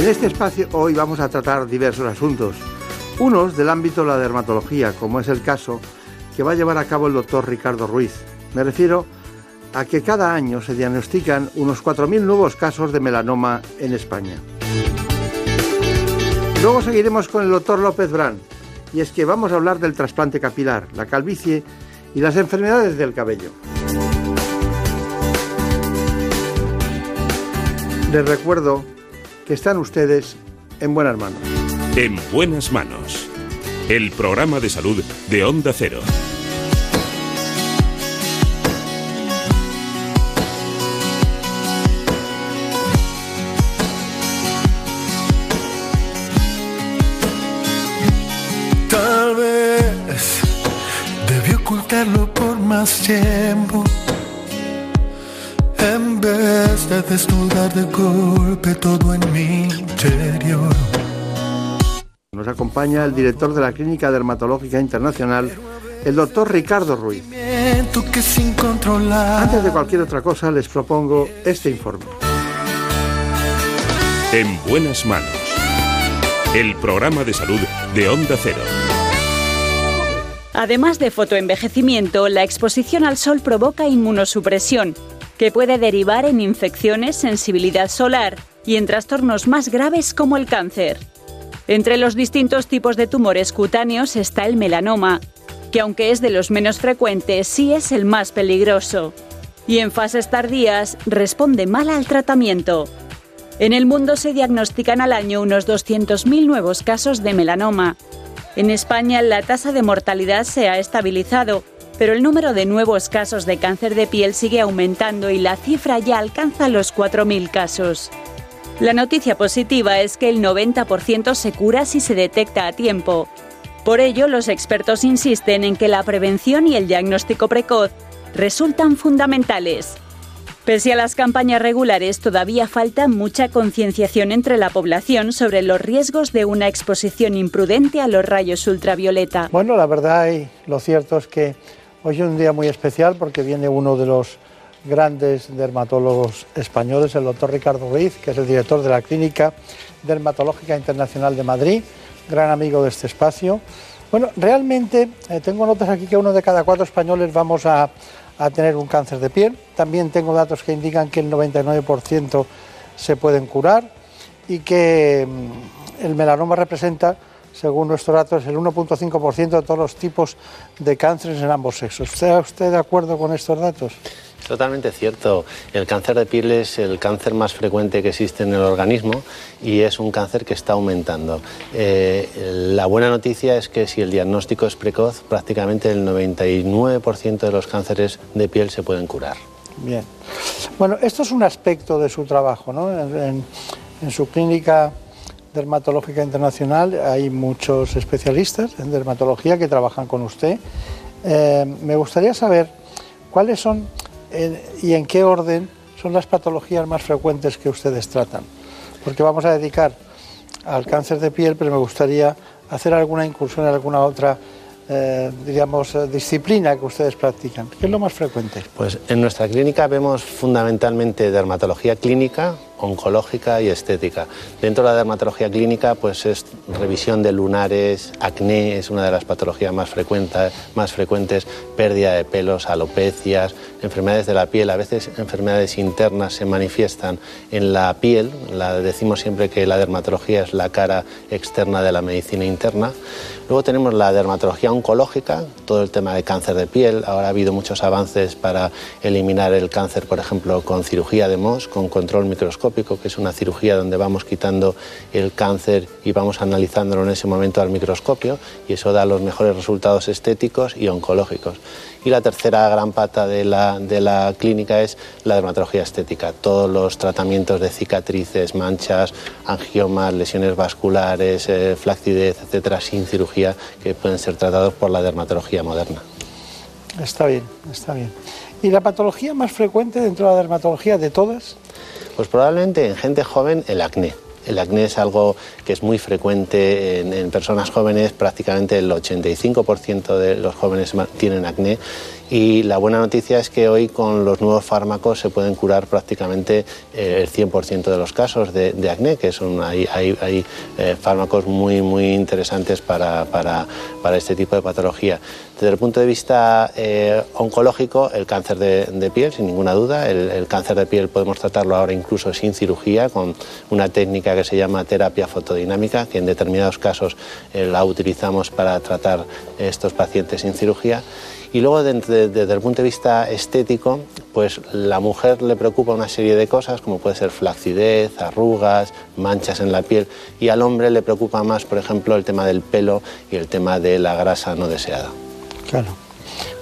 En este espacio hoy vamos a tratar diversos asuntos, unos del ámbito de la dermatología, como es el caso que va a llevar a cabo el doctor Ricardo Ruiz. Me refiero a que cada año se diagnostican unos 4.000 nuevos casos de melanoma en España. Luego seguiremos con el doctor López Brán, y es que vamos a hablar del trasplante capilar, la calvicie y las enfermedades del cabello. Les recuerdo que están ustedes en buenas manos. En buenas manos. El programa de salud de Onda Cero. Tal vez debí ocultarlo por más tiempo. De desnudar de golpe todo en mi interior. Nos acompaña el director de la Clínica Dermatológica Internacional, el doctor Ricardo Ruiz. Antes de cualquier otra cosa, les propongo este informe. En buenas manos. El programa de salud de Onda Cero. Además de fotoenvejecimiento, la exposición al sol provoca inmunosupresión, que puede derivar en infecciones, sensibilidad solar y en trastornos más graves como el cáncer. Entre los distintos tipos de tumores cutáneos está el melanoma, que aunque es de los menos frecuentes, sí es el más peligroso. Y en fases tardías responde mal al tratamiento. En el mundo se diagnostican al año unos 200.000 nuevos casos de melanoma. En España la tasa de mortalidad se ha estabilizado, pero el número de nuevos casos de cáncer de piel sigue aumentando y la cifra ya alcanza los 4.000 casos. La noticia positiva es que el 90% se cura si se detecta a tiempo. Por ello, los expertos insisten en que la prevención y el diagnóstico precoz resultan fundamentales. Pese a las campañas regulares, todavía falta mucha concienciación entre la población sobre los riesgos de una exposición imprudente a los rayos ultravioleta. Bueno, la verdad y lo cierto es que hoy es un día muy especial porque viene uno de los grandes dermatólogos españoles, el doctor Ricardo Ruiz, que es el director de la Clínica Dermatológica Internacional de Madrid, gran amigo de este espacio. Bueno, realmente eh, tengo notas aquí que uno de cada cuatro españoles vamos a, a tener un cáncer de piel. También tengo datos que indican que el 99% se pueden curar y que mm, el melanoma representa, según nuestros datos, el 1.5% de todos los tipos de cánceres en ambos sexos. ¿Está usted de acuerdo con estos datos? Totalmente cierto. El cáncer de piel es el cáncer más frecuente que existe en el organismo y es un cáncer que está aumentando. Eh, la buena noticia es que si el diagnóstico es precoz, prácticamente el 99% de los cánceres de piel se pueden curar. Bien. Bueno, esto es un aspecto de su trabajo, ¿no? En, su clínica dermatológica internacional hay muchos especialistas en dermatología que trabajan con usted. Eh, me gustaría saber cuáles son y en qué orden son las patologías más frecuentes que ustedes tratan. Porque vamos a dedicar al cáncer de piel, pero me gustaría hacer alguna incursión en alguna otra, eh, eh, disciplina que ustedes practican. ¿Qué es lo más frecuente? Pues en nuestra clínica vemos fundamentalmente dermatología clínica, oncológica y estética. Dentro de la dermatología clínica, pues es revisión de lunares, acné es una de las patologías más frecuentes, más frecuentes, pérdida de pelos, alopecias, enfermedades de la piel, a veces enfermedades internas se manifiestan en la piel, la, decimos siempre que la dermatología es la cara externa de la medicina interna. Luego tenemos la dermatología oncológica, todo el tema de cáncer de piel, ahora ha habido muchos avances para eliminar el cáncer, por ejemplo, con cirugía de MOS, con control microscópico, que es una cirugía donde vamos quitando el cáncer y vamos analizándolo en ese momento al microscopio y eso da los mejores resultados estéticos y oncológicos. Y la tercera gran pata de la de la clínica es la dermatología estética. Todos los tratamientos de cicatrices, manchas, angiomas, lesiones vasculares, eh, flacidez, etcétera, sin cirugía, que pueden ser tratados por la dermatología moderna. Está bien, está bien. ¿Y la patología más frecuente dentro de la dermatología de todas? Pues probablemente en gente joven el acné. El acné es algo que es muy frecuente en, personas jóvenes, prácticamente el 85% de los jóvenes tienen acné y la buena noticia es que hoy con los nuevos fármacos se pueden curar prácticamente eh, el 100% de los casos de, acné, que son, hay, eh, fármacos muy, muy interesantes para, para, para, este tipo de patología. Desde el punto de vista eh, oncológico, el cáncer de, piel, sin ninguna duda, el, cáncer de piel podemos tratarlo ahora incluso sin cirugía, con una técnica que se llama terapia fotodinámica, que en determinados casos la utilizamos para tratar estos pacientes sin cirugía. Y luego, desde, el punto de vista estético, pues la mujer le preocupa una serie de cosas, como puede ser flacidez, arrugas, manchas en la piel, y al hombre le preocupa más, por ejemplo, el tema del pelo y el tema de la grasa no deseada. Claro.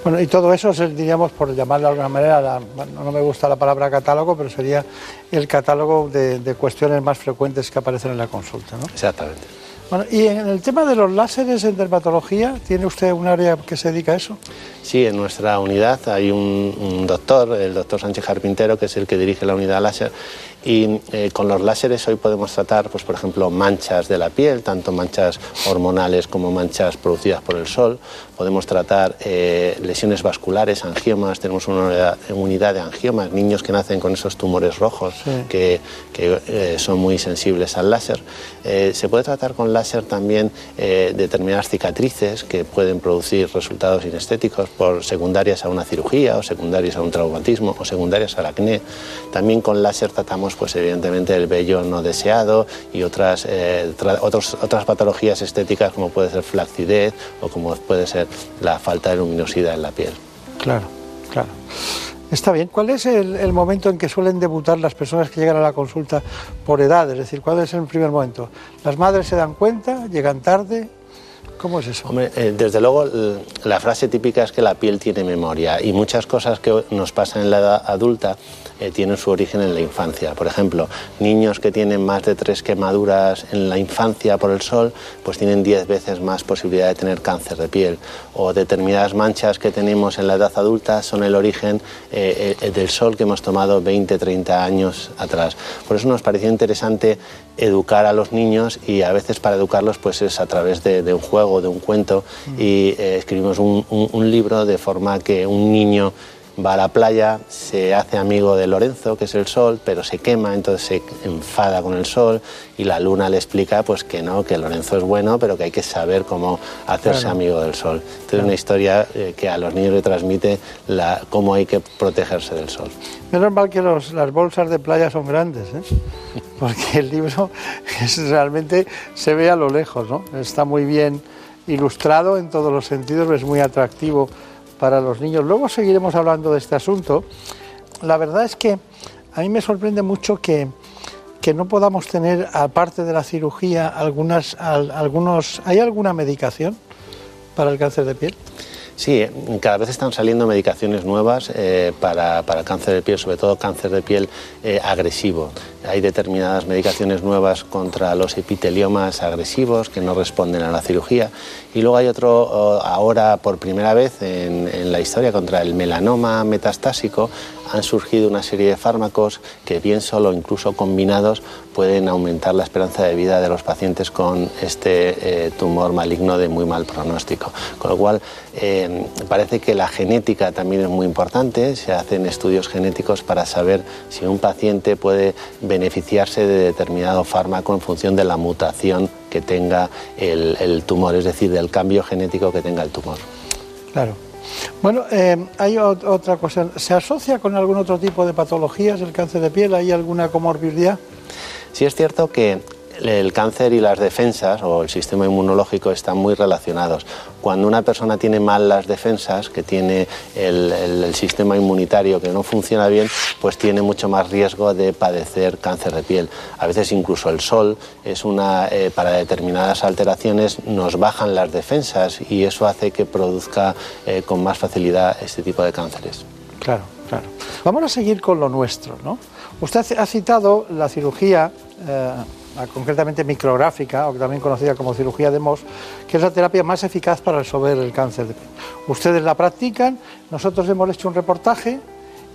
Bueno, y todo eso, diríamos, por llamarlo de alguna manera, no me gusta la palabra catálogo, pero sería el catálogo de, de cuestiones más frecuentes que aparecen en la consulta, ¿no? Exactamente. Bueno, y en el tema de los láseres en dermatología, ¿tiene usted un área que se dedica a eso? Sí, en nuestra unidad hay un, doctor, el doctor Sánchez Carpintero, que es el que dirige la unidad láser, y eh, con los láseres hoy podemos tratar, pues, por ejemplo, manchas de la piel, tanto manchas hormonales como manchas producidas por el sol. Podemos tratar eh, lesiones vasculares, angiomas. Tenemos una unidad, de angiomas, niños que nacen con esos tumores rojos que, eh, son muy sensibles al láser. se puede tratar con láser también determinadas cicatrices que pueden producir resultados inestéticos por secundarias a una cirugía o secundarias a un traumatismo o secundarias al acné. También con láser tratamos pues evidentemente el vello no deseado y otras, eh, otras patologías estéticas como puede ser flacidez o como puede ser la falta de luminosidad en la piel. Claro, claro. Está bien. ¿Cuál es el, momento en que suelen debutar las personas que llegan a la consulta por edad? Es decir, ¿cuál es el primer momento? ¿Las madres se dan cuenta? ¿Llegan tarde? ¿Cómo es eso? Hombre, eh, desde luego, la frase típica es que la piel tiene memoria y muchas cosas que nos pasan en la edad adulta eh, tienen su origen en la infancia. Por ejemplo, niños que tienen más de tres quemaduras en la infancia por el sol, pues tienen diez veces más posibilidad de tener cáncer de piel. O determinadas manchas que tenemos en la edad adulta son el origen eh, del sol que hemos tomado 20, 30 años atrás. Por eso nos pareció interesante educar a los niños y a veces para educarlos pues es a través de, un juego, de un cuento y eh, escribimos un, libro de forma que un niño va a la playa, se hace amigo de Lorenzo, que es el sol, pero se quema, entonces se enfada con el sol y la luna le explica pues que no, que Lorenzo es bueno, pero que hay que saber cómo hacerse amigo del sol. Entonces es una historia eh, que a los niños le transmite la, cómo hay que protegerse del sol. Menos mal que las bolsas de playa son grandes, ¿eh? porque el libro es, realmente se ve a lo lejos, ¿no? Está muy bien ilustrado en todos los sentidos, es muy atractivo para los niños. Luego seguiremos hablando de este asunto. La verdad es que a mí me sorprende mucho que, que no podamos tener, aparte de la cirugía, algunas, algunos... ¿Hay alguna medicación para el cáncer de piel? Sí, cada vez están saliendo medicaciones nuevas eh, para, para, cáncer de piel, sobre todo cáncer de piel eh, agresivo. Hay determinadas medicaciones nuevas contra los epiteliomas agresivos que no responden a la cirugía. Y luego hay otro, oh, ahora por primera vez en, en la historia, contra el melanoma metastásico, han surgido una serie de fármacos que bien solo, incluso combinados, pueden aumentar la esperanza de vida de los pacientes con este eh, tumor maligno de muy mal pronóstico. Con lo cual, eh, parece que la genética también es muy importante. Se hacen estudios genéticos para saber si un paciente puede beneficiarse de determinado fármaco en función de la mutación que tenga el, el tumor, es decir, del cambio genético que tenga el tumor. Claro. Bueno, eh, hay otra cosa. ¿Se asocia con algún otro tipo de patologías el cáncer de piel? ¿Hay alguna comorbilidad? Sí es cierto que el cáncer y las defensas o el sistema inmunológico están muy relacionados. Cuando una persona tiene mal las defensas, que tiene el, sistema inmunitario que no funciona bien, pues tiene mucho más riesgo de padecer cáncer de piel. A veces incluso el sol es una, eh, para determinadas alteraciones nos bajan las defensas y eso hace que produzca eh, con más facilidad este tipo de cánceres. Claro. Vamos a seguir con lo nuestro, ¿no? Usted ha citado la cirugía, eh, concretamente micrográfica, o también conocida como cirugía de Moss, que es la terapia más eficaz para resolver el cáncer de piel. Ustedes la practican, nosotros hemos hecho un reportaje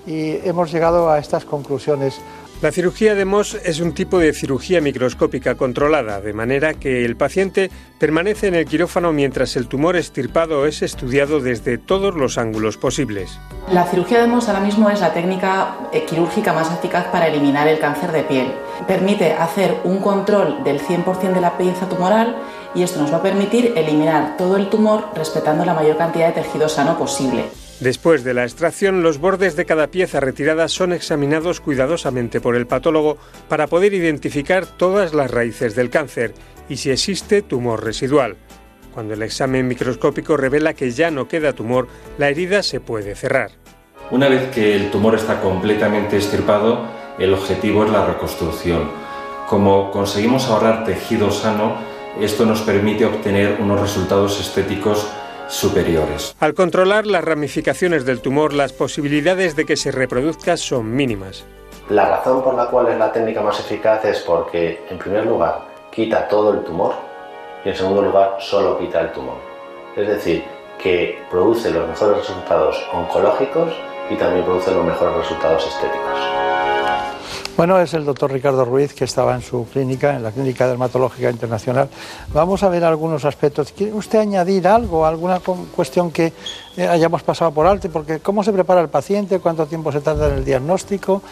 y hemos llegado a estas conclusiones la cirugía de Moss es un tipo de cirugía microscópica controlada, de manera que el paciente permanece en el quirófano mientras el tumor estirpado es estudiado desde todos los ángulos posibles. La cirugía de Moss ahora mismo es la técnica eh, quirúrgica más eficaz para eliminar el cáncer de piel. Permite hacer un control del 100% de la pieza tumoral y esto nos va a permitir eliminar todo el tumor respetando la mayor cantidad de tejido sano posible. Después de la extracción, los bordes de cada pieza retirada son examinados cuidadosamente por el patólogo para poder identificar todas las raíces del cáncer y si existe tumor residual. Cuando el examen microscópico revela que ya no queda tumor, la herida se puede cerrar. Una vez que el tumor está completamente estirpado, el objetivo es la reconstrucción. Como conseguimos ahorrar tejido sano, esto nos permite obtener unos resultados estéticos superiores. Al controlar las ramificaciones del tumor, las posibilidades de que se reproduzca son mínimas. La razón por la cual es la técnica más eficaz es porque, en primer lugar, quita todo el tumor y, en segundo lugar, solo quita el tumor. Es decir, que produce los mejores resultados oncológicos y también produce los mejores resultados estéticos. Bueno, es el doctor Ricardo Ruiz que estaba en su clínica, en la Clínica Dermatológica Internacional. Vamos a ver algunos aspectos. ¿Quiere usted añadir algo, alguna cuestión que eh, hayamos pasado por alto? Porque ¿cómo se prepara el paciente? ¿Cuánto tiempo se tarda en el diagnóstico?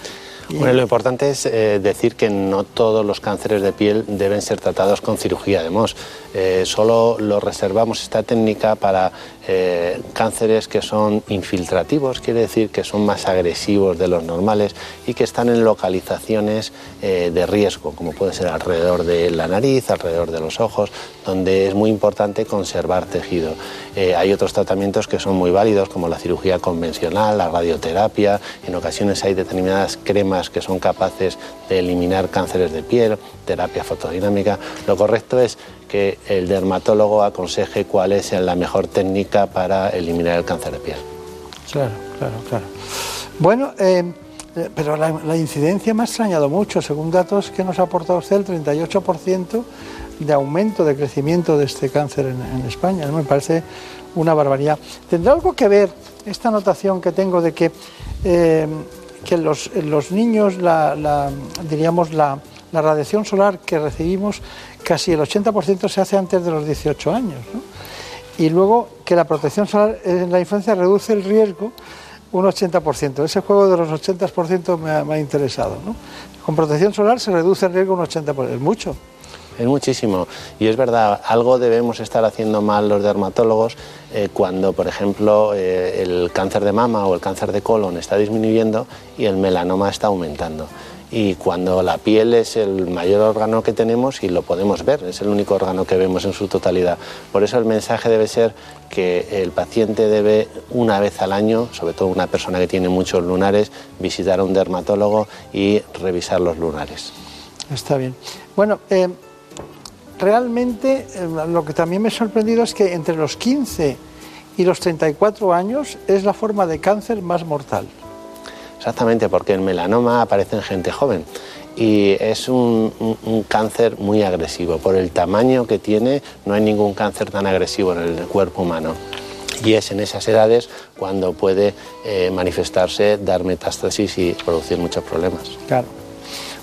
Bueno, lo importante es eh, decir que no todos los cánceres de piel deben ser tratados con cirugía de MOS. Eh, solo lo reservamos esta técnica para eh, cánceres que son infiltrativos, quiere decir que son más agresivos de los normales y que están en localizaciones de riesgo, como puede ser alrededor de la nariz, alrededor de los ojos, donde es muy importante conservar tejido. hay otros tratamientos que son muy válidos, como la cirugía convencional, la radioterapia, en ocasiones hay determinadas cremas que son capaces de eliminar cánceres de piel, terapia fotodinámica. Lo correcto es que el dermatólogo aconseje cuál es la mejor técnica para eliminar el cáncer de piel. Claro, claro, claro. Bueno, eh, eh, pero la, incidencia me ha extrañado mucho. Según datos que nos ha aportado usted, el 38% de aumento de crecimiento de este cáncer en, España. Me parece una barbaridad. ¿Tendrá algo que ver esta anotación que tengo de que eh, que los, los niños, la, diríamos, la, radiación solar que recibimos, casi el 80% se hace antes de los 18 años. Y luego que la protección solar en la infancia reduce el riesgo un 80%. Ese juego de los 80% me ha, interesado. Con protección solar se reduce el riesgo un 80%. Es mucho es muchísimo. Y es verdad, algo debemos estar haciendo mal los dermatólogos eh, cuando, por ejemplo, eh, el cáncer de mama o el cáncer de colon está disminuyendo y el melanoma está aumentando. Y cuando la piel es el mayor órgano que tenemos y lo podemos ver, es el único órgano que vemos en su totalidad. Por eso el mensaje debe ser que el paciente debe una vez al año, sobre todo una persona que tiene muchos lunares, visitar a un dermatólogo y revisar los lunares. Está bien. Bueno, eh, realmente eh, lo que también me ha sorprendido es que entre los 15 y los 34 años es la forma de cáncer más mortal. Exactamente, porque el melanoma aparece en gente joven y es un, cáncer muy agresivo. Por el tamaño que tiene, no hay ningún cáncer tan agresivo en el cuerpo humano. Y es en esas edades cuando puede eh, manifestarse, dar metástasis y producir muchos problemas. Claro.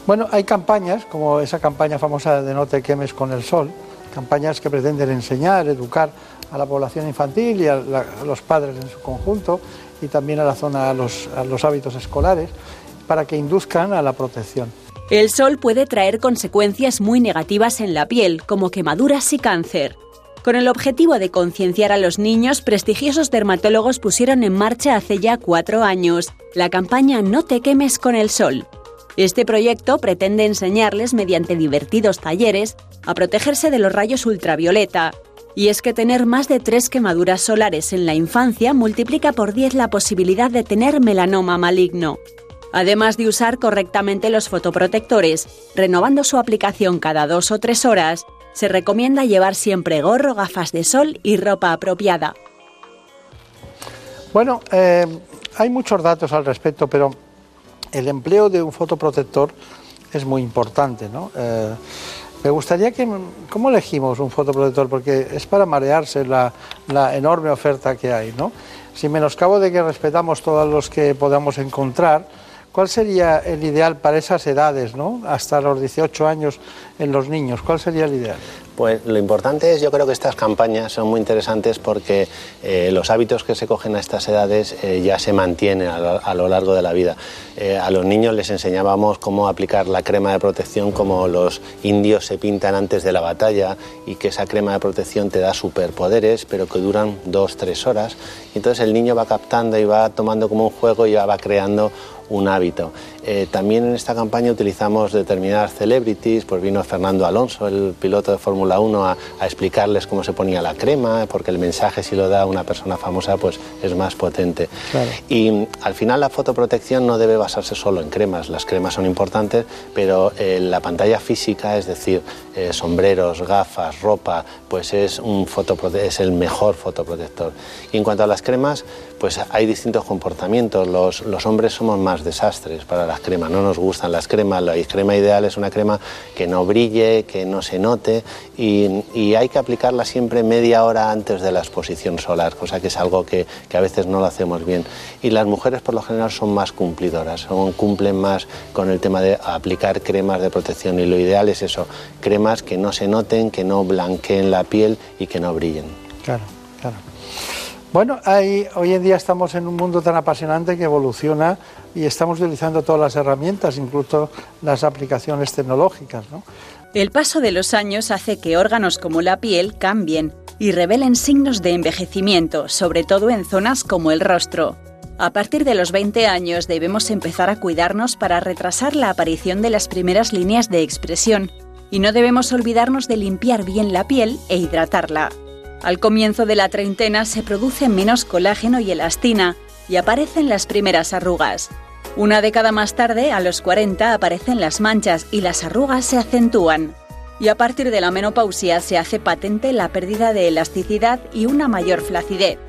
Bueno, hay campañas, como esa campaña famosa de No te quemes con el sol, campañas que pretenden enseñar, educar a la población infantil y a, los padres en su conjunto y también a la zona, a los, a los hábitos escolares, para que induzcan a la protección. El sol puede traer consecuencias muy negativas en la piel, como quemaduras y cáncer. Con el objetivo de concienciar a los niños, prestigiosos dermatólogos pusieron en marcha hace ya cuatro años la campaña No te quemes con el sol, este proyecto pretende enseñarles mediante divertidos talleres a protegerse de los rayos ultravioleta. Y es que tener más de tres quemaduras solares en la infancia multiplica por 10 la posibilidad de tener melanoma maligno. Además de usar correctamente los fotoprotectores, renovando su aplicación cada dos o tres horas, se recomienda llevar siempre gorro, gafas de sol y ropa apropiada. Bueno, eh, hay muchos datos al respecto, pero el empleo de un fotoprotector es muy importante, ¿no? Eh, me gustaría que, ¿cómo elegimos un fotoprotector? Porque es para marearse la, la enorme oferta que hay, ¿no? Sin menoscabo de que respetamos todos los que podamos encontrar, ¿Cuál sería el ideal para esas edades, ¿no? hasta los 18 años en los niños? ¿Cuál sería el ideal? Pues lo importante es, yo creo que estas campañas son muy interesantes porque eh, los hábitos que se cogen a estas edades eh, ya se mantienen a lo, largo de la vida. Eh, a los niños les enseñábamos cómo aplicar la crema de protección como los indios se pintan antes de la batalla y que esa crema de protección te da superpoderes, pero que duran dos, tres horas. Entonces el niño va captando y va tomando como un juego y va creando un hábito. Eh, también en esta campaña utilizamos determinadas celebrities, pues vino Fernando Alonso, el piloto de Fórmula 1, a, explicarles cómo se ponía la crema, porque el mensaje si lo da una persona famosa pues es más potente. Y al final la fotoprotección no debe basarse solo en cremas, las cremas son importantes, pero eh, la pantalla física, es decir, eh, sombreros, gafas, ropa, pues es, un es el mejor fotoprotector. Y en cuanto a las cremas, pues hay distintos comportamientos, los, hombres somos más desastres para las cremas, no nos gustan las cremas, la crema ideal es una crema que no brille, que no se note y, hay que aplicarla siempre media hora antes de la exposición solar, cosa que es algo que, a veces no lo hacemos bien. Y las mujeres por lo general son más cumplidoras, cumplen más con el tema de aplicar cremas de protección y lo ideal es eso, cremas que no se noten, que no blanqueen la piel y que no brillen. Claro, claro. Bueno, hoy en día estamos en un mundo tan apasionante que evoluciona y estamos utilizando todas las herramientas, incluso las aplicaciones tecnológicas. El paso de los años hace que órganos como la piel cambien y revelen signos de envejecimiento, sobre todo en zonas como el rostro. A partir de los 20 años debemos empezar a cuidarnos para retrasar la aparición de las primeras líneas de expresión y no debemos olvidarnos de limpiar bien la piel e hidratarla. Al comienzo de la treintena se produce menos colágeno y elastina y aparecen las primeras arrugas. Una década más tarde, a los 40, aparecen las manchas y las arrugas se acentúan. Y a partir de la menopausia se hace patente la pérdida de elasticidad y una mayor flacidez.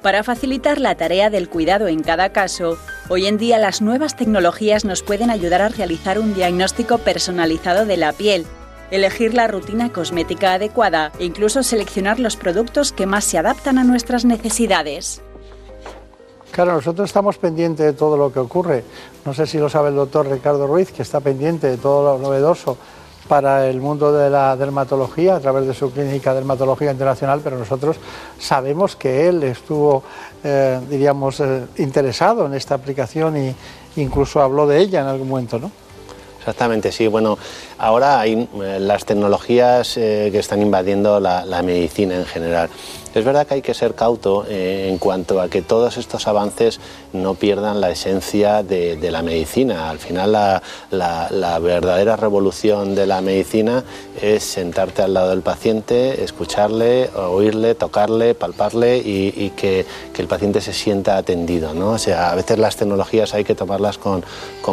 Para facilitar la tarea del cuidado en cada caso, hoy en día las nuevas tecnologías nos pueden ayudar a realizar un diagnóstico personalizado de la piel elegir la rutina cosmética adecuada e incluso seleccionar los productos que más se adaptan a nuestras necesidades. Claro, nosotros estamos pendientes de todo lo que ocurre. No sé si lo sabe el doctor Ricardo Ruiz, que está pendiente de todo lo novedoso para el mundo de la dermatología a través de su clínica Dermatología Internacional, pero nosotros sabemos que él estuvo, eh, diríamos, eh, interesado en esta aplicación e incluso habló de ella en algún momento, ¿no? Exactamente, sí. Bueno, ahora hay eh, las tecnologías que están invadiendo la medicina en general. Es verdad que hay que ser cauto eh, en cuanto a que todos estos avances no pierdan la esencia de, la medicina. Al final la, verdadera revolución de la medicina es sentarte al lado del paciente, escucharle, oírle, tocarle, palparle y, que, el paciente se sienta atendido. ¿no? O sea, a veces las tecnologías hay que tomarlas con,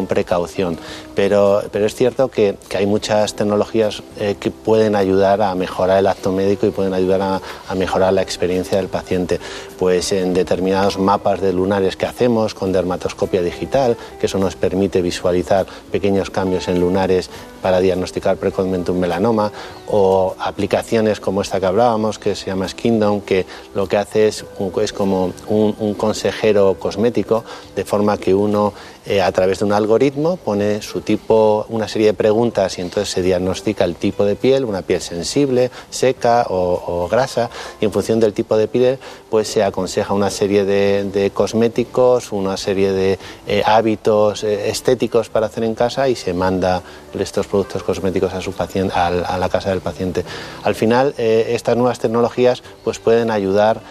precaución, pero, pero es cierto que, hay muchas tecnologías eh, que pueden ayudar a mejorar el acto médico y pueden ayudar a, a mejorar la experiencia del paciente, pues en determinados mapas de lunares que hacemos con dermatoscopia digital, que eso nos permite visualizar pequeños cambios en lunares para diagnosticar precozmente un melanoma, o aplicaciones como esta que hablábamos, que se llama Skindom, que lo que hace es, es como un, un consejero cosmético, de forma que uno eh, a través de un algoritmo pone su tipo, una serie de preguntas y entonces se diagnostica el tipo de piel, una piel sensible, seca o, grasa, y en función del tipo de piel pues se aconseja una serie de, cosméticos, una serie de eh, hábitos eh, estéticos para hacer en casa y se manda estos productos cosméticos a, su paciente, a, la casa del paciente. Al final, estas nuevas tecnologías pues pueden ayudar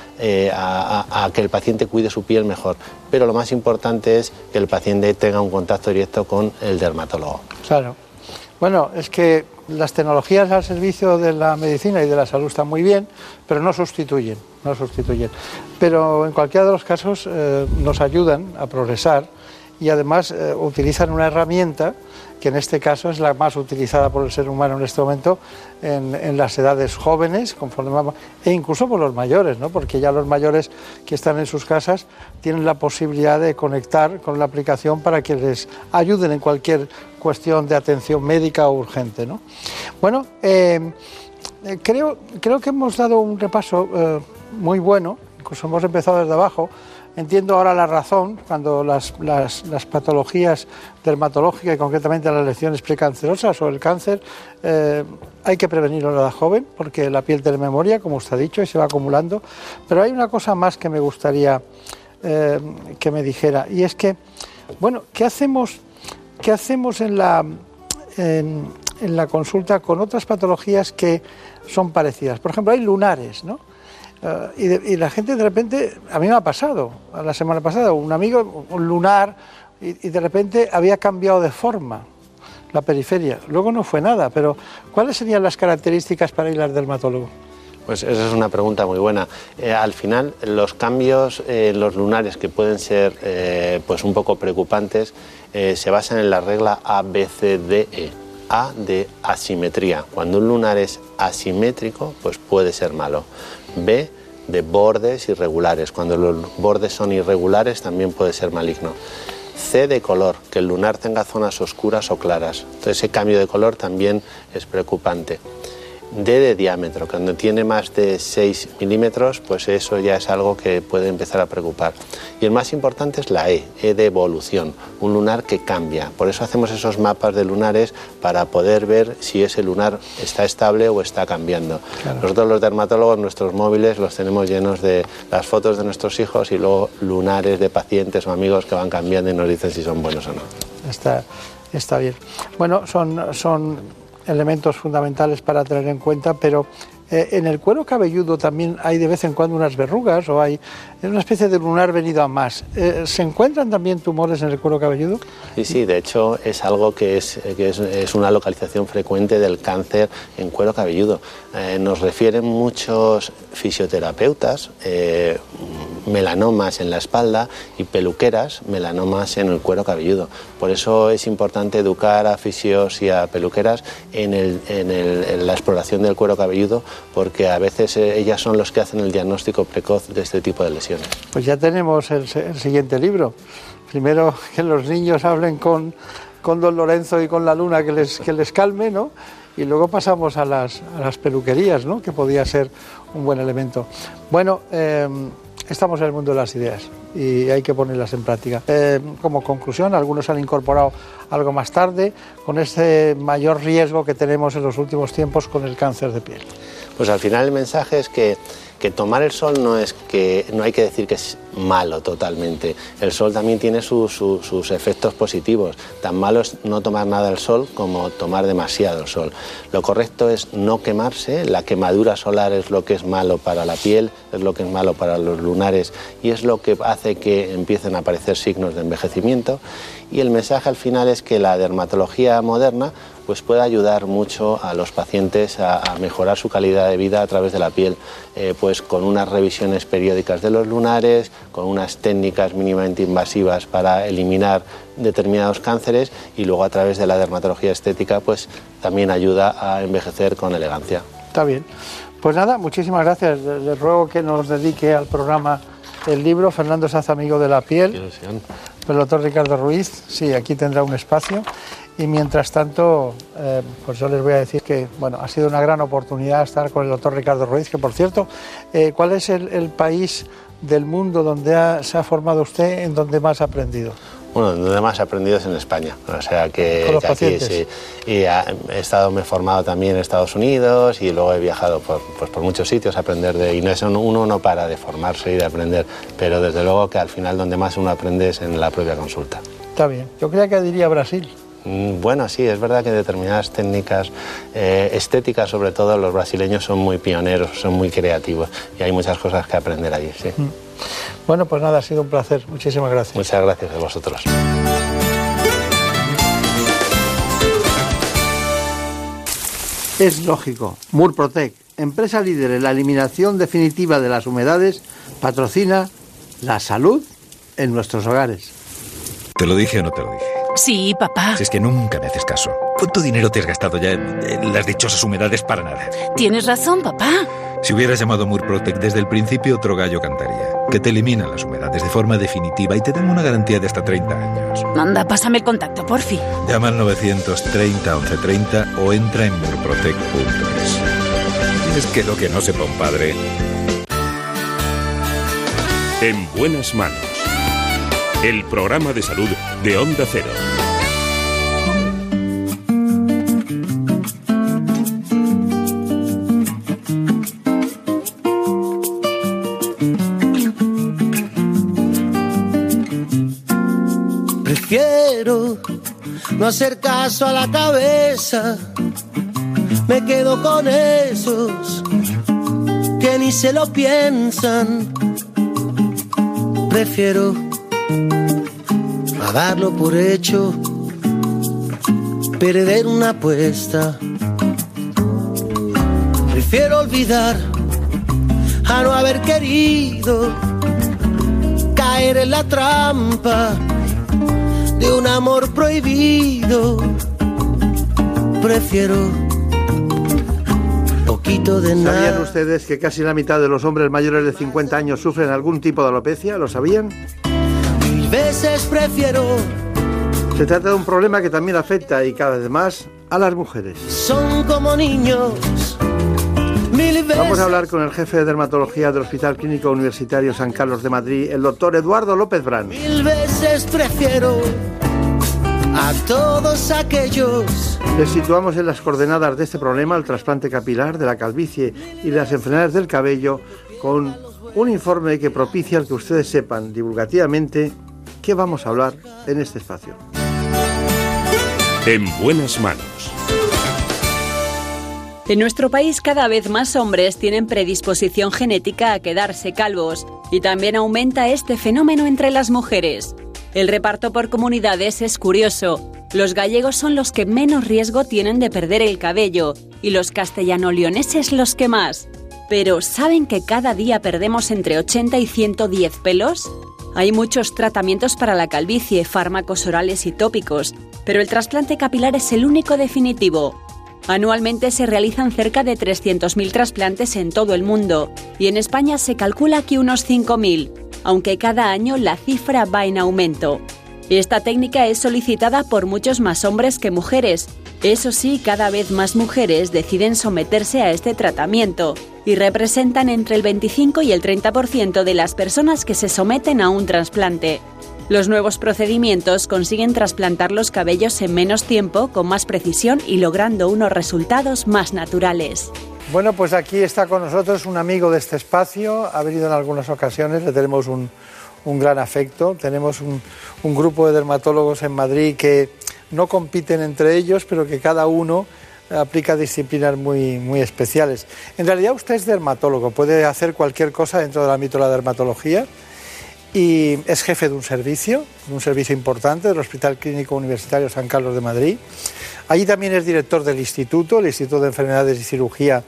a, a que el paciente cuide su piel mejor, pero lo más importante es que el paciente tenga un contacto directo con el dermatólogo. Claro. Bueno, es que las tecnologías al servicio de la medicina y de la salud están muy bien, pero no sustituyen, no sustituyen. Pero en cualquiera de los casos eh, nos ayudan a progresar y además eh, utilizan una herramienta que en este caso es la más utilizada por el ser humano en este momento en, las edades jóvenes, conforme e incluso por los mayores, ¿no? porque ya los mayores que están en sus casas tienen la posibilidad de conectar con la aplicación para que les ayuden en cualquier cuestión de atención médica o urgente. ¿no? Bueno, eh, creo, creo que hemos dado un repaso eh, muy bueno, incluso hemos empezado desde abajo Entiendo ahora la razón cuando las, patologías dermatológicas y concretamente las lesiones precancerosas o el cáncer eh, hay que prevenirlo en la edad joven porque la piel tiene memoria, como usted ha dicho, y se va acumulando. Pero hay una cosa más que me gustaría eh, que me dijera y es que, bueno, ¿qué hacemos, qué hacemos en la, en la consulta con otras patologías que son parecidas? Por ejemplo, hay lunares, ¿no? Eh, y, la gente de repente, a mí me ha pasado, la semana pasada, un amigo, un lunar, y, de repente había cambiado de forma la periferia. Luego no fue nada, pero ¿cuáles serían las características para ir al dermatólogo? Pues esa es una pregunta muy buena. Eh, al final, los cambios en los lunares que pueden ser eh, pues un poco preocupantes se basan en la regla ABCDE. A de asimetría. Cuando un lunar es asimétrico, pues puede ser malo. B de bordes irregulares. Cuando los bordes son irregulares también puede ser maligno. C de color, que el lunar tenga zonas oscuras o claras. Entonces ese cambio de color también es preocupante. D de diámetro, cuando tiene más de 6 milímetros, pues eso ya es algo que puede empezar a preocupar. Y el más importante es la E, E de evolución, un lunar que cambia. Por eso hacemos esos mapas de lunares para poder ver si ese lunar está estable o está cambiando. Nosotros los dermatólogos, nuestros móviles los tenemos llenos de las fotos de nuestros hijos y luego lunares de pacientes o amigos que van cambiando y nos dicen si son buenos o no. Está, está bien. Bueno, son, son elementos fundamentales para tener en cuenta, pero eh, en el cuero cabelludo también hay de vez en cuando unas verrugas o hay una especie de lunar venido a más. Eh, ¿Se encuentran también tumores en el cuero cabelludo? Sí, sí, de hecho es algo que es, que es, una localización frecuente del cáncer en cuero cabelludo. Eh, nos refieren muchos fisioterapeutas melanomas en la espalda y peluqueras melanomas en el cuero cabelludo. Por eso es importante educar a fisios y a peluqueras en, en la exploración del cuero cabelludo porque a veces eh, ellas son los que hacen el diagnóstico precoz de este tipo de lesiones. Pues ya tenemos el, siguiente libro. Primero que los niños hablen con, con, don Lorenzo y con la luna que les, que les calme, ¿no? Y luego pasamos a las, a las peluquerías, ¿no? Que podría ser un buen elemento. Bueno, em, estamos en el mundo de las ideas y hay que ponerlas en práctica. Em, como conclusión, algunos han incorporado algo más tarde con ese mayor riesgo que tenemos en los últimos tiempos con el cáncer de piel. Pues al final el mensaje es que, tomar el sol no es que no hay que decir que es malo totalmente. El sol también tiene sus efectos positivos. Tan malo es no tomar nada del sol como tomar demasiado el sol. Lo correcto es no quemarse. La quemadura solar es lo que es malo para la piel, es lo que es malo para los lunares y es lo que hace que empiecen a aparecer signos de envejecimiento. Y el mensaje al final es que la dermatología moderna pues puede ayudar mucho a los pacientes a, mejorar su calidad de vida a través de la piel, eh, pues con unas revisiones periódicas de los lunares, con unas técnicas mínimamente invasivas para eliminar determinados cánceres y luego a través de la dermatología estética pues también ayuda a envejecer con elegancia. Está bien. Pues nada, muchísimas gracias. Les ruego que nos dedique al programa el libro Fernando Saz, amigo de la piel. El doctor Ricardo Ruiz, sí, aquí tendrá un espacio. Y mientras tanto, eh, pues yo les voy a decir que bueno, ha sido una gran oportunidad estar con el doctor Ricardo Ruiz, que por cierto, eh, ¿cuál es el, país del mundo donde se ha formado usted, en donde más ha aprendido? Bueno, donde más he aprendido es en España. O sea que, aquí sí. Y he estado, me he formado también en Estados Unidos y luego he viajado por, pues por muchos sitios a aprender de. Y no es uno no para de formarse y de aprender, pero desde luego que al final donde más uno aprende es en la propia consulta. Está bien. Yo creía que diría Brasil. Mm, bueno, sí, es verdad que determinadas técnicas eh, estéticas, sobre todo los brasileños, son muy pioneros, son muy creativos y hay muchas cosas que aprender allí. Sí. Mm. Bueno, pues nada, ha sido un placer. Muchísimas gracias. Muchas gracias a vosotros. Es lógico. Murprotec, empresa líder en la eliminación definitiva de las humedades, patrocina la salud en nuestros hogares. ¿Te lo dije o no te lo dije? Sí, papá. Si es que nunca me haces caso. ¿Cuánto dinero te has gastado ya en, las dichosas humedades para nada? Tienes razón, papá. Si hubieras llamado Murprotec desde el principio, otro gallo cantaría. Que te elimina las humedades de forma definitiva y te dan una garantía de hasta 30 años. Manda, pásame el contacto, por fin. Llama al 930 1130 o entra en murprotec.es. Es que lo que no sepa un padre. En buenas manos. El programa de salud de Onda Cero. Prefiero no hacer caso a la cabeza. Me quedo con esos que ni se lo piensan prefiero a darlo por hecho, perder una apuesta. Prefiero olvidar a no haber querido caer en la trampa de un amor prohibido. Prefiero ¿Sabían ustedes que casi la mitad de los hombres mayores de 50 años sufren algún tipo de alopecia? ¿Lo sabían? Veces prefiero. Se trata de un problema que también afecta y cada vez más a las mujeres. Son como niños. Vamos a hablar con el jefe de dermatología del Hospital Clínico Universitario San Carlos de Madrid, el doctor Eduardo López Brán. Mil veces prefiero a todos aquellos. Les situamos en las coordenadas de este problema, el trasplante capilar, de la calvicie y las enfermedades del cabello, con un informe que propicia el que ustedes sepan divulgativamente qué vamos a hablar en este espacio. En buenas manos. En nuestro país cada vez más hombres tienen predisposición genética a quedarse calvos y también aumenta este fenómeno entre las mujeres. El reparto por comunidades es curioso. Los gallegos son los que menos riesgo tienen de perder el cabello y los castellano-leoneses los que más. Pero ¿saben que cada día perdemos entre 80 y 110 pelos? Hay muchos tratamientos para la calvicie, fármacos orales y tópicos, pero el trasplante capilar es el único definitivo. Anualmente se realizan cerca de 300.000 trasplantes en todo el mundo y en España se calcula que unos 5.000 aunque cada año la cifra va en aumento. Esta técnica es solicitada por muchos más hombres que mujeres. Eso sí, cada vez más mujeres deciden someterse a este tratamiento y representan entre el 25 y el 30% de las personas que se someten a un trasplante. Los nuevos procedimientos consiguen trasplantar los cabellos en menos tiempo, con más precisión y logrando unos resultados más naturales. Bueno, pues aquí está con nosotros un amigo de este espacio, ha venido en algunas ocasiones, le tenemos un, gran afecto. Tenemos un, grupo de dermatólogos en Madrid que no compiten entre ellos, pero que cada uno aplica disciplinas muy, muy especiales. En realidad usted es dermatólogo, puede hacer cualquier cosa dentro del ámbito de la dermatología y es jefe de un servicio, un servicio importante del Hospital Clínico Universitario San Carlos de Madrid. Allí también es director del instituto, el Instituto de Enfermedades y Cirugía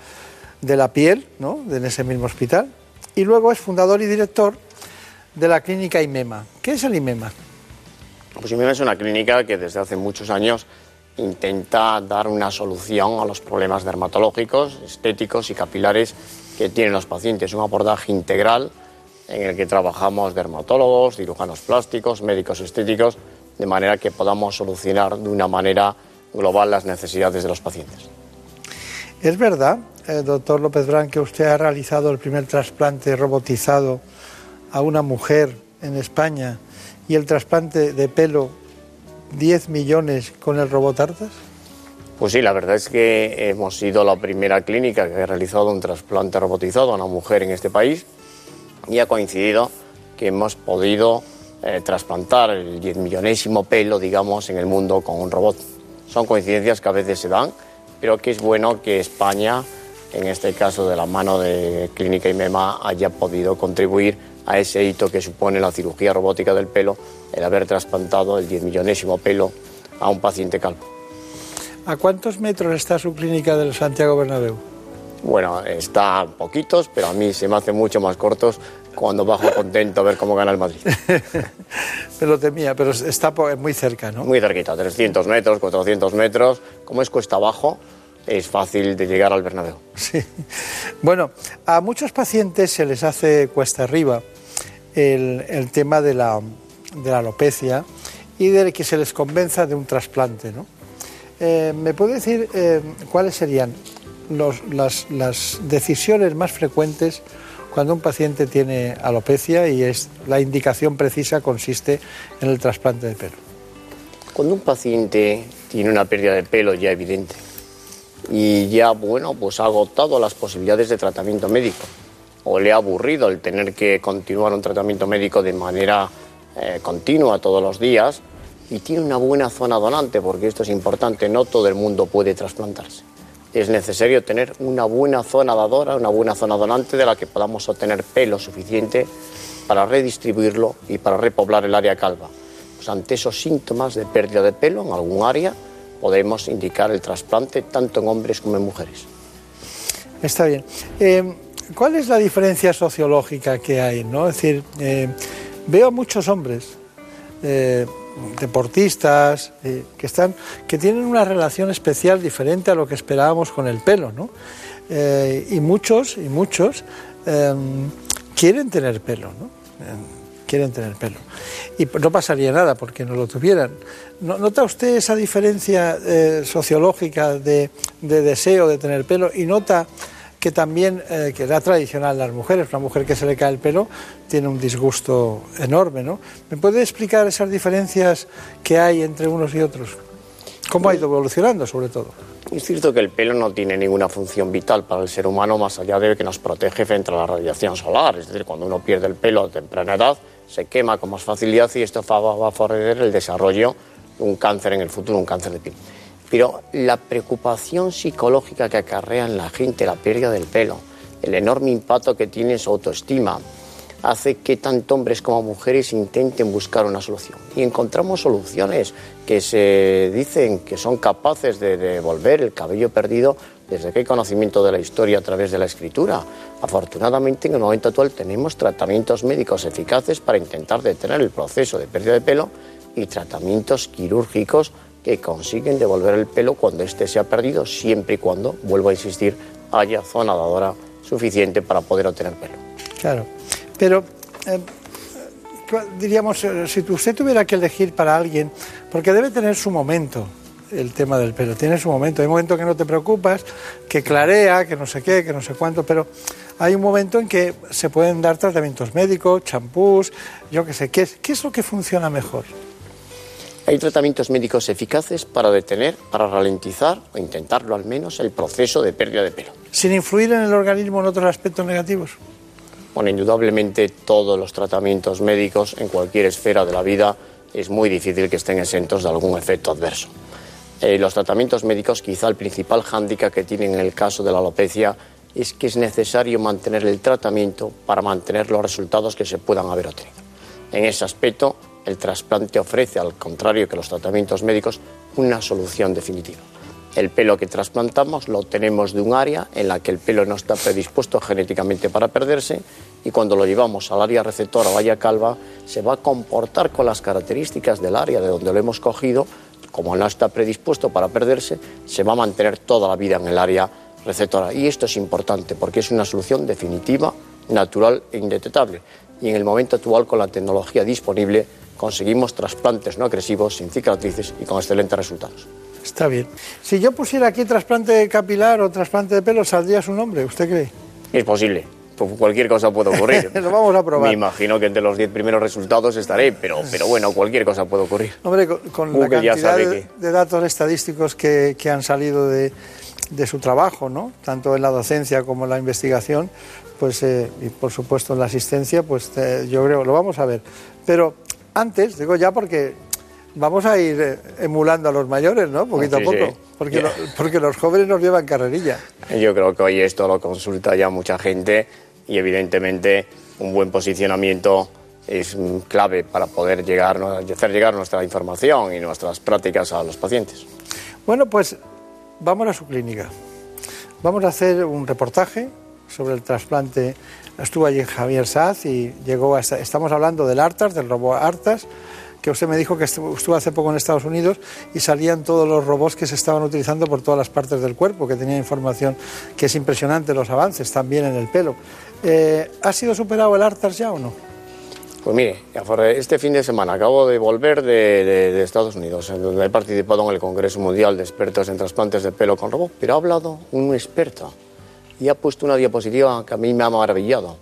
de la Piel, ¿no? en ese mismo hospital. Y luego es fundador y director de la clínica IMEMA. ¿Qué es el IMEMA? Pues es una clínica que desde hace muchos años intenta dar una solución a los problemas dermatológicos, estéticos y capilares que tienen los pacientes. Un abordaje integral en el que trabajamos dermatólogos, cirujanos plásticos, médicos estéticos, de manera que podamos solucionar de una manera global las necesidades de los pacientes. ¿Es verdad, eh, doctor López Brán, que usted ha realizado el primer trasplante robotizado a una mujer en España y el trasplante de pelo 10 millones con el robot Artas? Pues sí, la verdad es que hemos sido la primera clínica que ha realizado un trasplante robotizado a una mujer en este país y ha coincidido que hemos podido eh, trasplantar el 10 millonésimo pelo, digamos, en el mundo con un robot. Son coincidencias que a veces se dan, pero que es bueno que España, en este caso de la mano de Clínica IMEMA, haya podido contribuir a ese hito que supone la cirugía robótica del pelo, el haber trasplantado el 10 millonésimo pelo a un paciente calvo. ¿A cuántos metros está su clínica del Santiago Bernabéu? Bueno, está poquitos, pero a mí se me hacen mucho más cortos cuando bajo contento a ver cómo gana el Madrid. Me lo temía, pero está muy cerca, ¿no? Muy cerquita, 300 metros, 400 metros. Como es cuesta abajo, es fácil de llegar al Bernabéu. Sí. Bueno, a muchos pacientes se les hace cuesta arriba el, el tema de la, de la alopecia y de que se les convenza de un trasplante, ¿no? Eh, ¿Me puede decir eh, cuáles serían los- las, las decisiones más frecuentes cuando un paciente tiene alopecia y es la indicación precisa consiste en el trasplante de pelo? Cuando un paciente tiene una pérdida de pelo ya evidente y ya, bueno, pues ha agotado las posibilidades de tratamiento médico o le ha aburrido el tener que continuar un tratamiento médico de manera eh, continua todos los días y tiene una buena zona donante, porque esto es importante, no todo el mundo puede trasplantarse. Es necesario tener una buena zona dadora, una buena zona donante de la que podamos obtener pelo suficiente para redistribuirlo y para repoblar el área calva. Pues ante esos síntomas de pérdida de pelo en algún área, podemos indicar el trasplante tanto en hombres como en mujeres. Está bien. Eh, ¿Cuál es la diferencia sociológica que hay? ¿no? Es decir, eh, veo a muchos hombres, eh, deportistas, que, están, que tienen una relación especial diferente a lo que esperábamos con el pelo. ¿no? Y muchos, y muchos eh, quieren tener pelo. ¿no? Eh, quieren tener pelo. Y no pasaría nada porque no lo tuvieran. ¿No- ¿Nota usted esa diferencia eh, sociológica de, de deseo de tener pelo y nota que también, eh, que era tradicional en las mujeres, una mujer que se le cae el pelo tiene un disgusto enorme, ¿no? ¿Me puede explicar esas diferencias que hay entre unos y otros? ¿Cómo ha ido evolucionando, sobre todo? Es cierto que el pelo no tiene ninguna función vital para el ser humano más allá de que nos protege frente a la radiación solar. Es decir, cuando uno pierde el pelo a temprana edad, se quema con más facilidad y esto va a favorecer el desarrollo de un cáncer en el futuro, un cáncer de piel. Pero la preocupación psicológica que acarrea en la gente la pérdida del pelo, el enorme impacto que tiene en su autoestima, hace que tanto hombres como mujeres intenten buscar una solución. Y encontramos soluciones que se dicen que son capaces de devolver el cabello perdido desde que conocimiento de la historia a través de la escritura. Afortunadamente, en el momento actual tenemos tratamientos médicos eficaces para intentar detener el proceso de pérdida de pelo y tratamientos quirúrgicos que consiguen devolver el pelo cuando éste se ha perdido, siempre y cuando, vuelvo a insistir, haya zona dadora suficiente para poder obtener pelo. Claro. Pero, eh, ¿cuál- diríamos, eh, si usted tuviera que elegir para alguien, porque debe tener su momento el tema del pelo, tiene su momento. Hay un momento que no te preocupas, que clarea, que no sé qué, que no sé cuánto, pero hay un momento en que se pueden dar tratamientos médicos, champús, yo qué sé, ¿qué es, qué es lo que funciona mejor? Hay tratamientos médicos eficaces para detener, para ralentizar o intentarlo al menos el proceso de pérdida de pelo. Sin influir en el organismo en otros aspectos negativos. Bueno, indudablemente todos los tratamientos médicos en cualquier esfera de la vida es muy difícil que estén exentos de algún efecto adverso. Eh, los tratamientos médicos, quizá el principal hándicap que tienen en el caso de la alopecia es que es necesario mantener el tratamiento para mantener los resultados que se puedan haber obtenido. En ese aspecto, el trasplante ofrece, al contrario que los tratamientos médicos, una solución definitiva. El pelo que trasplantamos lo obtenemos de un área en la que el pelo no está predispuesto genéticamente para perderse y cuando lo llevamos al área receptora o calva se va a comportar con las características del área de donde lo hemos cogido, como no está predispuesto para perderse, se va a mantener toda la vida en el área receptora. Y esto es importante porque es una solución definitiva, natural e indetectable. Y en el momento actual, con la tecnología disponible, conseguimos trasplantes no agresivos, sin cicatrices y con excelentes resultados. Está bien. Si yo pusiera aquí trasplante capilar o trasplante de pelo, ¿saldría su nombre? ¿Usted cree? Es posible. Pues Cualquier cosa puede ocurrir. Lo vamos a probar. Me imagino que entre los 10 primeros resultados estaré, pero, pero bueno, cualquier cosa puede ocurrir. Hombre, con, con la cantidad sabe de, que- de datos estadísticos que, que han salido de, de su trabajo, ¿no? tanto en la docencia como en la investigación, pues, eh, y por supuesto en la asistencia, pues eh, yo creo, lo vamos a ver. Pero antes, digo ya porque vamos a ir eh, emulando a los mayores, ¿no? Poquito Sí, a poco, sí. porque, lo- porque los jóvenes nos llevan carrerilla. Yo creo que hoy esto lo consulta ya mucha gente y evidentemente un buen posicionamiento es clave para poder llegar, hacer llegar nuestra información y nuestras prácticas a los pacientes. Bueno, pues vamos a su clínica. Vamos a hacer un reportaje sobre el trasplante. Estuvo allí Javier Saz y llegó hasta. Estamos hablando del Artas, del robot Artas, que usted me dijo que estuvo hace poco en Estados Unidos y salían todos los robots que se estaban utilizando por todas las partes del cuerpo, que tenía información que es impresionante los avances, también en el pelo. Eh, ¿Ha sido superado el Artas ya o no? Pues mire, este fin de semana acabo de volver de, de- de Estados Unidos, donde he participado en el Congreso Mundial de Expertos en Trasplantes de Pelo con Robot, pero ha hablado un experto y ha puesto una diapositiva que a mí me ha maravillado.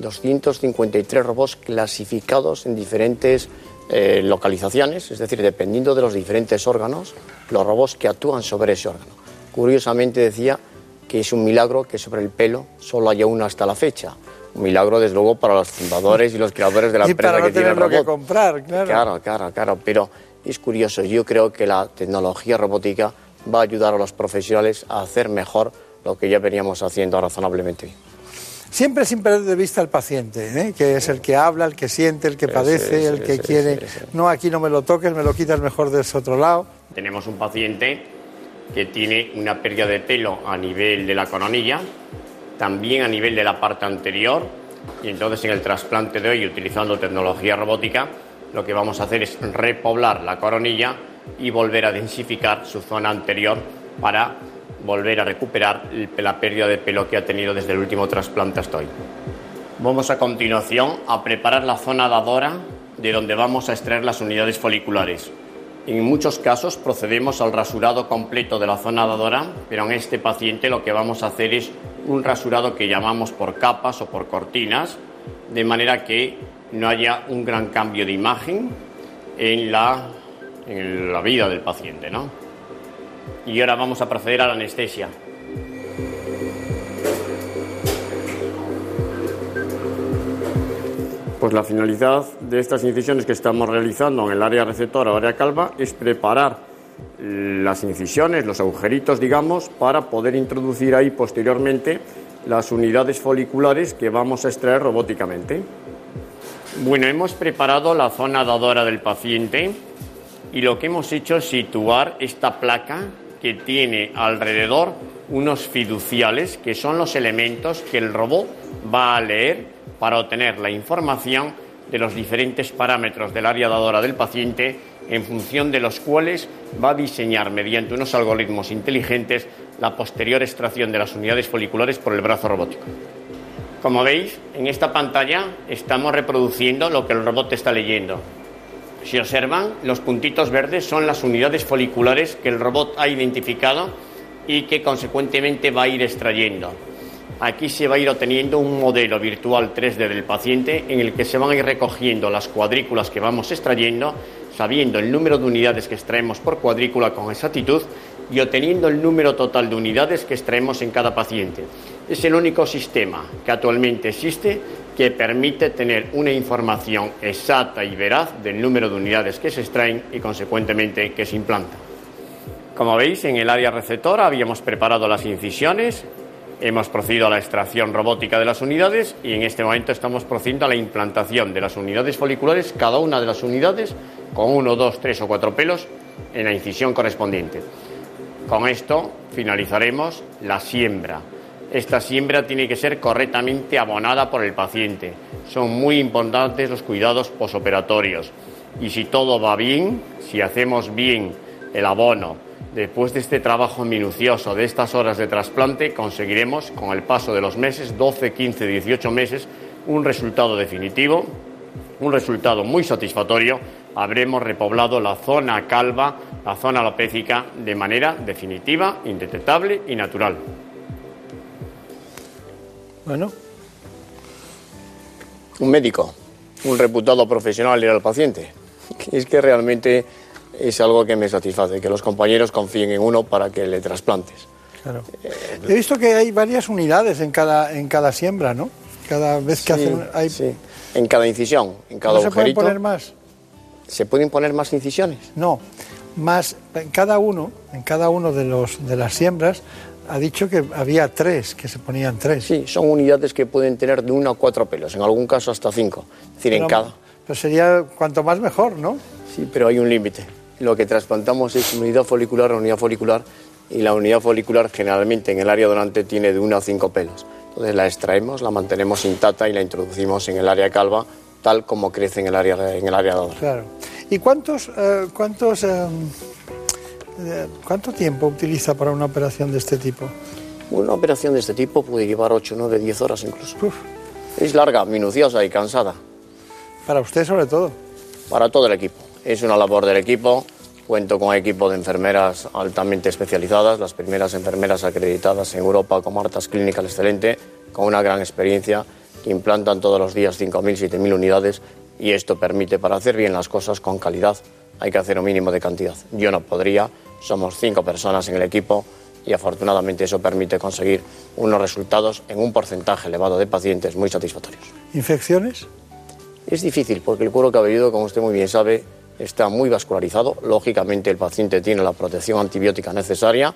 253 robots clasificados en diferentes eh, localizaciones, es decir, dependiendo de los diferentes órganos, los robots que actúan sobre ese órgano. Curiosamente decía que es un milagro que sobre el pelo solo haya uno hasta la fecha. Un milagro, desde luego, para los fundadores y los creadores de la y empresa para no que tiene el tenerlo que robot. comprar, claro. Claro, claro, claro, pero es curioso. Yo creo que la tecnología robótica va a ayudar a los profesionales a hacer mejor lo que ya veníamos haciendo razonablemente bien. Siempre sin perder de vista al paciente, ¿eh? que es el que habla, el que siente, el que padece, sí, el que sí, quiere. sí, sí. No, aquí no me lo toques, me lo quitas mejor de ese otro lado. Tenemos un paciente que tiene una pérdida de pelo a nivel de la coronilla, también a nivel de la parte anterior, y entonces en el trasplante de hoy, utilizando tecnología robótica, lo que vamos a hacer es repoblar la coronilla y volver a densificar su zona anterior para volver a recuperar la pérdida de pelo que ha tenido desde el último trasplante hasta hoy. Vamos a continuación a preparar la zona dadora de donde vamos a extraer las unidades foliculares. En muchos casos procedemos al rasurado completo de la zona dadora, pero en este paciente lo que vamos a hacer es un rasurado que llamamos por capas o por cortinas, de manera que no haya un gran cambio de imagen en la, en la vida del paciente. ¿no? Y ahora vamos a proceder a la anestesia. Pues la finalidad de estas incisiones que estamos realizando en el área receptora o área calva es preparar las incisiones, los agujeritos, digamos, para poder introducir ahí posteriormente las unidades foliculares que vamos a extraer robóticamente. Bueno, hemos preparado la zona dadora del paciente y lo que hemos hecho es situar esta placa que tiene alrededor unos fiduciales, que son los elementos que el robot va a leer para obtener la información de los diferentes parámetros del área dadora del paciente, en función de los cuales va a diseñar mediante unos algoritmos inteligentes la posterior extracción de las unidades foliculares por el brazo robótico. Como veis, en esta pantalla estamos reproduciendo lo que el robot está leyendo. Si observan, los puntitos verdes son las unidades foliculares que el robot ha identificado y que consecuentemente va a ir extrayendo. Aquí se va a ir obteniendo un modelo virtual 3D del paciente en el que se van a ir recogiendo las cuadrículas que vamos extrayendo, sabiendo el número de unidades que extraemos por cuadrícula con exactitud y obteniendo el número total de unidades que extraemos en cada paciente. Es el único sistema que actualmente existe que permite tener una información exacta y veraz del número de unidades que se extraen y consecuentemente que se implantan. Como veis, en el área receptora habíamos preparado las incisiones, hemos procedido a la extracción robótica de las unidades y en este momento estamos procediendo a la implantación de las unidades foliculares, cada una de las unidades con uno, dos, tres o cuatro pelos en la incisión correspondiente. Con esto finalizaremos la siembra. Esta siembra tiene que ser correctamente abonada por el paciente. Son muy importantes los cuidados posoperatorios. Y si todo va bien, si hacemos bien el abono, después de este trabajo minucioso, de estas horas de trasplante, conseguiremos, con el paso de los meses, 12, 15, 18 meses, un resultado definitivo, un resultado muy satisfactorio. Habremos repoblado la zona calva, la zona alopécica, de manera definitiva, indetectable y natural. Bueno, Un médico, un reputado profesional era el paciente. Es que realmente es algo que me satisface, que los compañeros confíen en uno para que le trasplantes. claro. He visto que hay varias unidades en cada, en cada siembra, ¿no? Cada vez que Sí, hacen... Hay... sí. En cada incisión, en cada ¿No se pueden agujerito. poner más? ¿Se pueden poner más incisiones? No, más en cada uno, en cada uno de los de las siembras ha dicho que había tres, que se ponían tres. Sí, son unidades que pueden tener de uno a cuatro pelos, en algún caso hasta cinco. Es decir, en Pero- cada. Pues sería cuanto más mejor, ¿no? Sí, pero hay un límite. Lo que trasplantamos es unidad folicular a unidad folicular y la unidad folicular generalmente en el área donante tiene de 1 a 5 pelos. Entonces la extraemos, la mantenemos intacta y la introducimos en el área calva tal como crece en el área, en el área donante. Claro. ¿Y cuántos, eh, cuántos, eh, cuánto tiempo utiliza para una operación de este tipo? Una operación de este tipo puede llevar 8, 9, 10 horas incluso. Es larga, minuciosa y cansada. Para usted sobre todo. Para todo el equipo. Es una labor del equipo. Cuento con equipo de enfermeras altamente especializadas, las primeras enfermeras acreditadas en Europa como Artas Clínica Excelente, con una gran experiencia, que implantan todos los días 5.000, 7.000 unidades y esto permite, para hacer bien las cosas con calidad, hay que hacer un mínimo de cantidad. Yo no podría, somos cinco personas en el equipo y afortunadamente eso permite conseguir unos resultados en un porcentaje elevado de pacientes muy satisfactorios. ¿Infecciones? Es difícil porque el cuero cabelludo, como usted muy bien sabe, está muy vascularizado. Lógicamente el paciente tiene la protección antibiótica necesaria.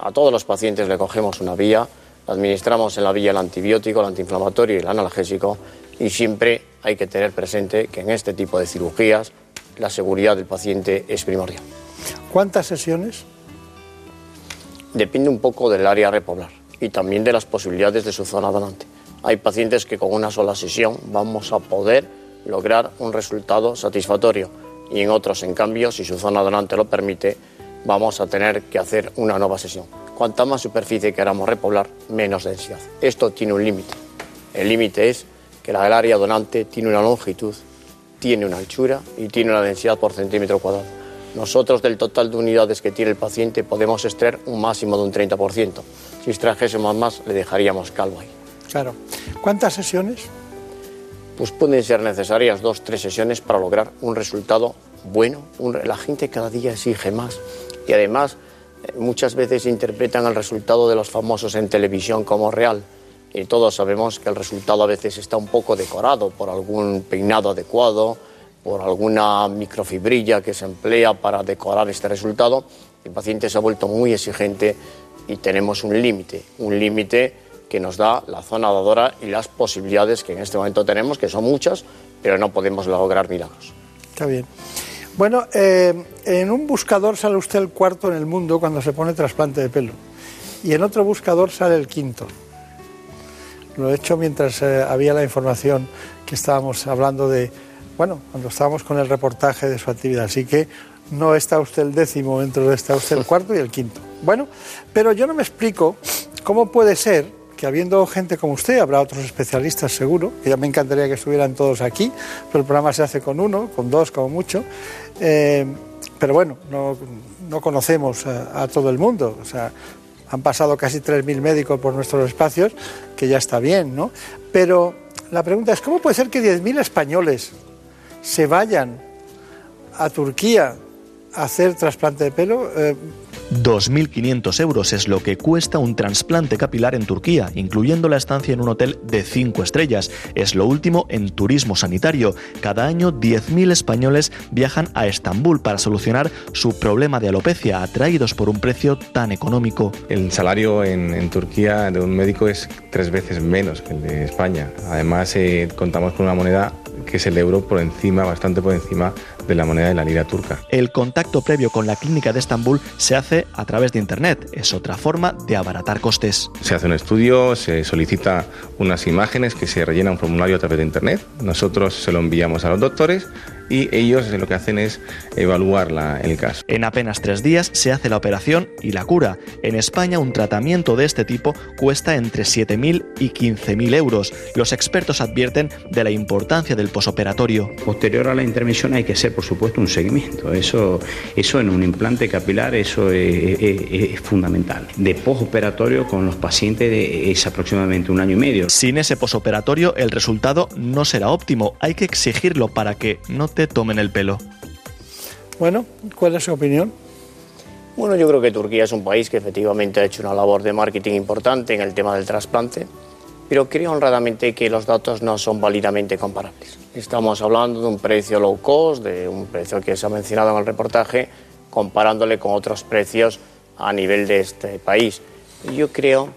A todos los pacientes le cogemos una vía, administramos en la vía el antibiótico, el antiinflamatorio y el analgésico y siempre hay que tener presente que en este tipo de cirugías la seguridad del paciente es primordial. ¿Cuántas sesiones? Depende un poco del área a repoblar y también de las posibilidades de su zona donante. Hay pacientes que con una sola sesión vamos a poder lograr un resultado satisfactorio y en otros, en cambio, si su zona donante lo permite, vamos a tener que hacer una nueva sesión. Cuanta más superficie queramos repoblar, menos densidad. Esto tiene un límite. El límite es que la área donante tiene una longitud, tiene una anchura y tiene una densidad por centímetro cuadrado. Nosotros del total de unidades que tiene el paciente podemos extraer un máximo de un 30%. Si extrajésemos más, le dejaríamos calvo ahí. Claro. ¿Cuántas sesiones? Pues pueden ser necesarias dos, tres sesiones para lograr un resultado bueno. la gente cada día exige más y además eh, muchas veces interpretan el resultado de los famosos en televisión como real. Y todos sabemos que el resultado a veces está un poco decorado por algún peinado adecuado, por alguna microfibrilla que se emplea para decorar este resultado. El paciente se ha vuelto muy exigente y tenemos un límite, un límite que nos da la zona dadora y las posibilidades que en este momento tenemos, que son muchas, pero no podemos lograr milagros. Está bien. Bueno, eh, en un buscador sale usted el cuarto en el mundo cuando se pone trasplante de pelo y en otro buscador sale el quinto. Lo he hecho mientras eh, había la información que estábamos hablando de, bueno, cuando estábamos con el reportaje de su actividad. Así que no está usted el décimo, dentro de está usted el cuarto y el quinto. Bueno, pero yo no me explico cómo puede ser que habiendo gente como usted, habrá otros especialistas seguro, que ya me encantaría que estuvieran todos aquí, pero el programa se hace con uno, con dos como mucho, eh, pero bueno, no, no conocemos a, a, todo el mundo, o sea, han pasado casi 3.000 médicos por nuestros espacios, que ya está bien, ¿no? Pero la pregunta es, ¿cómo puede ser que 10.000 españoles se vayan a Turquía a hacer trasplante de pelo? Eh, 2.500 euros es lo que cuesta un trasplante capilar en Turquía, incluyendo la estancia en un hotel de 5 estrellas. Es lo último en turismo sanitario. Cada año 10.000 españoles viajan a Estambul para solucionar su problema de alopecia, atraídos por un precio tan económico. El salario en, en Turquía de un médico es tres veces menos que el de España. Además, eh, contamos con una moneda que es el euro por encima, bastante por encima de la moneda de la lira turca. El contacto previo con la clínica de Estambul se hace a través de Internet. Es otra forma de abaratar costes. Se hace un estudio, se solicita unas imágenes que se rellena un formulario a través de Internet. Nosotros se lo enviamos a los doctores y ellos lo que hacen es evaluar la, el caso. En apenas tres días se hace la operación y la cura. En España un tratamiento de este tipo cuesta entre 7.000 y 15.000 euros. Los expertos advierten de la importancia del posoperatorio. Posterior a la intervención hay que hacer, por supuesto, un seguimiento. Eso, eso en un implante capilar eso es, es, es fundamental. De posoperatorio con los pacientes es aproximadamente un año y medio. Sin ese posoperatorio el resultado no será óptimo. Hay que exigirlo para que no te tomen el pelo. Bueno, ¿cuál es su opinión? Bueno, yo creo que Turquía es un país que efectivamente ha hecho una labor de marketing importante en el tema del trasplante, pero creo honradamente que los datos no son válidamente comparables. Estamos hablando de un precio low cost, de un precio que se ha mencionado en el reportaje, comparándole con otros precios a nivel de este país. Yo creo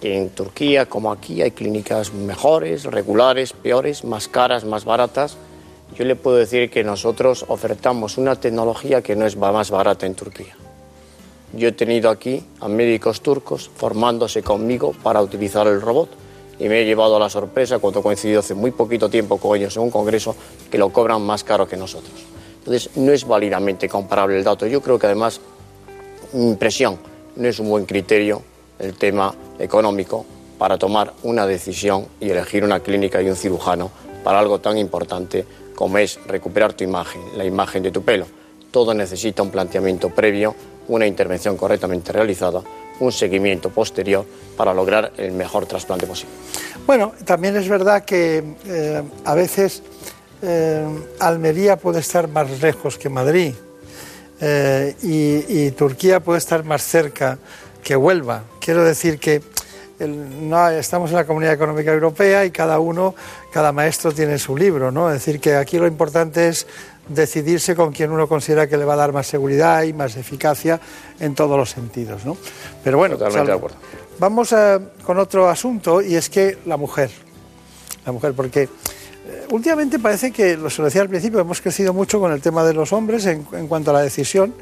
que en Turquía, como aquí, hay clínicas mejores, regulares, peores, más caras, más baratas yo le puedo decir que nosotros ofertamos una tecnología que no es más barata en Turquía. Yo he tenido aquí a médicos turcos formándose conmigo para utilizar el robot y me he llevado a la sorpresa cuando he coincidido hace muy poquito tiempo con ellos en un congreso que lo cobran más caro que nosotros. Entonces, no es válidamente comparable el dato. Yo creo que además, mi impresión, no es un buen criterio el tema económico para tomar una decisión y elegir una clínica y un cirujano para algo tan importante como es recuperar tu imagen, la imagen de tu pelo. Todo necesita un planteamiento previo, una intervención correctamente realizada, un seguimiento posterior para lograr el mejor trasplante posible. Bueno, también es verdad que eh, a veces eh, Almería puede estar más lejos que Madrid eh, y, y Turquía puede estar más cerca que Huelva. Quiero decir que el- no, estamos en la Comunidad Económica Europea y cada uno, cada maestro tiene su libro, ¿no? Es decir, que aquí lo importante es decidirse con quien uno considera que le va a dar más seguridad y más eficacia en todos los sentidos, ¿no? Pero bueno, Totalmente Salvo, de acuerdo. vamos a- con otro asunto y es que la mujer, la mujer, porque eh, últimamente parece que, lo se lo decía al principio, hemos crecido mucho con el tema de los hombres en, en cuanto a la decisión,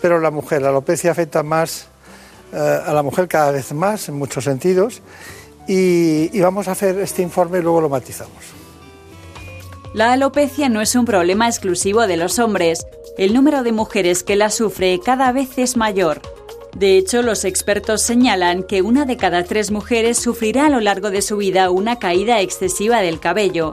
pero la mujer, la alopecia afecta más eh, a la mujer cada vez más en muchos sentidos y, y vamos a hacer este informe y luego lo matizamos. La alopecia no es un problema exclusivo de los hombres. El número de mujeres que la sufre cada vez es mayor. De hecho, los expertos señalan que una de cada tres mujeres sufrirá a lo largo de su vida una caída excesiva del cabello.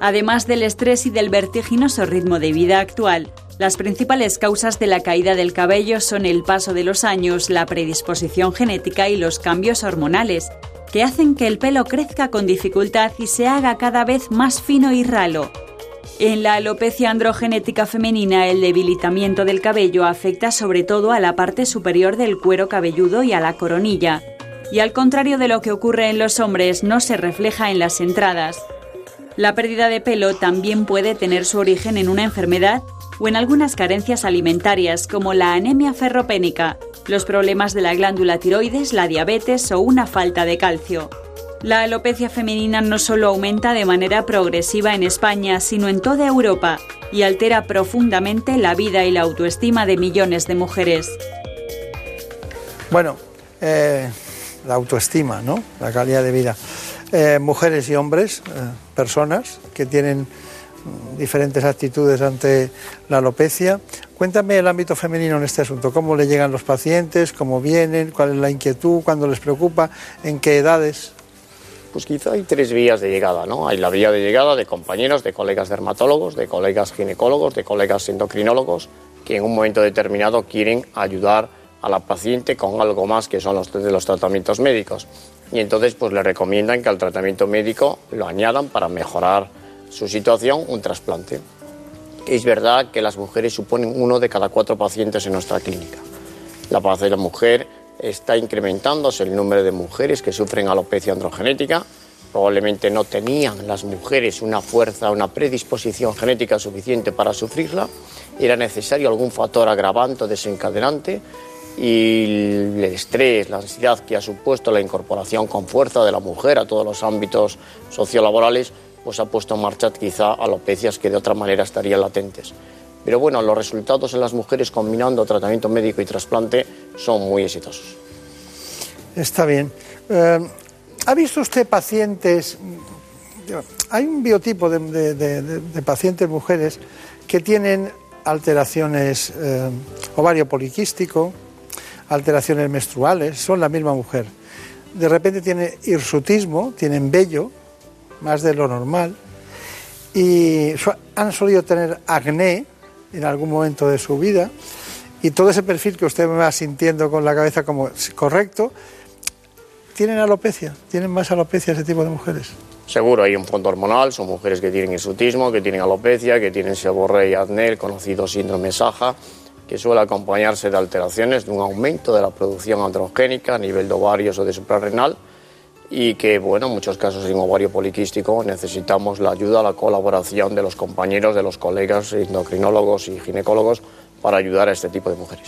Además del estrés y del vertiginoso ritmo de vida actual, las principales causas de la caída del cabello son el paso de los años, la predisposición genética y los cambios hormonales, que hacen que el pelo crezca con dificultad y se haga cada vez más fino y ralo. En la alopecia androgenética femenina, el debilitamiento del cabello afecta sobre todo a la parte superior del cuero cabelludo y a la coronilla, y al contrario de lo que ocurre en los hombres, no se refleja en las entradas. La pérdida de pelo también puede tener su origen en una enfermedad o en algunas carencias alimentarias como la anemia ferropénica, los problemas de la glándula tiroides, la diabetes o una falta de calcio. La alopecia femenina no solo aumenta de manera progresiva en España, sino en toda Europa y altera profundamente la vida y la autoestima de millones de mujeres. Bueno, eh, la autoestima, ¿no? La calidad de vida. Eh, mujeres y hombres, eh, personas que tienen diferentes actitudes ante la alopecia. Cuéntame el ámbito femenino en este asunto, cómo le llegan los pacientes, cómo vienen, cuál es la inquietud, cuándo les preocupa, en qué edades. Pues quizá hay tres vías de llegada, ¿no? Hay la vía de llegada de compañeros, de colegas dermatólogos, de colegas ginecólogos, de colegas endocrinólogos, que en un momento determinado quieren ayudar a la paciente con algo más que son los, de los tratamientos médicos. Y entonces pues le recomiendan que al tratamiento médico lo añadan para mejorar su situación un trasplante. Es verdad que las mujeres suponen uno de cada cuatro pacientes en nuestra clínica. La paz de la mujer está incrementándose el número de mujeres que sufren alopecia androgenética. Probablemente no tenían las mujeres una fuerza, una predisposición genética suficiente para sufrirla. Era necesario algún factor agravante o desencadenante y el estrés, la ansiedad que ha supuesto la incorporación con fuerza de la mujer a todos los ámbitos sociolaborales, pues ha puesto en marcha quizá alopecias que de otra manera estarían latentes. Pero bueno, los resultados en las mujeres combinando tratamiento médico y trasplante son muy exitosos. Está bien. Eh, ¿Ha visto usted pacientes? Hay un biotipo de, pacientes mujeres que tienen alteraciones eh, ovario poliquístico, alteraciones menstruales, son la misma mujer. De repente tiene hirsutismo, tienen vello, más de lo normal, y han solido tener acné en algún momento de su vida, y todo ese perfil que usted me va sintiendo con la cabeza como correcto, tienen alopecia, tienen más alopecia ese tipo de mujeres. Seguro hay un fondo hormonal, son mujeres que tienen hirsutismo, que tienen alopecia, que tienen seborrea y acné, el conocido síndrome Saja, que suele acompañarse de alteraciones, de un aumento de la producción androgénica a nivel de ovarios o de suprarrenal y que, bueno, en muchos casos en ovario poliquístico necesitamos la ayuda, la colaboración de los compañeros, de los colegas endocrinólogos y ginecólogos para ayudar a este tipo de mujeres.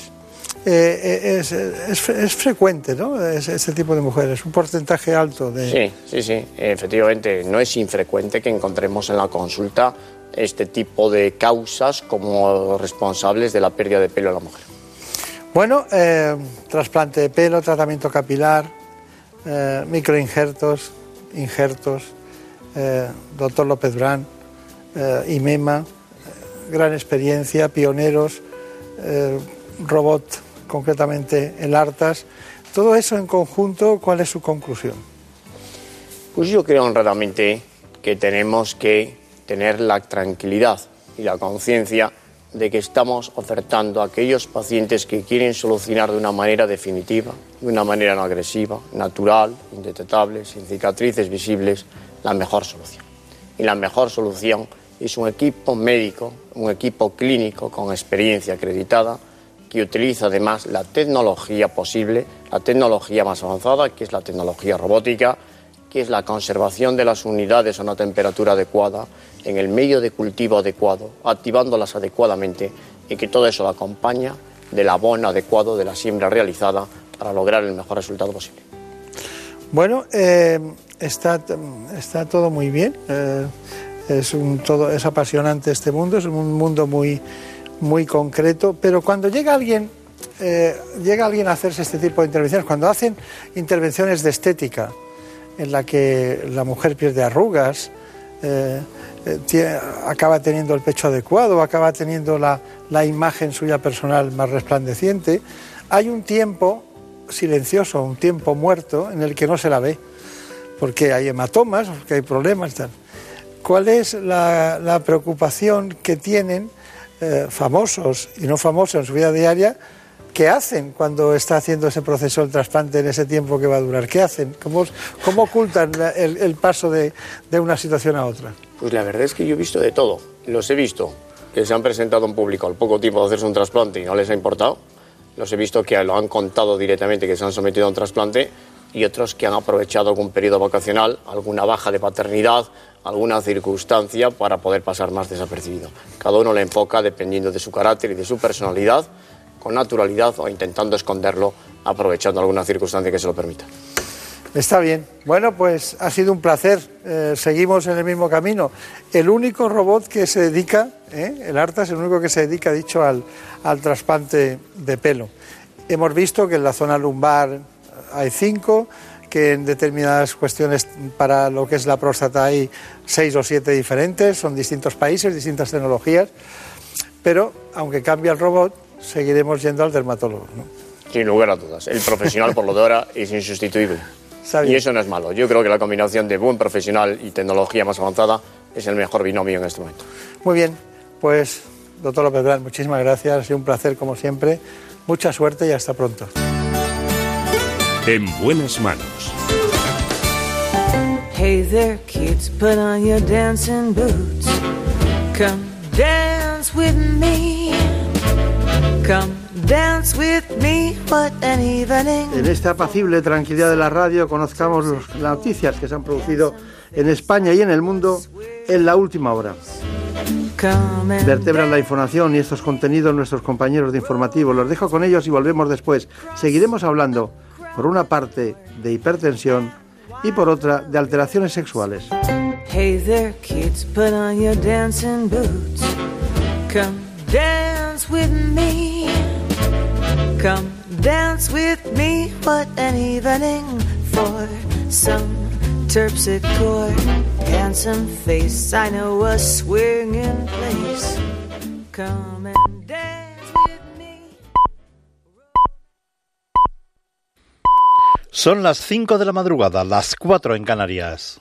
Eh, eh, es, es- es frecuente, ¿no? Es- ese tipo de mujeres, un porcentaje alto de... Sí, sí, sí. Efectivamente, no es infrecuente que encontremos en la consulta este tipo de causas como responsables de la pérdida de pelo en la mujer. Bueno, eh, trasplante de pelo, tratamiento capilar, eh, microinjertos, injertos, eh, doctor López Durán, eh, IMEMA, eh, gran experiencia, pioneros, eh, robot concretamente el ARTAS. Todo eso en conjunto, ¿cuál es su conclusión? Pues yo creo honradamente que tenemos que tener la tranquilidad y la conciencia de que estamos ofertando a aquellos pacientes que quieren solucionar de una manera definitiva, de una manera no agresiva, natural, indetectable, sin cicatrices visibles, la mejor solución. Y la mejor solución es un equipo médico, un equipo clínico con experiencia acreditada, que utiliza además la tecnología posible, la tecnología más avanzada, que es la tecnología robótica, que es la conservación de las unidades a una temperatura adecuada, en el medio de cultivo adecuado, activándolas adecuadamente y que todo eso lo acompaña del abono adecuado de la siembra realizada para lograr el mejor resultado posible. Bueno, eh, está, está todo muy bien. eh, es, un, todo, es apasionante este mundo, es un mundo muy, muy concreto, pero cuando llega alguien, eh, llega alguien a hacerse este tipo de intervenciones, cuando hacen intervenciones de estética, en la que la mujer pierde arrugas, eh, eh, acaba teniendo el pecho adecuado, acaba teniendo la, imagen suya personal más resplandeciente, hay un tiempo silencioso, un tiempo muerto en el que no se la ve, porque hay hematomas, porque hay problemas. Tal. ¿Cuál es la, la preocupación que tienen eh, famosos y no famosos en su vida diaria? ¿Qué hacen cuando está haciendo ese proceso del trasplante en ese tiempo que va a durar? ¿Qué hacen? ¿Cómo, cómo ocultan el, el paso de, de una situación a otra? Pues la verdad es que yo he visto de todo. Los he visto que se han presentado en público al poco tiempo de hacerse un trasplante y no les ha importado. Los he visto que lo han contado directamente que se han sometido a un trasplante y otros que han aprovechado algún periodo vacacional, alguna baja de paternidad, alguna circunstancia para poder pasar más desapercibido. Cada uno le enfoca dependiendo de su carácter y de su personalidad, con naturalidad o intentando esconderlo, aprovechando alguna circunstancia que se lo permita. Está bien. Bueno, pues ha sido un placer. Eh, seguimos en el mismo camino. El único robot que se dedica, ¿eh? el ARTA es el único que se dedica, dicho, al, al trasplante de pelo. Hemos visto que en la zona lumbar hay cinco, que en determinadas cuestiones para lo que es la próstata hay seis o siete diferentes, son distintos países, distintas tecnologías, pero aunque cambie el robot, seguiremos yendo al dermatólogo. ¿no? Sin lugar a dudas. El profesional, por lo de ahora, es insustituible. Está Y eso no es malo. Yo creo que la combinación de buen profesional y tecnología más avanzada es el mejor binomio en este momento. Muy bien, pues doctor López Blas, muchísimas gracias, ha sido un placer como siempre, mucha suerte y hasta pronto. En buenas manos. Hey there, kids, put on your dancing boots. Come dance with me. Come dance with me. What an evening. En esta apacible tranquilidad de la radio conozcamos las noticias que se han producido en España y en el mundo en la última hora. Vertebran la información y estos contenidos nuestros compañeros de informativo. Los dejo con ellos y volvemos después. Seguiremos hablando, por una parte, de hipertensión y por otra, de alteraciones sexuales. Hey there, kids, put on your dancing boots. Come dance with me. Come dance with me. What an evening for some terpsichore. Handsome face, I know a swinging place. Come and dance with me. Son las 5 de la madrugada, las 4 en Canarias.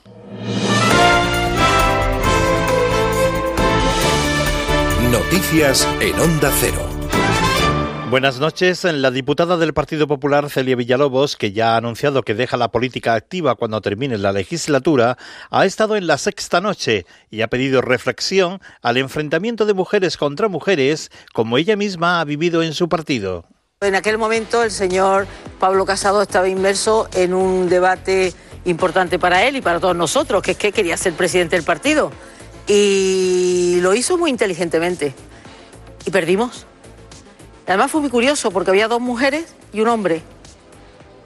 Noticias en Onda Cero. Buenas noches. La diputada del Partido Popular, Celia Villalobos, que ya ha anunciado que deja la política activa cuando termine la legislatura, ha estado en la sexta noche y ha pedido reflexión al enfrentamiento de mujeres contra mujeres, como ella misma ha vivido en su partido. En aquel momento el señor Pablo Casado estaba inmerso en un debate importante para él y para todos nosotros, que es que quería ser presidente del partido. Y lo hizo muy inteligentemente. Y perdimos. Además fue muy curioso porque había dos mujeres y un hombre.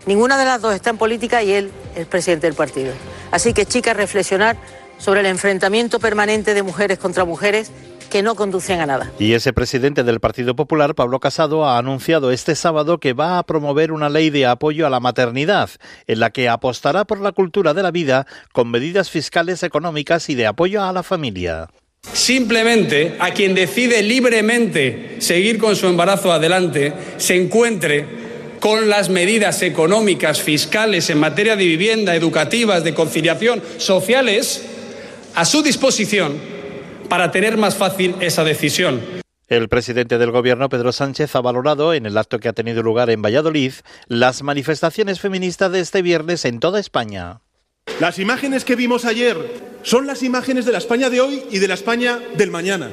Ninguna de las dos está en política y él es presidente del partido. Así que, chicas, reflexionar sobre el enfrentamiento permanente de mujeres contra mujeres que no conducen a nada. Y ese presidente del Partido Popular, Pablo Casado, ha anunciado este sábado que va a promover una ley de apoyo a la maternidad, en la que apostará por la cultura de la vida con medidas fiscales, económicas y de apoyo a la familia. Simplemente a quien decide libremente seguir con su embarazo adelante se encuentre con las medidas económicas, fiscales, en materia de vivienda, educativas, de conciliación, sociales, a su disposición para tener más fácil esa decisión. El presidente del gobierno, Pedro Sánchez, ha valorado en el acto que ha tenido lugar en Valladolid las manifestaciones feministas de este viernes en toda España. Las imágenes que vimos ayer son las imágenes de la España de hoy y de la España del mañana.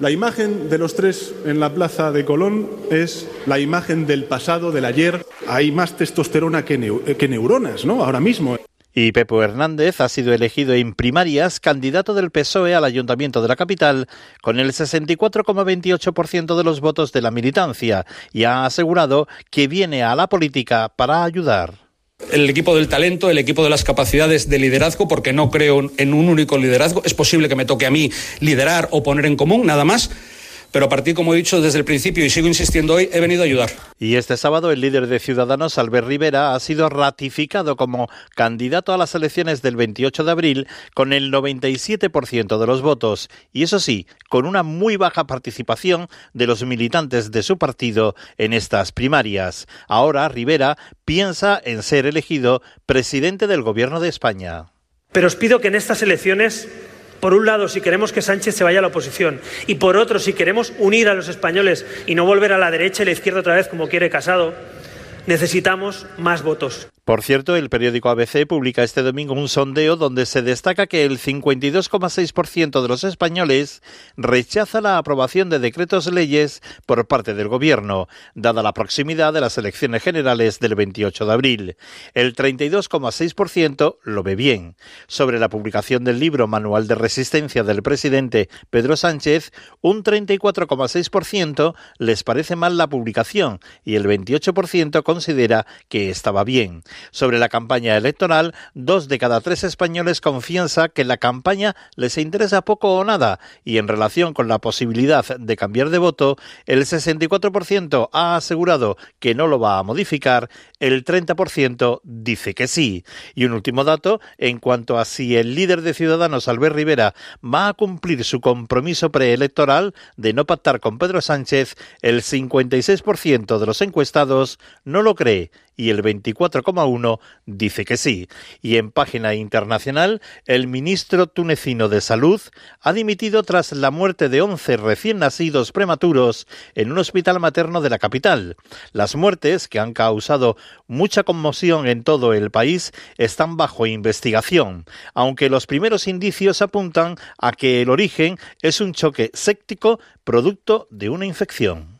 La imagen de los tres en la plaza de Colón es la imagen del pasado, del ayer. Hay más testosterona que, que neuronas, ¿no? Ahora mismo. Y Pepo Hernández ha sido elegido en primarias candidato del PSOE al Ayuntamiento de la capital con el 64,28% de los votos de la militancia y ha asegurado que viene a la política para ayudar el equipo del talento, el equipo de las capacidades de liderazgo, porque no creo en un único liderazgo. Es posible que me toque a mí liderar o poner en común, nada más pero a partir, como he dicho desde el principio y sigo insistiendo hoy, he venido a ayudar. Y este sábado el líder de Ciudadanos, Albert Rivera, ha sido ratificado como candidato a las elecciones del 28 de abril con el 97% de los votos y eso sí, con una muy baja participación de los militantes de su partido en estas primarias. Ahora Rivera piensa en ser elegido presidente del Gobierno de España. Pero os pido que en estas elecciones por un lado, si queremos que Sánchez se vaya a la oposición y por otro, si queremos unir a los españoles y no volver a la derecha y la izquierda otra vez como quiere Casado, necesitamos más votos. Por cierto, el periódico ABC publica este domingo un sondeo donde se destaca que el 52,6% de los españoles rechaza la aprobación de decretos leyes por parte del gobierno, dada la proximidad de las elecciones generales del 28 de abril. El 32,6% lo ve bien. Sobre la publicación del libro Manual de Resistencia del presidente Pedro Sánchez, un 34,6% les parece mal la publicación y el 28% considera que estaba bien. Sobre la campaña electoral, dos de cada tres españoles confianza que la campaña les interesa poco o nada y en relación con la posibilidad de cambiar de voto, el 64% ha asegurado que no lo va a modificar, el 30% dice que sí. Y un último dato, en cuanto a si el líder de Ciudadanos, Albert Rivera, va a cumplir su compromiso preelectoral de no pactar con Pedro Sánchez, el 56% de los encuestados no lo cree y el 24,1 dice que sí. Y en página internacional, el ministro tunecino de Salud ha dimitido tras la muerte de 11 recién nacidos prematuros en un hospital materno de la capital. Las muertes, que han causado mucha conmoción en todo el país, están bajo investigación, aunque los primeros indicios apuntan a que el origen es un choque séptico producto de una infección.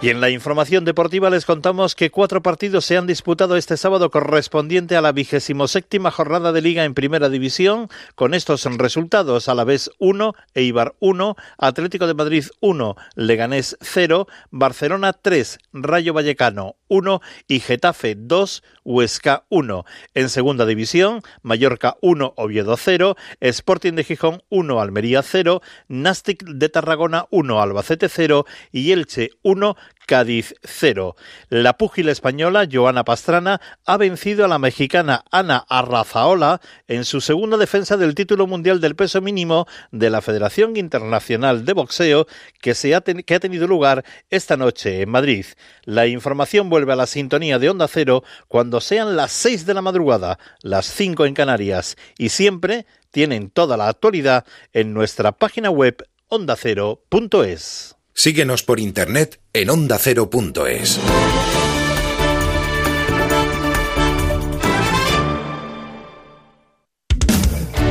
Y en la información deportiva les contamos que cuatro partidos se han disputado este sábado correspondiente a la vigésimo séptima jornada de Liga en Primera División, con estos resultados: Alavés 1, Eibar 1, Atlético de Madrid 1, Leganés 0, Barcelona 3, Rayo Vallecano 1 y Getafe 2, Huesca 1. En Segunda División, Mallorca 1, Oviedo 0, Sporting de Gijón 1, Almería 0, Nastic de Tarragona 1, Albacete 0 y Elche 1, Cádiz 0. La púgila española Joana Pastrana ha vencido a la mexicana Ana Arrazaola en su segunda defensa del título mundial del peso mínimo de la Federación Internacional de Boxeo que, se ha, que ha tenido lugar esta noche en Madrid. La información vuelve a la sintonía de Onda Cero cuando sean las 6 de la madrugada, las 5 en Canarias y siempre tienen toda la actualidad en nuestra página web ondacero.es. Síguenos por internet en ondacero.es.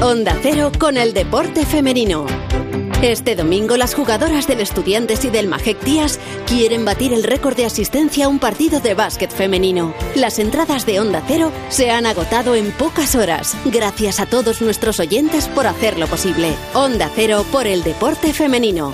Onda Cero con el deporte femenino. Este domingo las jugadoras del Estudiantes y del Majek Díaz quieren batir el récord de asistencia a un partido de básquet femenino. Las entradas de Onda Cero se han agotado en pocas horas. Gracias a todos nuestros oyentes por hacerlo posible. Onda Cero por el deporte femenino.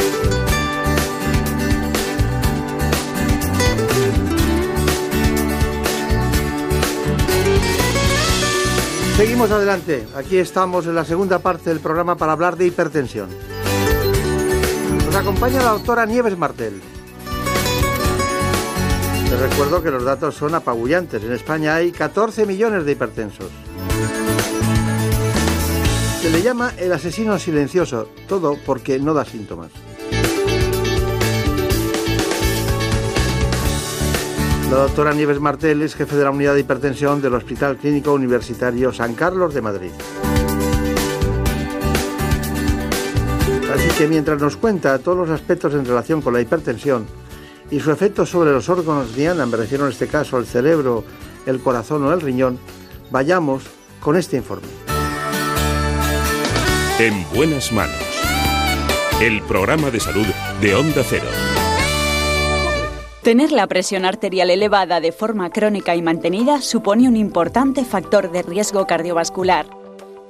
Seguimos adelante. Aquí estamos en la segunda parte del programa para hablar de hipertensión. Nos acompaña la doctora Nieves Martel. Les recuerdo que los datos son apabullantes. En España hay 14 millones de hipertensos. Se le llama el asesino silencioso, todo porque no da síntomas. La doctora Nieves Martel es jefe de la unidad de hipertensión del Hospital Clínico Universitario San Carlos de Madrid. Así que mientras nos cuenta todos los aspectos en relación con la hipertensión y su efecto sobre los órganos diana, me refiero en este caso al cerebro, el corazón o el riñón, vayamos con este informe. En buenas manos. El programa de salud de Onda Cero. Tener la presión arterial elevada de forma crónica y mantenida supone un importante factor de riesgo cardiovascular.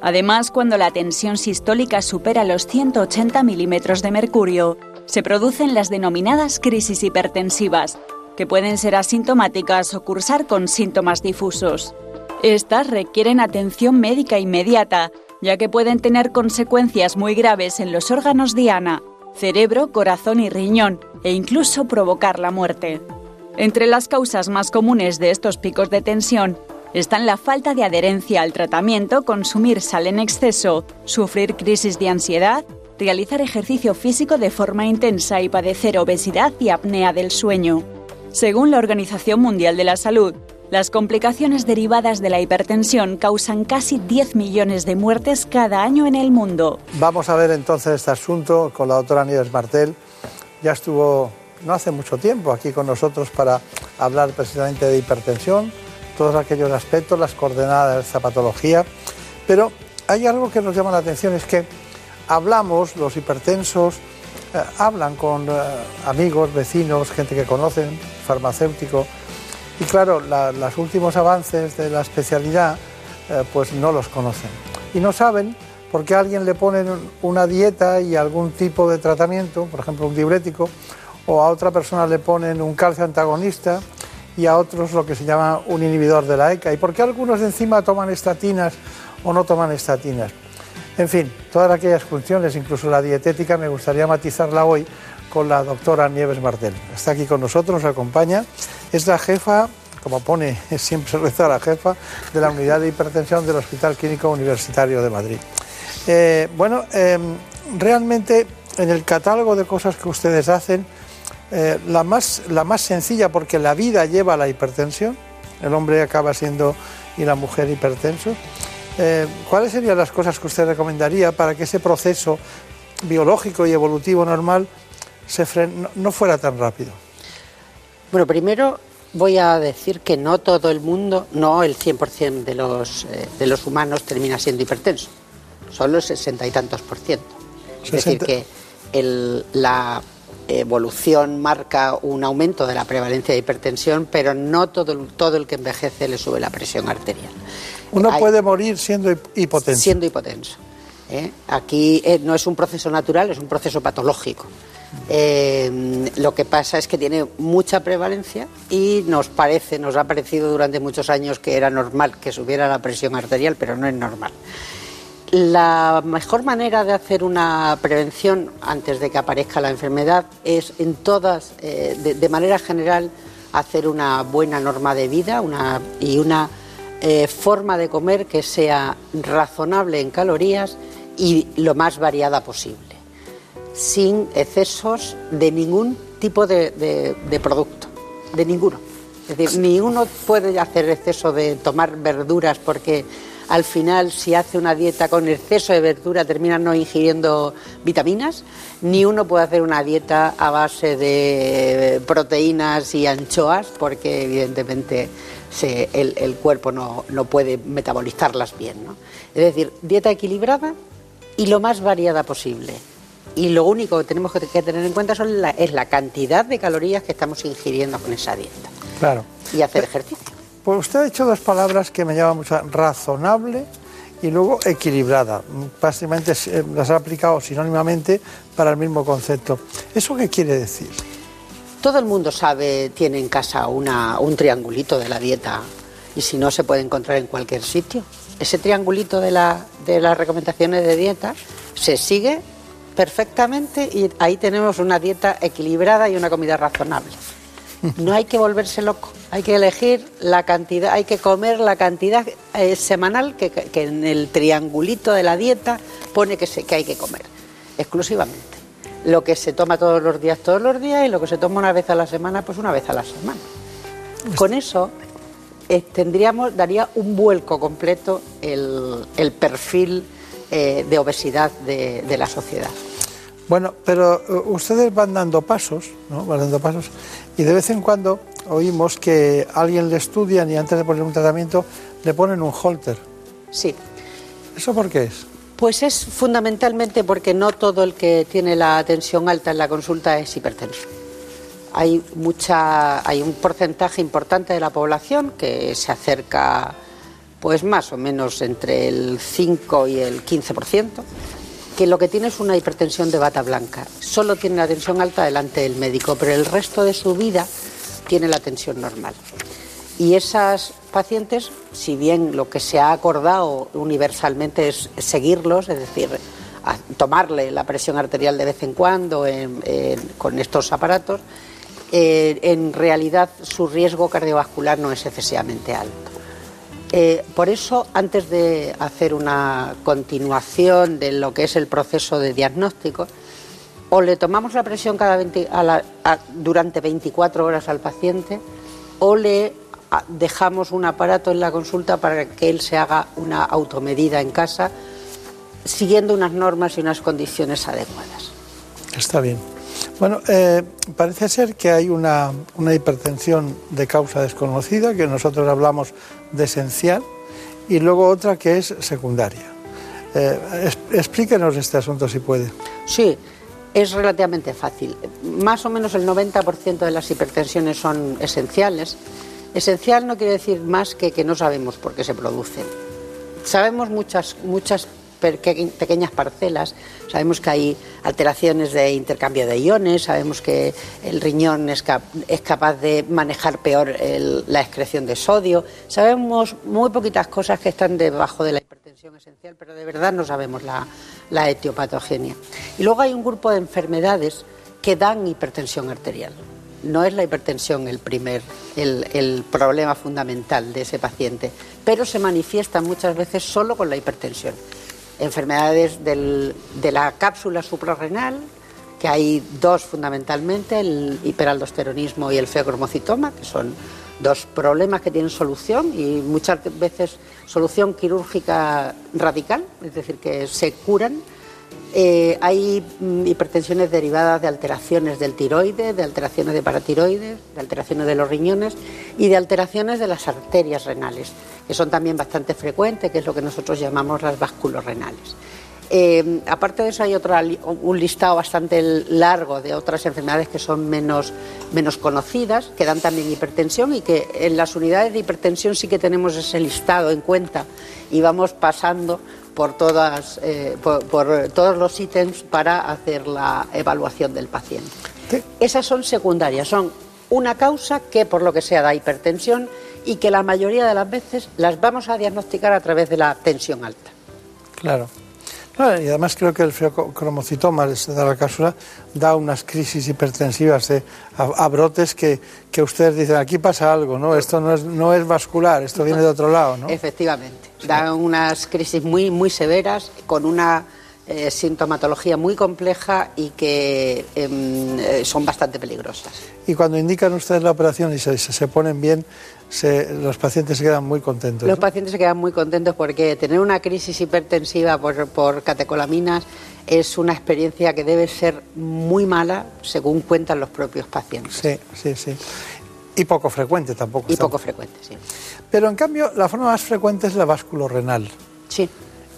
Además, cuando la tensión sistólica supera los 180 milímetros de mercurio, se producen las denominadas crisis hipertensivas, que pueden ser asintomáticas o cursar con síntomas difusos. Estas requieren atención médica inmediata, ya que pueden tener consecuencias muy graves en los órganos diana, cerebro, corazón y riñón, e incluso provocar la muerte. Entre las causas más comunes de estos picos de tensión están la falta de adherencia al tratamiento, consumir sal en exceso, sufrir crisis de ansiedad, realizar ejercicio físico de forma intensa y padecer obesidad y apnea del sueño. Según la Organización Mundial de la Salud, las complicaciones derivadas de la hipertensión causan casi 10 millones de muertes cada año en el mundo. Vamos a ver entonces este asunto con la doctora Nieves Martel. Ya estuvo no hace mucho tiempo aquí con nosotros para hablar precisamente de hipertensión, todos aquellos aspectos, las coordenadas de esta patología. Pero hay algo que nos llama la atención, es que hablamos, los hipertensos, eh, hablan con eh, amigos, vecinos, gente que conocen, farmacéuticos, y claro, los últimos avances de la especialidad eh, pues no los conocen. Y no saben por qué a alguien le ponen una dieta y algún tipo de tratamiento, por ejemplo un diurético, o a otra persona le ponen un calcio antagonista y a otros lo que se llama un inhibidor de la ECA. ¿Y por qué algunos de encima toman estatinas o no toman estatinas? En fin, todas aquellas funciones, incluso la dietética, me gustaría matizarla hoy con la doctora Nieves Martel. Está aquí con nosotros, nos acompaña. Es la jefa, como pone siempre reza la jefa, de la unidad de hipertensión del Hospital Clínico Universitario de Madrid. Eh, bueno, em, realmente en el catálogo de cosas que ustedes hacen, eh, la, más, la más sencilla, porque la vida lleva a la hipertensión, el hombre acaba siendo y la mujer hipertensos. Eh, ¿Cuáles serían las cosas que usted recomendaría para que ese proceso biológico y evolutivo normal se no fuera tan rápido? Bueno, primero voy a decir que no todo el mundo, no el 100% de los, de los humanos termina siendo hipertenso, solo el sesenta y tantos por ciento. Es decir, que el, la evolución marca un aumento de la prevalencia de hipertensión, pero no todo, todo el que envejece le sube la presión arterial. Uno puede morir siendo hipotenso. Siendo hipotenso. ¿eh? Aquí eh, no es un proceso natural, es un proceso patológico. Eh, lo que pasa es que tiene mucha prevalencia y nos parece, nos ha parecido durante muchos años que era normal que subiera la presión arterial, pero no es normal. La mejor manera de hacer una prevención antes de que aparezca la enfermedad es en todas, de, manera general, hacer una buena norma de vida y una forma de comer que sea razonable en calorías y lo más variada posible, sin excesos de ningún tipo de, producto, de ninguno. Es decir, ni uno puede hacer exceso de tomar verduras porque al final si hace una dieta con exceso de verdura termina no ingiriendo vitaminas, ni uno puede hacer una dieta a base de proteínas y anchoas porque evidentemente el, cuerpo no, puede metabolizarlas bien. Es decir, dieta equilibrada y lo más variada posible. Y lo único que tenemos que tener en cuenta son la- es la cantidad de calorías que estamos ingiriendo con esa dieta Claro. y hacer ejercicio. Pues usted ha dicho dos palabras que me llaman mucho, razonable y luego equilibrada. Básicamente eh, las ha aplicado sinónimamente para el mismo concepto. ¿Eso qué quiere decir? Todo el mundo sabe, tiene en casa una, un triangulito de la dieta y si no se puede encontrar en cualquier sitio. Ese triangulito de, la, de las recomendaciones de dieta se sigue perfectamente y ahí tenemos una dieta equilibrada y una comida razonable. No hay que volverse loco, hay que elegir la cantidad, hay que comer la cantidad eh, semanal que, que en el triangulito de la dieta pone que, se, que hay que comer, exclusivamente. Lo que se toma todos los días, todos los días, y lo que se toma una vez a la semana, pues una vez a la semana. Con eso eh, tendríamos, daría un vuelco completo el, el perfil eh, de obesidad de, de la sociedad. Bueno, pero eh, ustedes van dando pasos, ¿no? Van dando pasos y de vez en cuando oímos que alguien le estudian y antes de poner un tratamiento le ponen un holter. Sí. ¿Eso por qué es? Pues es fundamentalmente porque no todo el que tiene la tensión alta en la consulta es hipertenso. Hay mucha, hay un porcentaje importante de la población que se acerca, pues más o menos entre el 5 y el 15%, que lo que tiene es una hipertensión de bata blanca. Solo tiene la tensión alta delante del médico, pero el resto de su vida tiene la tensión normal. Y esas pacientes, si bien lo que se ha acordado universalmente es seguirlos, es decir, tomarle la presión arterial de vez en cuando con estos aparatos, eh, en realidad su riesgo cardiovascular no es excesivamente alto. Eh, por eso, antes de hacer una continuación de lo que es el proceso de diagnóstico, o le tomamos la presión cada 20 a la- a- durante 24 horas al paciente, o le dejamos un aparato en la consulta para que él se haga una automedida en casa, siguiendo unas normas y unas condiciones adecuadas. Está bien. Bueno, eh, parece ser que hay una, una hipertensión de causa desconocida, que nosotros hablamos de esencial, y luego otra que es secundaria. Eh, explíquenos este asunto si puede. Sí, es relativamente fácil. Más o menos el 90% de las hipertensiones son esenciales. Esencial no quiere decir más que que no sabemos por qué se producen. Sabemos muchas, muchas pequeñas parcelas, sabemos que hay alteraciones de intercambio de iones, sabemos que el riñón es, cap- es capaz de manejar peor la excreción de sodio, sabemos muy poquitas cosas que están debajo de la hipertensión esencial, pero de verdad no sabemos la, la etiopatogenia. Y luego hay un grupo de enfermedades que dan hipertensión arterial. No es la hipertensión el primer, el, el problema fundamental de ese paciente, pero se manifiesta muchas veces solo con la hipertensión. Enfermedades del- de la cápsula suprarrenal, que hay dos fundamentalmente, el hiperaldosteronismo y el feocromocitoma, que son dos problemas que tienen solución y muchas veces solución quirúrgica radical, es decir, que se curan. Eh, hay mm, hipertensiones derivadas de alteraciones del tiroides, de alteraciones de paratiroides, de alteraciones de los riñones y de alteraciones de las arterias renales, que son también bastante frecuentes, que es lo que nosotros llamamos las vasculorrenales. Eh, aparte de eso hay otra, un listado bastante largo de otras enfermedades que son menos, menos conocidas, que dan también hipertensión y que en las unidades de hipertensión sí que tenemos ese listado en cuenta y vamos pasando por, todas, eh, por, por todos los ítems para hacer la evaluación del paciente. Esas son secundarias, son una causa que por lo que sea da hipertensión y que la mayoría de las veces las vamos a diagnosticar a través de la tensión alta. Claro. No, y además creo que el feocromocitoma, se da la cápsula, da unas crisis hipertensivas de- a, a brotes que, que ustedes dicen, aquí pasa algo, ¿no? Esto no es, no es vascular, esto viene de otro lado, ¿no? Efectivamente. Dan unas crisis muy, muy severas, con una eh, sintomatología muy compleja y que em, eh, son bastante peligrosas. Y cuando indican ustedes la operación y se, se ponen bien, se- los pacientes se quedan muy contentos. Los ¿no? pacientes se quedan muy contentos porque tener una crisis hipertensiva por, por catecolaminas es una experiencia que debe ser muy mala, según cuentan los propios pacientes. Sí, sí, sí. Y poco frecuente tampoco. Y poco frecuente, sí. Pero en cambio, la forma más frecuente es la vasculorrenal. Sí.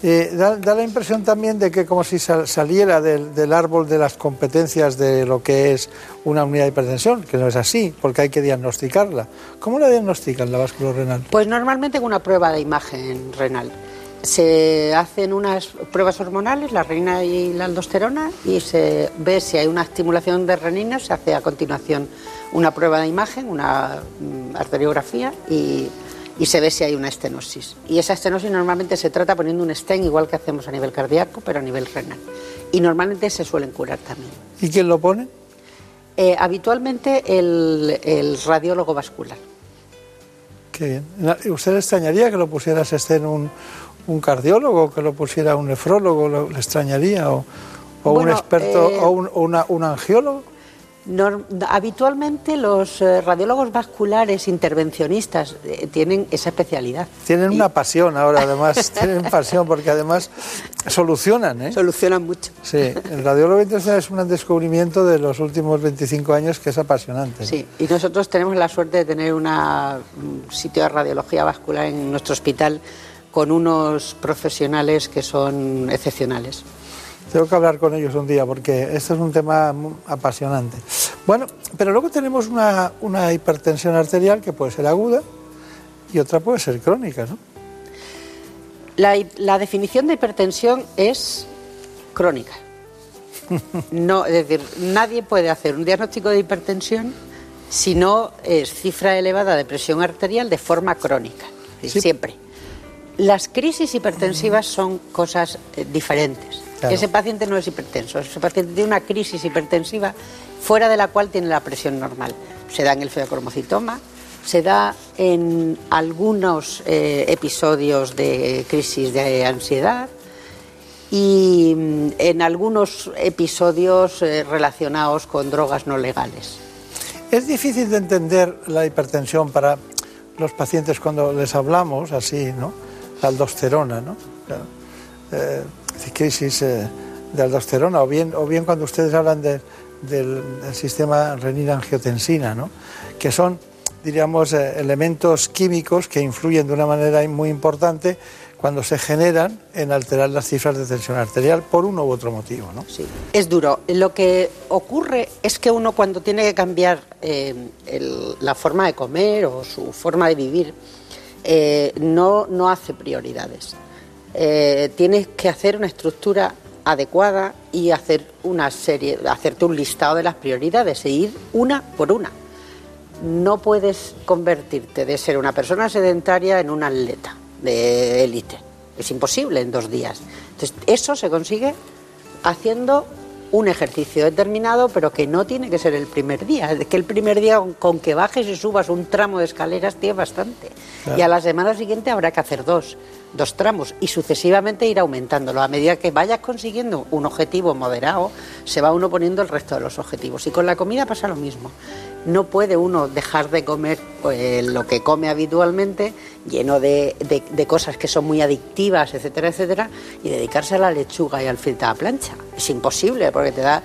Eh, da, la impresión también de que como si sal- saliera del, árbol de las competencias de lo que es una unidad de hipertensión, que no es así, porque hay que diagnosticarla. ¿Cómo la diagnostican la báscula renal? Pues normalmente con una prueba de imagen renal. Se hacen unas pruebas hormonales, la renina y la aldosterona, y se ve si hay una estimulación de renina, se hace a continuación una prueba de imagen, una mm, arteriografía, y, y se ve si hay una estenosis. Y esa estenosis normalmente se trata poniendo un stent, igual que hacemos a nivel cardíaco, pero a nivel renal. Y normalmente se suelen curar también. ¿Y quién lo pone? Eh, habitualmente el, el radiólogo vascular. Qué bien. ¿Usted le extrañaría que lo pusiera este en un, un cardiólogo, que lo pusiera un nefrólogo? ¿Lo- ¿Le extrañaría? ¿O, o un experto, eh, o un, o una- un angiólogo? Norm- habitualmente los eh, radiólogos vasculares intervencionistas eh, tienen esa especialidad. Tienen una pasión ahora, además, tienen pasión porque además solucionan, ¿eh? Solucionan mucho. Sí, el radiólogo intensivo es un descubrimiento de los últimos 25 años que es apasionante. Sí, y nosotros tenemos la suerte de tener una- un sitio de radiología vascular en nuestro hospital con unos profesionales que son excepcionales. Tengo que hablar con ellos un día porque este es un tema apasionante. Bueno, pero luego tenemos una, una hipertensión arterial que puede ser aguda y otra puede ser crónica, ¿no? La, definición de hipertensión es crónica. No, es decir, nadie puede hacer un diagnóstico de hipertensión si no es cifra elevada de presión arterial de forma crónica, decir, siempre. Las crisis hipertensivas son cosas eh, diferentes. Claro. Ese paciente no es hipertenso, ese paciente tiene una crisis hipertensiva fuera de la cual tiene la presión normal. Se da en el feocromocitoma, se da en algunos eh, episodios de crisis de ansiedad y mm, en algunos episodios eh, relacionados con drogas no legales. Es difícil de entender la hipertensión para los pacientes cuando les hablamos así, ¿no? La aldosterona, ¿no? Claro. Eh, crisis eh, de aldosterona, o bien, o bien cuando ustedes hablan de- del, sistema renina-angiotensina, ¿no? Que son, diríamos, eh, elementos químicos que influyen de una manera muy importante cuando se generan en alterar las cifras de tensión arterial por uno u otro motivo, ¿no? Sí. Es duro. Lo que ocurre es que uno cuando tiene que cambiar eh, la forma de comer o su forma de vivir, no, no hace prioridades. Eh, tienes que hacer una estructura adecuada y hacer una serie, hacerte un listado de las prioridades e ir una por una. No puedes convertirte de ser una persona sedentaria en un atleta de élite. Es imposible en dos días. Entonces, eso se consigue haciendo un ejercicio determinado, pero que no tiene que ser el primer día. Es que el primer día, con, que bajes y subas un tramo de escaleras, tienes bastante. Claro. Y a la semana siguiente habrá que hacer dos, dos tramos y sucesivamente ir aumentándolo. A medida que vayas consiguiendo un objetivo moderado, se va uno poniendo el resto de los objetivos. Y con la comida pasa lo mismo. No puede uno dejar de comer pues, lo que come habitualmente, lleno de, de- de cosas que son muy adictivas, etcétera, etcétera, y dedicarse a la lechuga y al filtro a la plancha. Es imposible porque te da,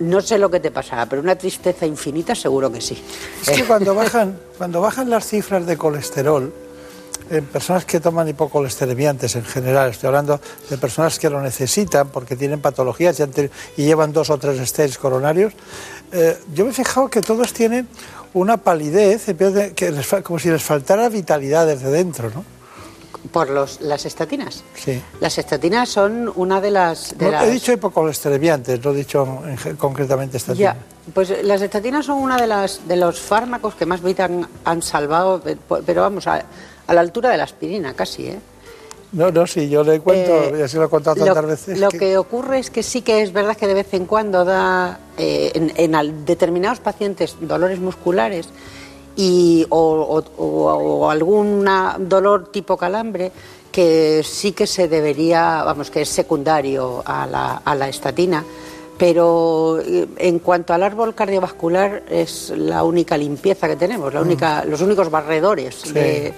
no sé lo que te pasará, pero una tristeza infinita seguro que sí. Es que cuando bajan, cuando bajan las cifras de colesterol, en personas que toman hipocolesteremiantes en general, estoy hablando de personas que lo necesitan porque tienen patologías y, llevan dos o tres stents coronarios, eh, yo me he fijado que todos tienen una palidez, que les como si les faltara vitalidad desde dentro, ¿no? Por los, las estatinas. Sí. Las estatinas son una de las... De No, las- He dicho hipocolesteremiantes, no he dicho en concretamente estatina. Ya, pues las estatinas son una de las de los fármacos que más vida han, han salvado, pe- pero vamos, a, a la altura de la aspirina casi, ¿eh? No, no, sí, yo le cuento, Eh, ya se lo he contado lo, tantas veces. lo que- que... ocurre es que sí que es verdad que de vez en cuando da eh, en, determinados pacientes dolores musculares y, o, o- o- o algún dolor tipo calambre que sí que se debería, vamos, que es secundario a la, a la estatina. Pero eh, en cuanto al árbol cardiovascular es la única limpieza que tenemos, la única, los únicos barredores Mm. Sí. de,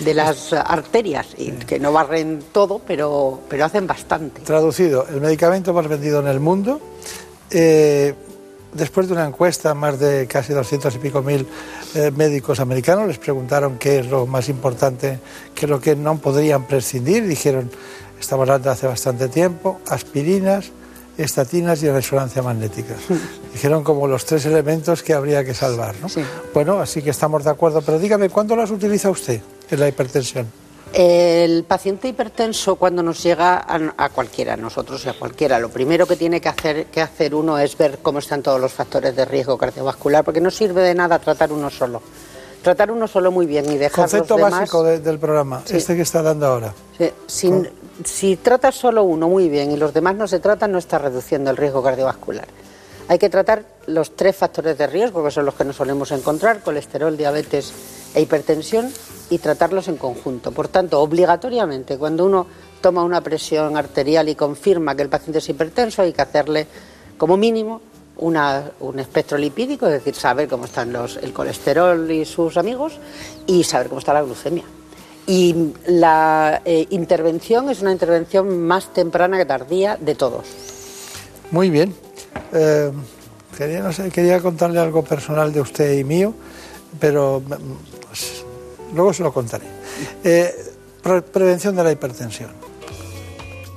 de las arterias, y que no barren todo, pero, pero hacen bastante. Traducido, el medicamento más vendido en el mundo. eh, después de una encuesta, más de casi 200 y pico mil eh, médicos americanos les preguntaron qué es lo más importante, qué es lo que no podrían prescindir. Dijeron estamos hablando hace bastante tiempo, aspirinas, estatinas y resonancia magnética. Dijeron como los tres elementos que habría que salvar. ¿no? Bueno, así que estamos de acuerdo, pero dígame, ¿cuándo las utiliza usted en la hipertensión? El paciente hipertenso cuando nos llega a, a cualquiera, a nosotros y a cualquiera, lo primero que tiene que hacer, que hacer uno es ver cómo están todos los factores de riesgo cardiovascular, porque no sirve de nada tratar uno solo. Tratar uno solo muy bien y dejar Concepto los demás... básico de- del programa, Sí. este que está dando ahora. Sí, sin- si tratas solo uno muy bien y los demás no se tratan, no estás reduciendo el riesgo cardiovascular. Hay que tratar los tres factores de riesgo, que son los que nos solemos encontrar, colesterol, diabetes e hipertensión, y tratarlos en conjunto. Por tanto, obligatoriamente, cuando uno toma una presión arterial y confirma que el paciente es hipertenso, hay que hacerle, como mínimo, una- un espectro lipídico, es decir, saber cómo están los, el colesterol y sus amigos, y saber cómo está la glucemia. Y la eh, intervención es una intervención más temprana que tardía de todos. Muy bien. Eh, quería, no sé, quería contarle algo personal de usted y mío, pero mm, pues, luego se lo contaré. Eh, pre- prevención de la hipertensión.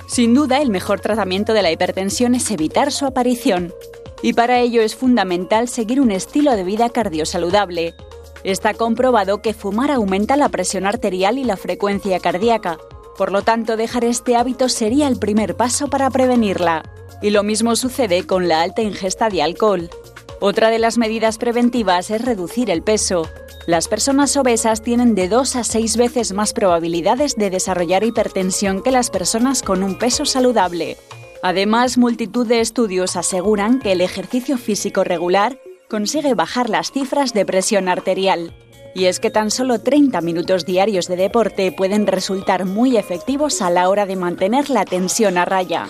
Sin duda, el mejor tratamiento de la hipertensión es evitar su aparición. Y para ello es fundamental seguir un estilo de vida cardiosaludable. Está comprobado que fumar aumenta la presión arterial y la frecuencia cardíaca. Por lo tanto, dejar este hábito sería el primer paso para prevenirla. Y lo mismo sucede con la alta ingesta de alcohol. Otra de las medidas preventivas es reducir el peso. Las personas obesas tienen de 2 a 6 veces más probabilidades de desarrollar hipertensión que las personas con un peso saludable. Además, multitud de estudios aseguran que el ejercicio físico regular consigue bajar las cifras de presión arterial. Y es que tan solo 30 minutos diarios de deporte pueden resultar muy efectivos a la hora de mantener la tensión a raya.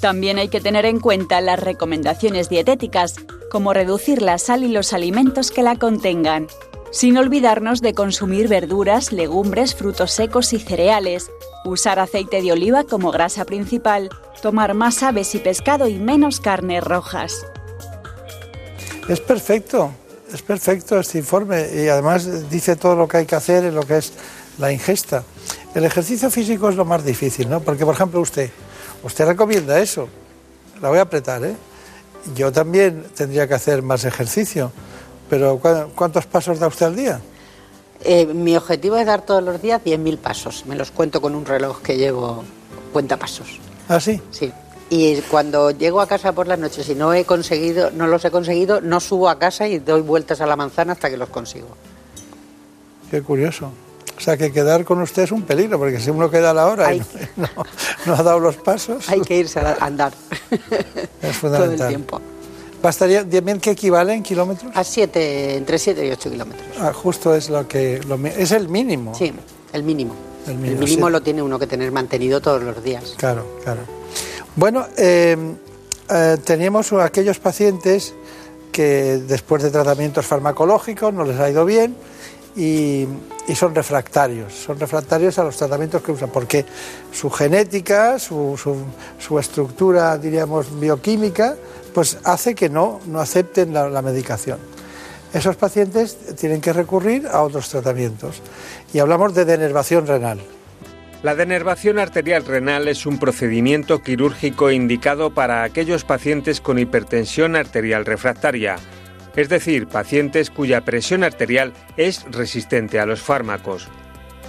También hay que tener en cuenta las recomendaciones dietéticas, como reducir la sal y los alimentos que la contengan, sin olvidarnos de consumir verduras, legumbres, frutos secos y cereales, usar aceite de oliva como grasa principal, tomar más aves y pescado y menos carnes rojas. Es perfecto, es perfecto este informe y además dice todo lo que hay que hacer en lo que es la ingesta. El ejercicio físico es lo más difícil, ¿no? Porque, por ejemplo, usted, usted recomienda eso. La voy a apretar, ¿eh? Yo también tendría que hacer más ejercicio, pero ¿cu- ¿cuántos pasos da usted al día? Eh, mi objetivo es dar todos los días 10.000 pasos. Me los cuento con un reloj que llevo cuenta pasos. ¿Ah, sí? Sí. Y cuando llego a casa por las noches y no he conseguido, no los he conseguido, no subo a casa y doy vueltas a la manzana hasta que los consigo. Qué curioso. O sea, que quedar con usted es un peligro, porque si uno queda a la hora y no, no- no ha dado los pasos, Hay que irse a andar es todo el fundamental. tiempo. ¿Bastaría 10.000 que equivale en kilómetros? A 7, entre 7 y 8 kilómetros. Ah, justo es lo que... lo es el mínimo. Sí, el mínimo. El El mínimo, mínimo sí. lo tiene uno que tener mantenido todos los días. Claro, claro. Bueno, eh, eh, teníamos aquellos pacientes que después de tratamientos farmacológicos no les ha ido bien y, son refractarios. Son refractarios a los tratamientos que usan porque su genética, su, su- estructura, diríamos, bioquímica, pues hace que no, no acepten la medicación. Esos pacientes tienen que recurrir a otros tratamientos. Y hablamos de denervación renal. La denervación arterial renal es un procedimiento quirúrgico indicado para aquellos pacientes con hipertensión arterial refractaria, es decir, pacientes cuya presión arterial es resistente a los fármacos.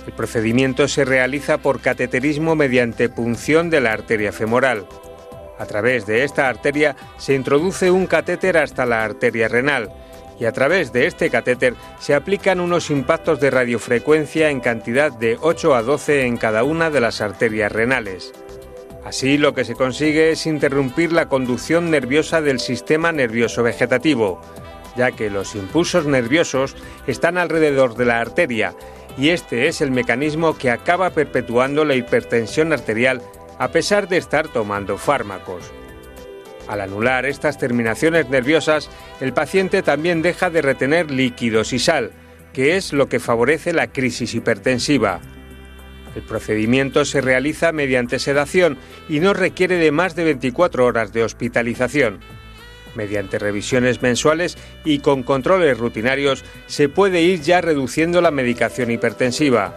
El procedimiento se realiza por cateterismo mediante punción de la arteria femoral. A través de esta arteria se introduce un catéter hasta la arteria renal y a través de este catéter se aplican unos impactos de radiofrecuencia en cantidad de 8 a 12 en cada una de las arterias renales. Así lo que se consigue es interrumpir la conducción nerviosa del sistema nervioso vegetativo, ya que los impulsos nerviosos están alrededor de la arteria y este es el mecanismo que acaba perpetuando la hipertensión arterial a pesar de estar tomando fármacos. Al anular estas terminaciones nerviosas, el paciente también deja de retener líquidos y sal, que es lo que favorece la crisis hipertensiva. El procedimiento se realiza mediante sedación y no requiere de más de 24 horas de hospitalización. Mediante revisiones mensuales y con controles rutinarios se puede ir ya reduciendo la medicación hipertensiva.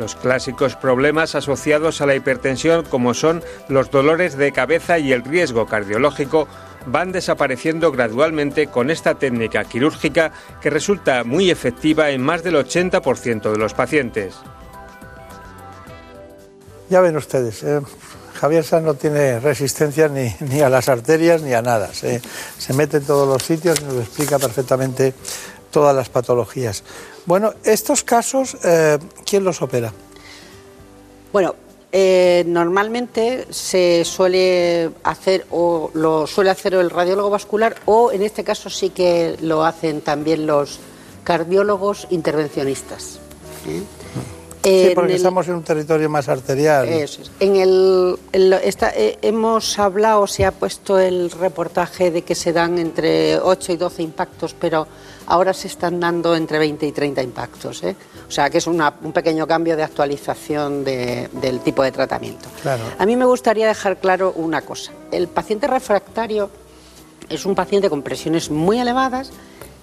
Los clásicos problemas asociados a la hipertensión como son los dolores de cabeza y el riesgo cardiológico van desapareciendo gradualmente con esta técnica quirúrgica que resulta muy efectiva en más del 80% de los pacientes. Ya ven ustedes, eh, Javier Sanz no tiene resistencia ni, ni, a las arterias ni a nada. Se, se, mete en todos los sitios y nos explica perfectamente todas las patologías. Bueno, estos casos, eh, ¿quién los opera? Bueno, eh, normalmente se suele hacer o lo suele hacer el radiólogo vascular o en este caso sí que lo hacen también los cardiólogos intervencionistas. ¿eh? Sí, porque en el, estamos en un territorio más arterial. Eso es. En el, en eh, hemos hablado, se ha puesto el reportaje de que se dan entre 8 y 12 impactos, pero ahora se están dando entre 20 y 30 impactos. ¿eh? O sea que es una, un pequeño cambio de actualización de, del tipo de tratamiento. Claro. A mí me gustaría dejar claro una cosa. El paciente refractario es un paciente con presiones muy elevadas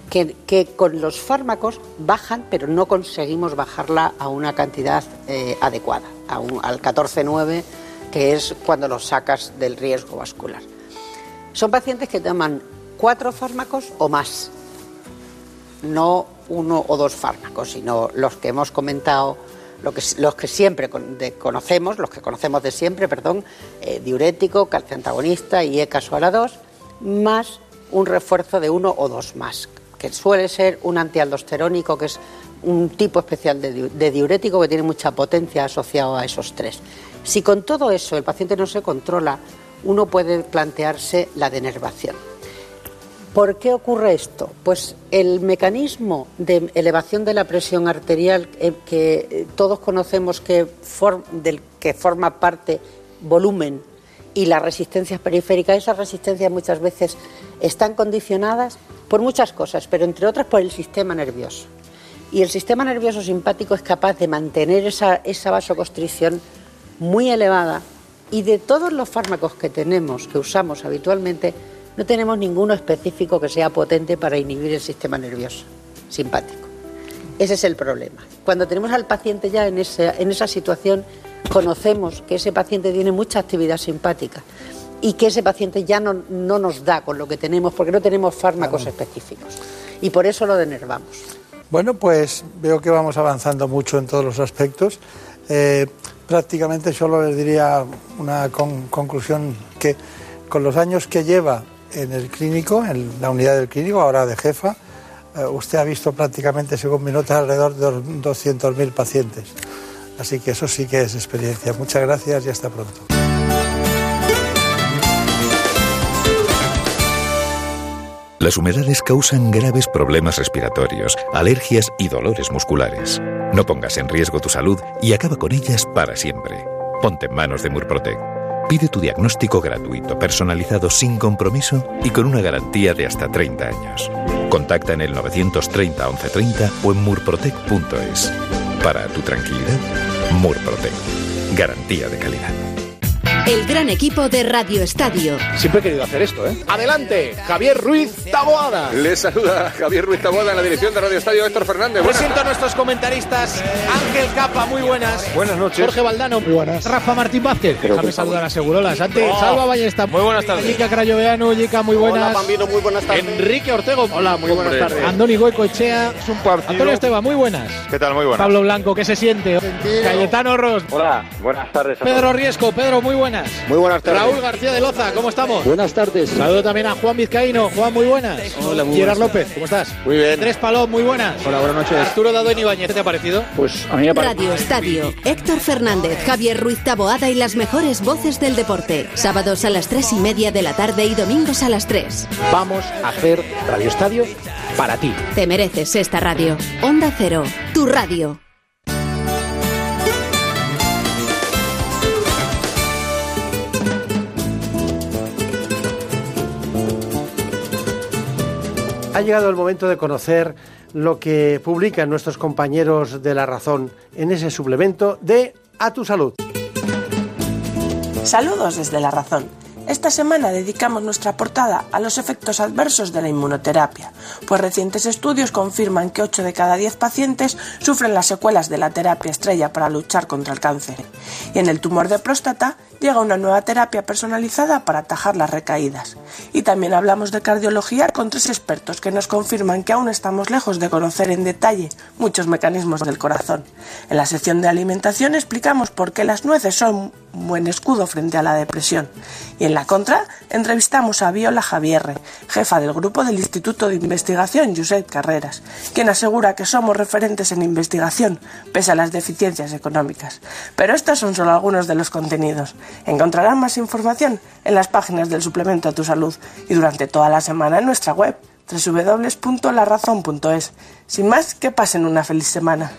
que, que, con los fármacos bajan, pero no conseguimos bajarla a una cantidad eh, adecuada, a un, al 14,9, que es cuando los sacas del riesgo vascular. Son pacientes que toman cuatro fármacos o más, no uno o dos fármacos, sino los que hemos comentado, los que siempre conocemos, los que conocemos de siempre, perdón, eh, diurético, calcio antagonista y ECASOALA 2, más un refuerzo de uno o dos más, que suele ser un antialdosterónico, que es un tipo especial de, de, diurético que tiene mucha potencia asociado a esos tres. Si con todo eso el paciente no se controla, uno puede plantearse la denervación. ¿Por qué ocurre esto? Pues el mecanismo de elevación de la presión arterial eh, que todos conocemos que que forma parte volumen y las resistencias periféricas, esas resistencias muchas veces están condicionadas por muchas cosas, pero entre otras por el sistema nervioso. Y el sistema nervioso simpático es capaz de mantener esa, esa vasoconstricción muy elevada y de todos los fármacos que tenemos, que usamos habitualmente, no tenemos ninguno específico que sea potente para inhibir el sistema nervioso simpático. Ese es el problema. Cuando tenemos al paciente ya en esa, en esa situación, conocemos que ese paciente tiene mucha actividad simpática y que ese paciente ya no, no nos da con lo que tenemos porque no tenemos fármacos claro. específicos. Y por eso lo denervamos. Bueno, pues veo que vamos avanzando mucho en todos los aspectos. Eh, prácticamente solo les diría una con conclusión que con los años que lleva en el clínico, en la unidad del clínico, ahora de jefa, eh, usted ha visto prácticamente, según mi nota, alrededor de 200.000 pacientes. Así que eso sí que es experiencia. Muchas gracias y hasta pronto. Las humedades causan graves problemas respiratorios, alergias y dolores musculares. No pongas en riesgo tu salud y acaba con ellas para siempre. Ponte en manos de Murprotec. Pide tu diagnóstico gratuito, personalizado sin compromiso y con una garantía de hasta 30 años. Contacta en el 930 1130 o en murprotec.es. Para tu tranquilidad, Murprotec. Garantía de calidad. El gran equipo de Radio Estadio. Siempre he querido hacer esto, ¿eh? Adelante, Javier Ruiz Taboada. Les saluda Javier Ruiz Taboada en la dirección de Radio Estadio Héctor Fernández. Presento a nuestros comentaristas. Ángel Capa, muy buenas. Buenas noches. Jorge Valdano. Muy buenas. Rafa Martín Vázquez. Déjame que... saludar a Segurolas. Antes, Oh. Salva Ballesta. Muy buenas tardes. Yica Crayoveano, Yica, muy buenas. Hola, Bambino, muy buenas tardes. Enrique Ortego. Hola, muy buenas Hombre. tardes. Andoni Goico Echea. Es un partido. Antonio Esteban, muy buenas. ¿Qué tal? Muy buenas. Pablo Blanco, ¿qué se siente? Cayetano Ros. Hola, buenas tardes. a Pedro. Riesco. Pedro, muy buenas. Muy buenas tardes. Raúl García de Loza, ¿cómo estamos? Buenas tardes. Saludo también a Juan Vizcaíno. Juan, muy buenas. Hola, muy Gerard buenas. López, ¿cómo estás? Muy bien. Andrés Palop, muy buenas. Hola, buenas noches. Arturo Daduen Ibáñez, ¿qué te ha parecido? Pues a mí me parece. Radio Estadio. Héctor Fernández, Javier Ruiz Taboada y las mejores voces del deporte. Sábados a las tres y media de la tarde y domingos a las 3. Vamos a hacer Radio Estadio para ti. Te mereces esta radio. Onda Cero, tu radio. Ha llegado el momento de conocer lo que publican nuestros compañeros de La Razón en ese suplemento de A tu Salud. Saludos desde La Razón. Esta semana dedicamos nuestra portada a los efectos adversos de la inmunoterapia, pues recientes estudios confirman que 8 de cada 10 pacientes sufren las secuelas de la terapia estrella para luchar contra el cáncer. Y en el tumor de próstata llega una nueva terapia personalizada para atajar las recaídas. Y también hablamos de cardiología con tres expertos que nos confirman que aún estamos lejos de conocer en detalle muchos mecanismos del corazón. En la sección de alimentación explicamos por qué las nueces son un buen escudo frente a la depresión. Y en la contra, entrevistamos a Viola Javierre, jefa del grupo del Instituto de Investigación Josep Carreras, quien asegura que somos referentes en investigación, pese a las deficiencias económicas. Pero estos son solo algunos de los contenidos. Encontrarán más información en las páginas del suplemento a tu salud y durante toda la semana en nuestra web www.larazón.es. Sin más, que pasen una feliz semana.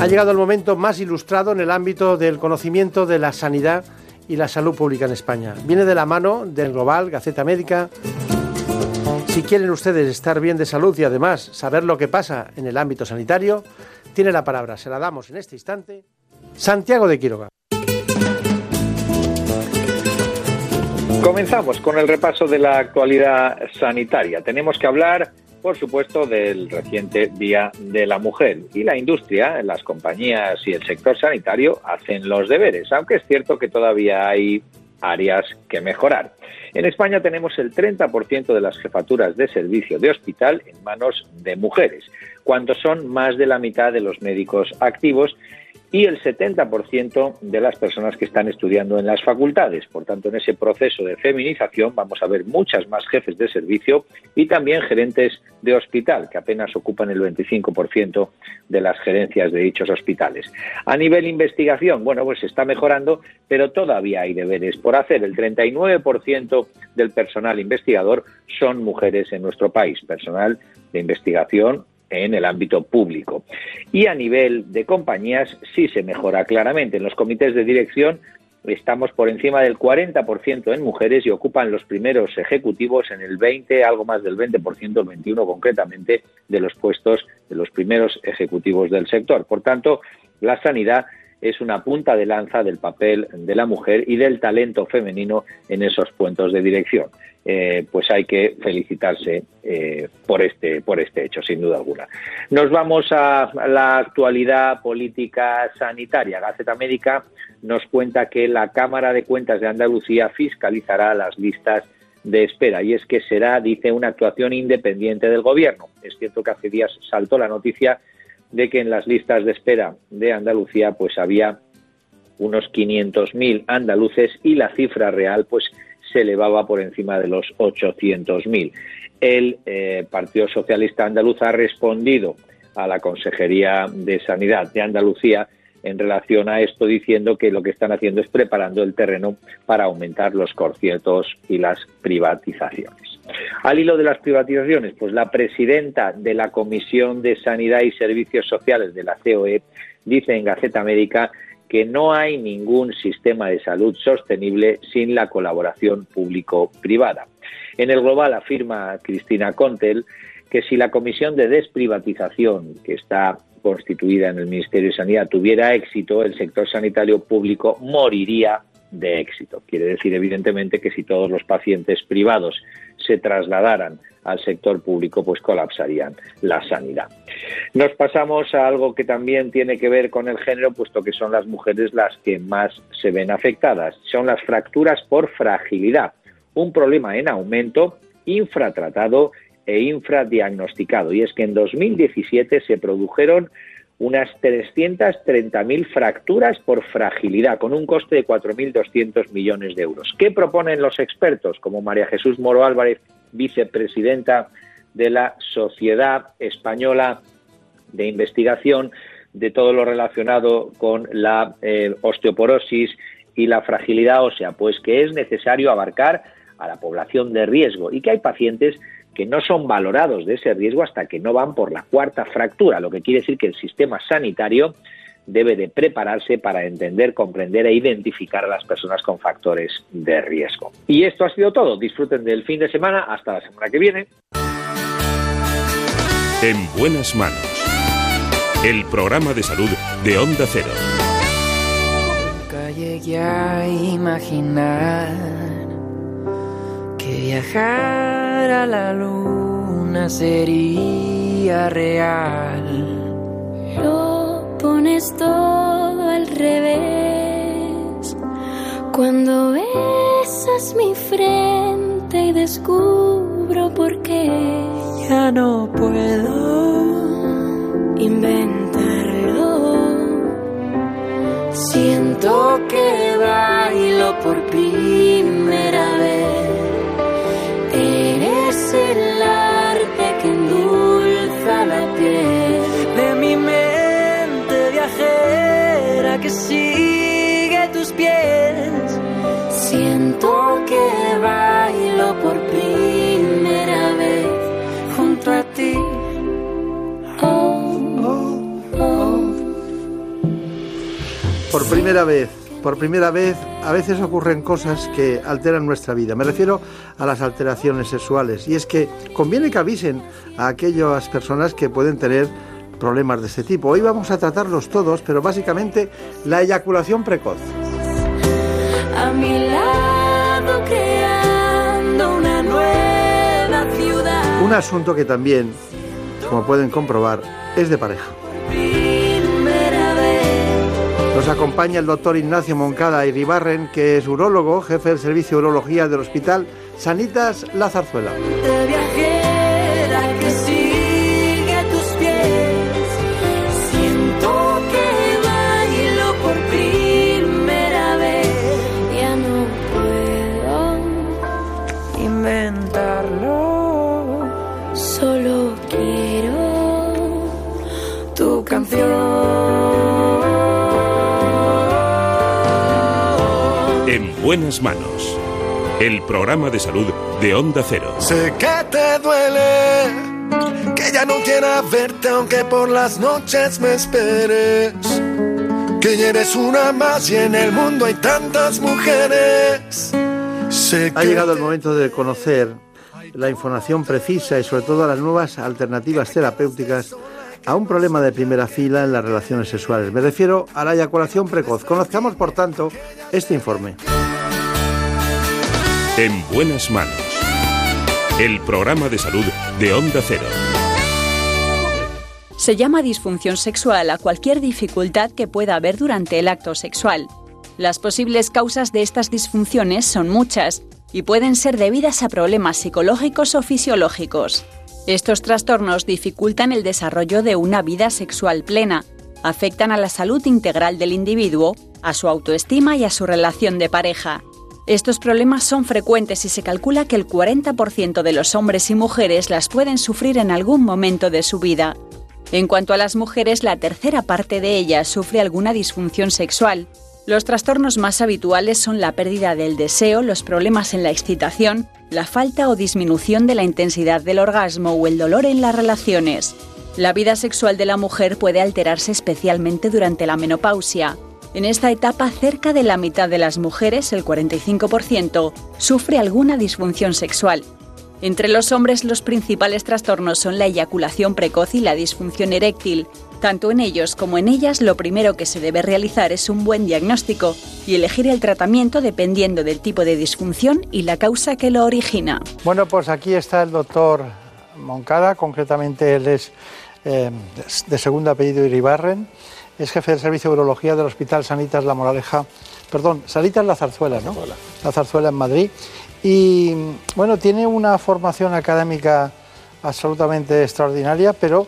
Ha llegado el momento más ilustrado en el ámbito del conocimiento de la sanidad y la salud pública en España. Viene de la mano del Global, Gaceta Médica. Si quieren ustedes estar bien de salud y además saber lo que pasa en el ámbito sanitario, tiene la palabra, se la damos en este instante, Santiago de Quiroga. Comenzamos con el repaso de la actualidad sanitaria. Tenemos que hablar por supuesto, del reciente Día de la Mujer. Y la industria, las compañías y el sector sanitario hacen los deberes, aunque es cierto que todavía hay áreas que mejorar. En España tenemos el 30% de las jefaturas de servicio de hospital en manos de mujeres, cuando son más de la mitad de los médicos activos y el 70% de las personas que están estudiando en las facultades. Por tanto, en ese proceso de feminización vamos a ver muchas más jefes de servicio y también gerentes de hospital, que apenas ocupan el 25% de las gerencias de dichos hospitales. A nivel investigación, bueno, pues se está mejorando, pero todavía hay deberes por hacer. El 39% del personal investigador son mujeres en nuestro país, personal de investigación en el ámbito público. Y a nivel de compañías sí se mejora claramente. En los comités de dirección estamos por encima del 40% en mujeres y ocupan los primeros ejecutivos en el 20, algo más del 20%, el 21 concretamente, de los puestos de los primeros ejecutivos del sector. Por tanto, la sanidad es una punta de lanza del papel de la mujer y del talento femenino en esos puestos de dirección. Eh, pues hay que felicitarse eh, por este por este hecho, sin duda alguna. Nos vamos a la actualidad política sanitaria. Gaceta Médica nos cuenta que la Cámara de Cuentas de Andalucía fiscalizará las listas de espera y es que será, dice, una actuación independiente del Gobierno. Es cierto que hace días saltó la noticia de que en las listas de espera de Andalucía pues había unos 500.000 andaluces y la cifra real pues se elevaba por encima de los 800.000. El eh, Partido Socialista Andaluz ha respondido a la Consejería de Sanidad de Andalucía en relación a esto diciendo que lo que están haciendo es preparando el terreno para aumentar los conciertos y las privatizaciones. Al hilo de las privatizaciones, pues la presidenta de la Comisión de Sanidad y Servicios Sociales de la COE dice en Gaceta Médica que no hay ningún sistema de salud sostenible sin la colaboración público-privada. En el global afirma Cristina Contel que si la Comisión de Desprivatización, que está constituida en el Ministerio de Sanidad, tuviera éxito, el sector sanitario público moriría de éxito. Quiere decir, evidentemente, que si todos los pacientes privados se trasladaran al sector público, pues colapsarían la sanidad. Nos pasamos a algo que también tiene que ver con el género, puesto que son las mujeres las que más se ven afectadas. Son las fracturas por fragilidad, un problema en aumento, infratratado e infradiagnosticado. Y es que en 2017 se produjeron unas 330.000 fracturas por fragilidad, con un coste de 4.200 millones de euros. ¿Qué proponen los expertos, como María Jesús Moro Álvarez, vicepresidenta de la Sociedad Española de Investigación de todo lo relacionado con la eh, osteoporosis y la fragilidad ósea? Pues que es necesario abarcar a la población de riesgo y que hay pacientes que no son valorados de ese riesgo hasta que no van por la cuarta fractura, lo que quiere decir que el sistema sanitario debe de prepararse para entender, comprender e identificar a las personas con factores de riesgo. Y esto ha sido todo. Disfruten del fin de semana. Hasta la semana que viene. En buenas manos. el programa de salud de Onda Cero. Nunca llegué a imaginar que viajar a la luna sería real. Lo pones todo al revés cuando besas mi frente y descubro por qué Ya no puedo inventarlo. Siento que bailo por primera el arte que endulza la piel. de mi mente viajera que sigue tus pies. Siento que bailo por primera vez junto a ti. Oh, oh, oh. Por primera vez, por primera vez, a veces ocurren cosas que alteran nuestra vida. Me refiero a las alteraciones sexuales. Y es que conviene que avisen a aquellas personas que pueden tener problemas de este tipo. Hoy vamos a tratarlos todos, pero básicamente la eyaculación precoz. A mi lado creando una nueva ciudad. Un asunto que también, como pueden comprobar, es de pareja. Nos acompaña el doctor Ignacio Moncada Iribarren, que es urólogo, jefe del servicio de urología del Hospital Sanitas La Zarzuela. Buenas manos. El programa de salud de Onda Cero. Sé que te duele, que ya no quiera verte aunque por las noches me esperes. Que ya eres una más y en el mundo hay tantas mujeres. Sé Ha que llegado el momento de conocer la información precisa y sobre todo las nuevas alternativas terapéuticas a un problema de primera fila en las relaciones sexuales. Me refiero a la eyaculación precoz. Conozcamos, por tanto, este informe. En buenas manos. El programa de salud de Onda Cero. Se llama disfunción sexual a cualquier dificultad que pueda haber durante el acto sexual. Las posibles causas de estas disfunciones son muchas y pueden ser debidas a problemas psicológicos o fisiológicos. Estos trastornos dificultan el desarrollo de una vida sexual plena, afectan a la salud integral del individuo, a su autoestima y a su relación de pareja. Estos problemas son frecuentes y se calcula que el 40% de los hombres y mujeres las pueden sufrir en algún momento de su vida. En cuanto a las mujeres, la tercera parte de ellas sufre alguna disfunción sexual. Los trastornos más habituales son la pérdida del deseo, los problemas en la excitación, la falta o disminución de la intensidad del orgasmo o el dolor en las relaciones. La vida sexual de la mujer puede alterarse especialmente durante la menopausia. En esta etapa, cerca de la mitad de las mujeres, el 45%, sufre alguna disfunción sexual. Entre los hombres los principales trastornos son la eyaculación precoz y la disfunción eréctil. Tanto en ellos como en ellas lo primero que se debe realizar es un buen diagnóstico y elegir el tratamiento dependiendo del tipo de disfunción y la causa que lo origina. Bueno, pues aquí está el doctor Moncada, concretamente él es eh, de segundo apellido Iribarren, es jefe del servicio de urología del Hospital Sanitas La Moraleja, perdón, Sanitas La Zarzuela, ¿no? La Zarzuela en Madrid. Y bueno, tiene una formación académica absolutamente extraordinaria, pero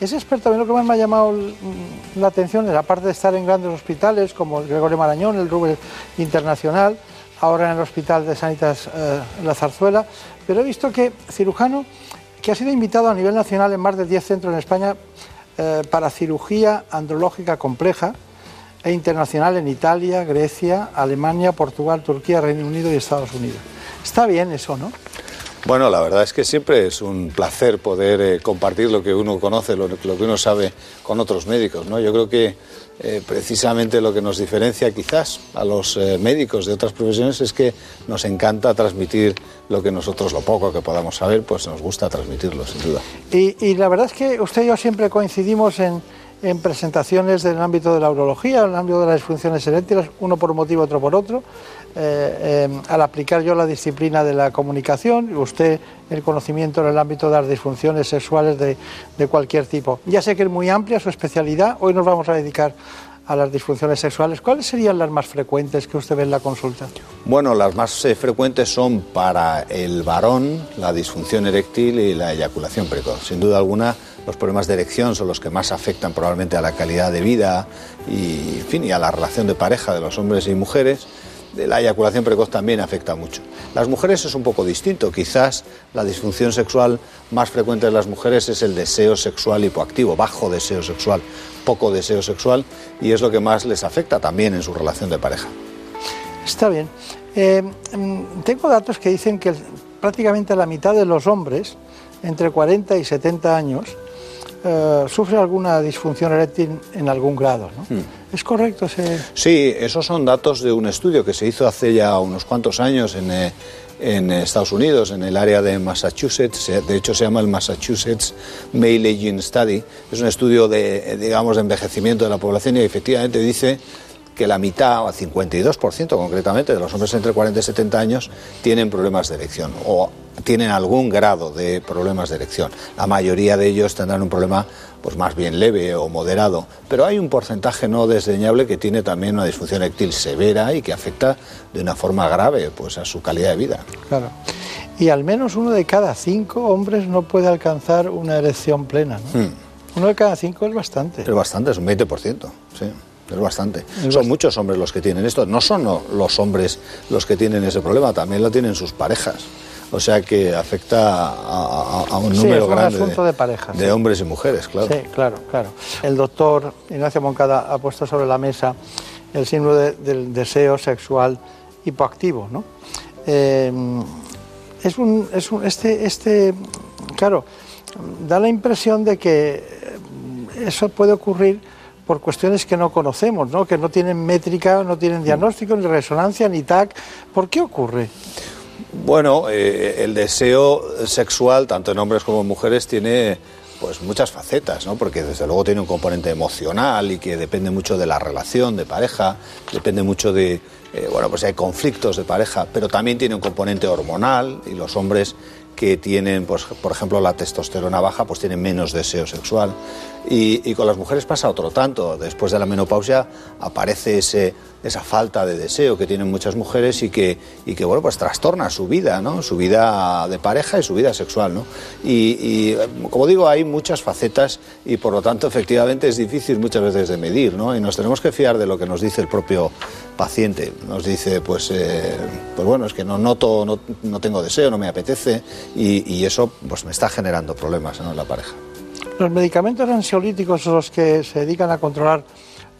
es experto. A mí lo que más me ha llamado la atención es, aparte de estar en grandes hospitales como el Gregorio Marañón, el Rubén Internacional, ahora en el Hospital de Sanitas eh, La Zarzuela, pero he visto que cirujano que ha sido invitado a nivel nacional en más de 10 centros en España eh, para cirugía andrológica compleja e internacional en Italia, Grecia, Alemania, Portugal, Turquía, Reino Unido y Estados Unidos. Está bien eso, ¿no? Bueno, la verdad es que siempre es un placer poder eh, compartir lo que uno conoce, lo, lo, que uno sabe con otros médicos. ¿no? Yo creo que eh, precisamente lo que nos diferencia quizás a los eh, médicos de otras profesiones es que nos encanta transmitir lo que nosotros, lo poco que podamos saber, pues nos gusta transmitirlo, sin duda. Y, la verdad es que usted y yo siempre coincidimos en, en presentaciones del ámbito de la urología, en el ámbito de las disfunciones eréctiles, uno por un motivo, otro por otro. Eh, eh, al aplicar yo la disciplina de la comunicación usted el conocimiento en el ámbito de las disfunciones sexuales de, cualquier tipo. Ya sé que es muy amplia su especialidad, hoy nos vamos a dedicar a las disfunciones sexuales. ¿Cuáles serían las más frecuentes que usted ve en la consulta? Bueno, las más eh, frecuentes son para el varón la disfunción eréctil y la eyaculación precoz. Sin duda alguna, los problemas de erección son los que más afectan probablemente a la calidad de vida y, fin, y a la relación de pareja de los hombres y mujeres. La eyaculación precoz también afecta mucho. Las mujeres es un poco distinto. Quizás la disfunción sexual más frecuente de las mujeres es el deseo sexual hipoactivo, bajo deseo sexual, poco deseo sexual, y es lo que más les afecta también en su relación de pareja. Está bien. Eh, mm, tengo datos que dicen que prácticamente la mitad de los hombres entre 40 y 70 años eh, sufre alguna disfunción eréctil en algún grado. ¿no? Hmm. ¿Es correcto ese...? Sí, esos son datos de un estudio que se hizo hace ya unos cuantos años en, eh, en Estados Unidos, en el área de Massachusetts. De hecho, se llama el Massachusetts Male Aging Study. Es un estudio de, digamos, de envejecimiento de la población y efectivamente dice que la mitad, o 52% concretamente, de los hombres entre 40 y 70 años tienen problemas de erección o tienen algún grado de problemas de erección. La mayoría de ellos tendrán un problema pues más bien leve o moderado, pero hay un porcentaje no desdeñable que tiene también una disfunción eréctil severa y que afecta de una forma grave pues a su calidad de vida. Claro. Y al menos uno de cada cinco hombres no puede alcanzar una erección plena. ¿no? Hmm. Uno de cada cinco es bastante. Es bastante, es un 20%, sí. Es bastante. son muchos hombres los que tienen esto. No son los hombres los que tienen ese problema, también lo tienen sus parejas. O sea que afecta a, a- a un Sí, número es un grande asunto de parejas, de sí. hombres y mujeres, claro. Sí, claro, claro. El doctor Ignacio Moncada ha puesto sobre la mesa el símbolo de- del deseo sexual hipoactivo, ¿no? Eh, es un, es un- este, este, claro, da la impresión de que eso puede ocurrir por cuestiones que no conocemos, ¿no? que no tienen métrica, no tienen diagnóstico, ni resonancia, ni TAC. ¿Por qué ocurre? Bueno, eh, el deseo sexual, tanto en hombres como en mujeres, tiene pues muchas facetas, ¿no? Porque desde luego tiene un componente emocional y que depende mucho de la relación de pareja, depende mucho de, eh, bueno, pues hay conflictos de pareja, pero también tiene un componente hormonal y los hombres que tienen, pues, por ejemplo, la testosterona baja, pues tienen menos deseo sexual. Y, y con las mujeres pasa otro tanto. Después de la menopausia aparece ese, esa falta de deseo que tienen muchas mujeres y que, y que bueno, pues trastorna su vida, ¿no? Su vida de pareja y su vida sexual, ¿no? Y, como digo, hay muchas facetas y por lo tanto, efectivamente, es difícil muchas veces de medir, ¿no? Y nos tenemos que fiar de lo que nos dice el propio paciente. Nos dice, pues, eh, pues bueno, es que no noto, no, no tengo deseo, no me apetece y, eso pues me está generando problemas en la pareja. Los medicamentos ansiolíticos, los que se dedican a controlar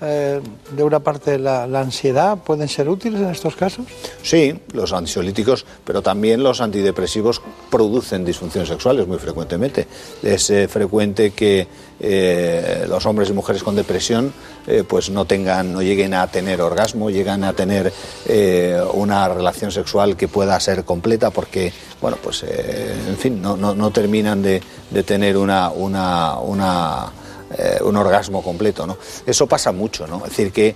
eh, de una parte la, ansiedad, pueden ser útiles en estos casos. Sí, los ansiolíticos, pero también los antidepresivos producen disfunciones sexuales muy frecuentemente. Es eh, frecuente que eh, los hombres y mujeres con depresión pues no tengan, no lleguen a tener orgasmo, llegan a tener una relación sexual que pueda ser completa porque, bueno, pues en fin, no, no, no terminan de, de tener una, una eh, un orgasmo completo. ¿no? Eso pasa mucho, ¿no? es decir, que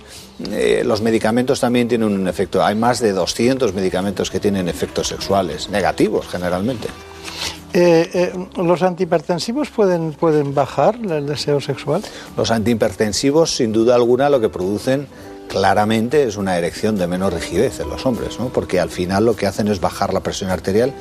eh, los medicamentos también tienen un efecto. Hay más de 200 medicamentos que tienen efectos sexuales, negativos generalmente. Eh, eh, ¿Los antihipertensivos pueden, pueden bajar el deseo sexual? Los antihipertensivos, sin duda alguna, lo que producen claramente es una erección de menos rigidez en los hombres, ¿no? porque al final lo que hacen es bajar la presión arterial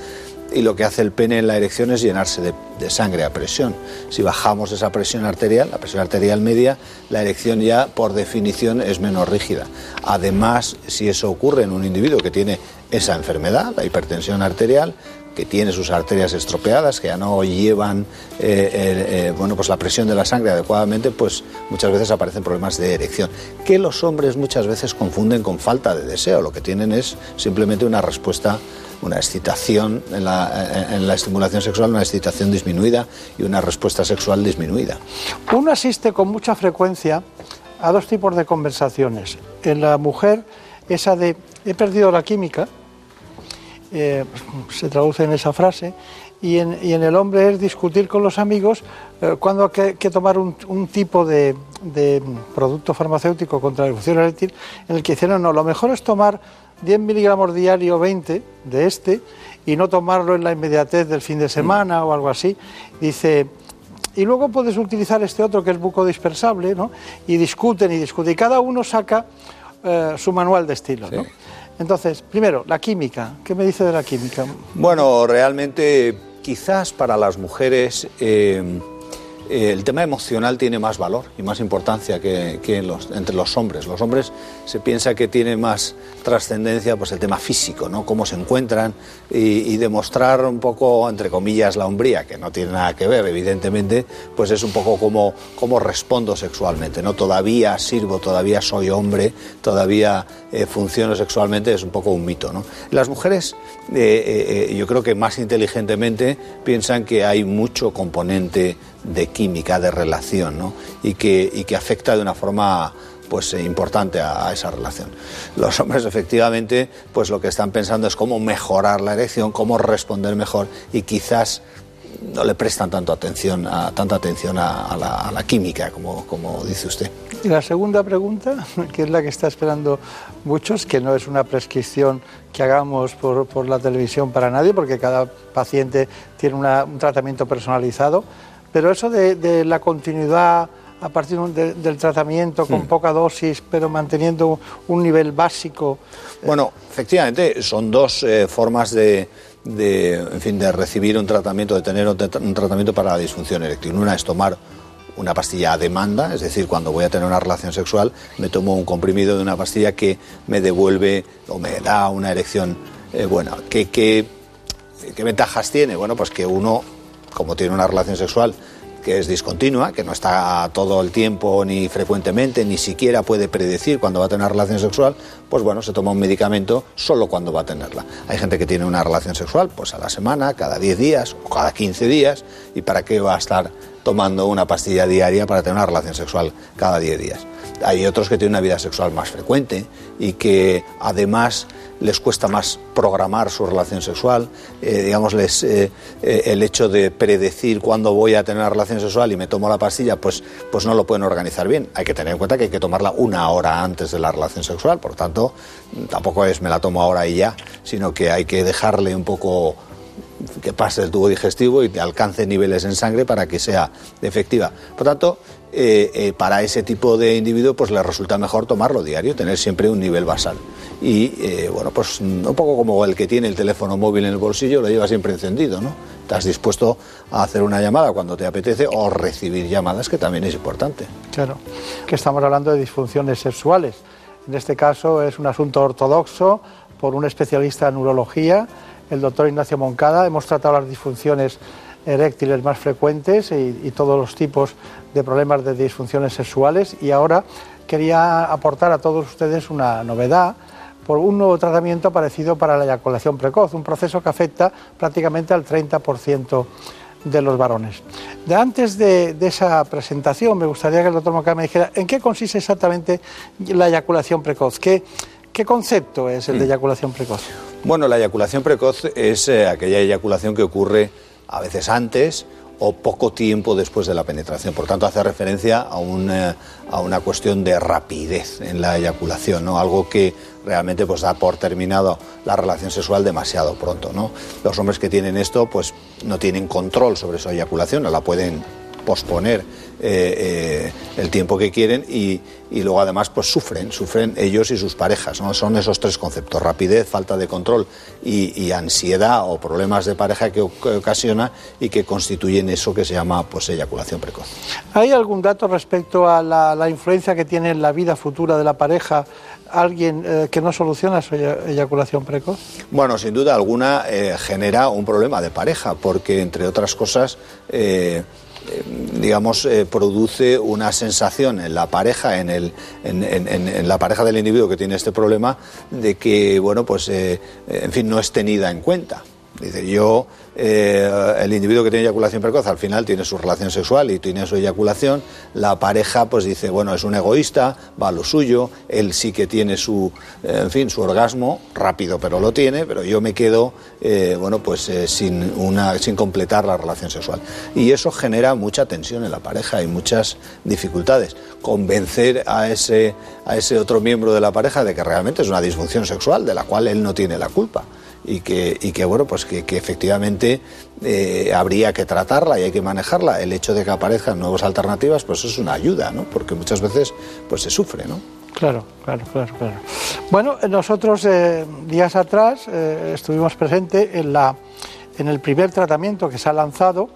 y lo que hace el pene en la erección es llenarse de, sangre a presión. Si bajamos esa presión arterial, la presión arterial media, la erección ya por definición es menos rígida. Además, si eso ocurre en un individuo que tiene esa enfermedad, la hipertensión arterial, que tiene sus arterias estropeadas, que ya no llevan eh, eh, bueno, pues la presión de la sangre adecuadamente, pues muchas veces aparecen problemas de erección, que los hombres muchas veces confunden con falta de deseo. Lo que tienen es simplemente una respuesta, una excitación en la, en la estimulación sexual, una excitación disminuida y una respuesta sexual disminuida. Uno asiste con mucha frecuencia a dos tipos de conversaciones. En la mujer, esa de he perdido la química, eh, se traduce en esa frase, y en, y en, el hombre es discutir con los amigos eh, cuándo hay que, tomar un, tipo de, de, producto farmacéutico contra la disfunción eréctil, en el que no, no, lo mejor es tomar 10 miligramos diario 20 de este y no tomarlo en la inmediatez del fin de semana o algo así. Dice, y luego puedes utilizar este otro que es bucodispersable, ¿no? Y discuten y discuten. Y cada uno saca eh, su manual de estilo, ¿no? Entonces, primero, la química. ¿Qué me dice de la química? Bueno, realmente quizás para las mujeres eh, el tema emocional tiene más valor y más importancia que, entre los hombres. Los hombres se piensa que tiene más trascendencia pues el tema físico, ¿no? Cómo se encuentran y, demostrar un poco, entre comillas, la hombría, que no tiene nada que ver, evidentemente, pues es un poco como, como respondo sexualmente, ¿no? Todavía sirvo, todavía soy hombre, todavía eh, funciono sexualmente, es un poco un mito, ¿no? Las mujeres, eh, eh, yo creo que más inteligentemente piensan que hay mucho componente de química, de relación, ¿no? y, que, y que afecta de una forma pues importante a, esa relación. Los hombres efectivamente pues lo que están pensando es cómo mejorar la erección, cómo responder mejor y quizás no le prestan tanto atención a, tanta atención a, la, química como, como dice usted. Y la segunda pregunta, que es la que está esperando muchos, que no es una prescripción que hagamos por, por la televisión para nadie, porque cada paciente tiene un tratamiento personalizado, pero eso de, de la continuidad a partir de, del tratamiento con Hmm. poca dosis, pero manteniendo un nivel básico. Bueno, efectivamente, son dos eh, formas de, de, en fin, de recibir un tratamiento, de tener un, un tratamiento para la disfunción eréctil. Una es tomar una pastilla a demanda, es decir, cuando voy a tener una relación sexual, me tomo un comprimido de una pastilla que me devuelve o me da una erección eh, buena. ¿Qué, qué, ¿Qué ventajas tiene? Bueno, pues que uno, como tiene una relación sexual, que es discontinua, que no está todo el tiempo ni frecuentemente, ni siquiera puede predecir cuándo va a tener una relación sexual, pues bueno, se toma un medicamento solo cuando va a tenerla. Hay gente que tiene una relación sexual pues a la semana, cada 10 días o cada 15 días, y para qué va a estar tomando una pastilla diaria para tener una relación sexual cada 10 días. Hay otros que tienen una vida sexual más frecuente y que además les cuesta más programar su relación sexual, eh, digamos, les, eh, eh, el hecho de predecir cuándo voy a tener una relación sexual y me tomo la pastilla, pues, pues no lo pueden organizar bien. Hay que tener en cuenta que hay que tomarla una hora antes de la relación sexual, por tanto, tampoco es me la tomo ahora y ya, sino que hay que dejarle un poco que pase el tubo digestivo y que alcance niveles en sangre para que sea efectiva. Por tanto, eh, eh, para ese tipo de individuo pues le resulta mejor tomarlo diario, tener siempre un nivel basal. Y eh, bueno, pues un poco como el que tiene el teléfono móvil en el bolsillo, lo lleva siempre encendido, ¿no? Estás dispuesto a hacer una llamada cuando te apetece o recibir llamadas, que también es importante. Claro, que estamos hablando de disfunciones sexuales. En este caso es un asunto ortodoxo por un especialista en urología, el doctor Ignacio Moncada. Hemos tratado las disfunciones eréctiles más frecuentes y, y, todos los tipos de problemas de disfunciones sexuales y ahora quería aportar a todos ustedes una novedad por un nuevo tratamiento parecido para la eyaculación precoz, un proceso que afecta prácticamente al 30% de los varones. De antes de, de, esa presentación me gustaría que el doctor Moncada me dijera en qué consiste exactamente la eyaculación precoz, qué, qué concepto es el de eyaculación precoz. Bueno, la eyaculación precoz es eh, aquella eyaculación que ocurre a veces antes o poco tiempo después de la penetración. Por tanto, hace referencia a, un, eh, a una cuestión de rapidez en la eyaculación, ¿no? algo que realmente pues, da por terminado la relación sexual demasiado pronto. ¿no? Los hombres que tienen esto pues, no tienen control sobre su eyaculación, no la pueden posponer eh, eh, el tiempo que quieren y, y, luego además pues sufren, sufren ellos y sus parejas. ¿no? Son esos tres conceptos, rapidez, falta de control y, y ansiedad o problemas de pareja que, que, ocasiona y que constituyen eso que se llama pues eyaculación precoz. ¿Hay algún dato respecto a la, la influencia que tiene en la vida futura de la pareja alguien eh, que no soluciona su eyaculación precoz? Bueno, sin duda alguna eh, genera un problema de pareja porque entre otras cosas eh, digamos, eh, produce una sensación en la pareja, en, el, en, en, en, la pareja del individuo que tiene este problema, de que, bueno, pues, eh, en fin, no es tenida en cuenta. Dice, yo, eh, el individuo que tiene eyaculación precoz al final tiene su relación sexual y tiene su eyaculación, la pareja pues dice, bueno, es un egoísta, va a lo suyo, él sí que tiene su, eh, en fin, su orgasmo, rápido pero lo tiene, pero yo me quedo, eh, bueno, pues sin, una, sin completar la relación sexual. Y eso genera mucha tensión en la pareja y muchas dificultades. Convencer a ese, a ese otro miembro de la pareja de que realmente es una disfunción sexual de la cual él no tiene la culpa y que, y que bueno, pues que, efectivamente eh, habría que tratarla y hay que manejarla. El hecho de que aparezcan nuevas alternativas, pues es una ayuda, ¿no? Porque muchas veces pues se sufre, ¿no? Claro, claro, claro, claro. Bueno, nosotros eh, días atrás eh, estuvimos presentes en, la, en el primer tratamiento que se ha lanzado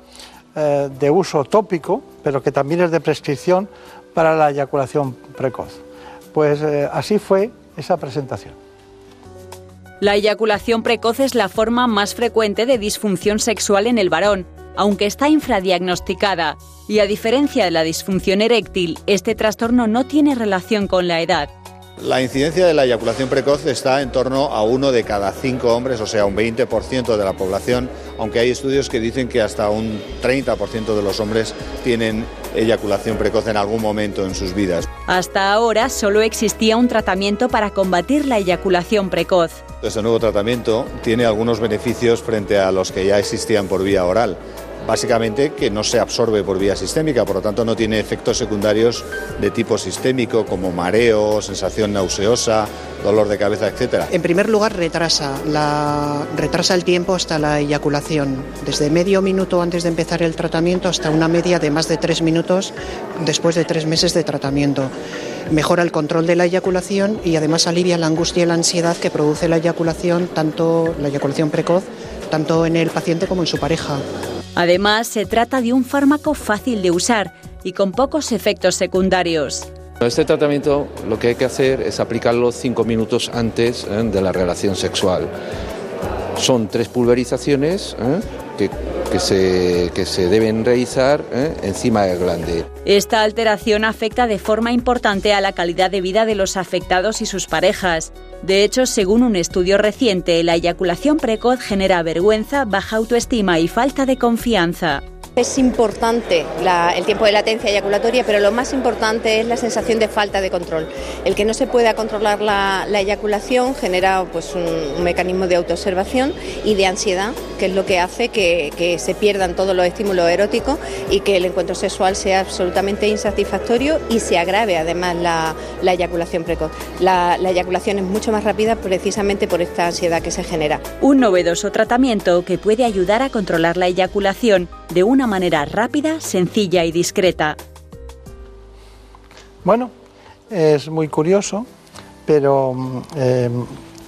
de uso tópico, pero que también es de prescripción para la eyaculación precoz. Pues así fue esa presentación. La eyaculación precoz es la forma más frecuente de disfunción sexual en el varón, aunque está infradiagnosticada, y a diferencia de la disfunción eréctil, este trastorno no tiene relación con la edad. La incidencia de la eyaculación precoz está en torno a uno de cada cinco hombres, o sea, un 20% de la población, aunque hay estudios que dicen que hasta un 30% de los hombres tienen eyaculación precoz en algún momento en sus vidas. Hasta ahora solo existía un tratamiento para combatir la eyaculación precoz. Este nuevo tratamiento tiene algunos beneficios frente a los que ya existían por vía oral básicamente que no se absorbe por vía sistémica, por lo tanto no tiene efectos secundarios de tipo sistémico como mareo, sensación nauseosa, dolor de cabeza, etcétera. En primer lugar, retrasa, retrasa el tiempo hasta la eyaculación, desde medio minuto antes de empezar el tratamiento hasta una media de más de tres minutos después de tres meses de tratamiento. Mejora el control de la eyaculación y además alivia la angustia y la ansiedad que produce la eyaculación, tanto la eyaculación precoz, tanto en el paciente como en su pareja. Además, se trata de un fármaco fácil de usar y con pocos efectos secundarios. Este tratamiento lo que hay que hacer es aplicarlo cinco minutos antes ¿eh? de la relación sexual. Son tres pulverizaciones ¿eh? que que se, que se deben realizar ¿eh? encima del glande. Esta alteración afecta de forma importante a la calidad de vida de los afectados y sus parejas. De hecho, según un estudio reciente, la eyaculación precoz genera vergüenza, baja autoestima y falta de confianza. Es importante el tiempo de latencia eyaculatoria, pero lo más importante es la sensación de falta de control. El que no se pueda controlar la, eyaculación genera pues, un, mecanismo de autoobservación y de ansiedad, que es lo que hace que, se pierdan todos los estímulos eróticos y que el encuentro sexual sea absolutamente insatisfactorio y se agrave además la, eyaculación precoz. La, la eyaculación es mucho más rápida precisamente por esta ansiedad que se genera. Un novedoso tratamiento que puede ayudar a controlar la eyaculación de una manera rápida, sencilla y discreta. Bueno, es muy curioso, pero mm, eh,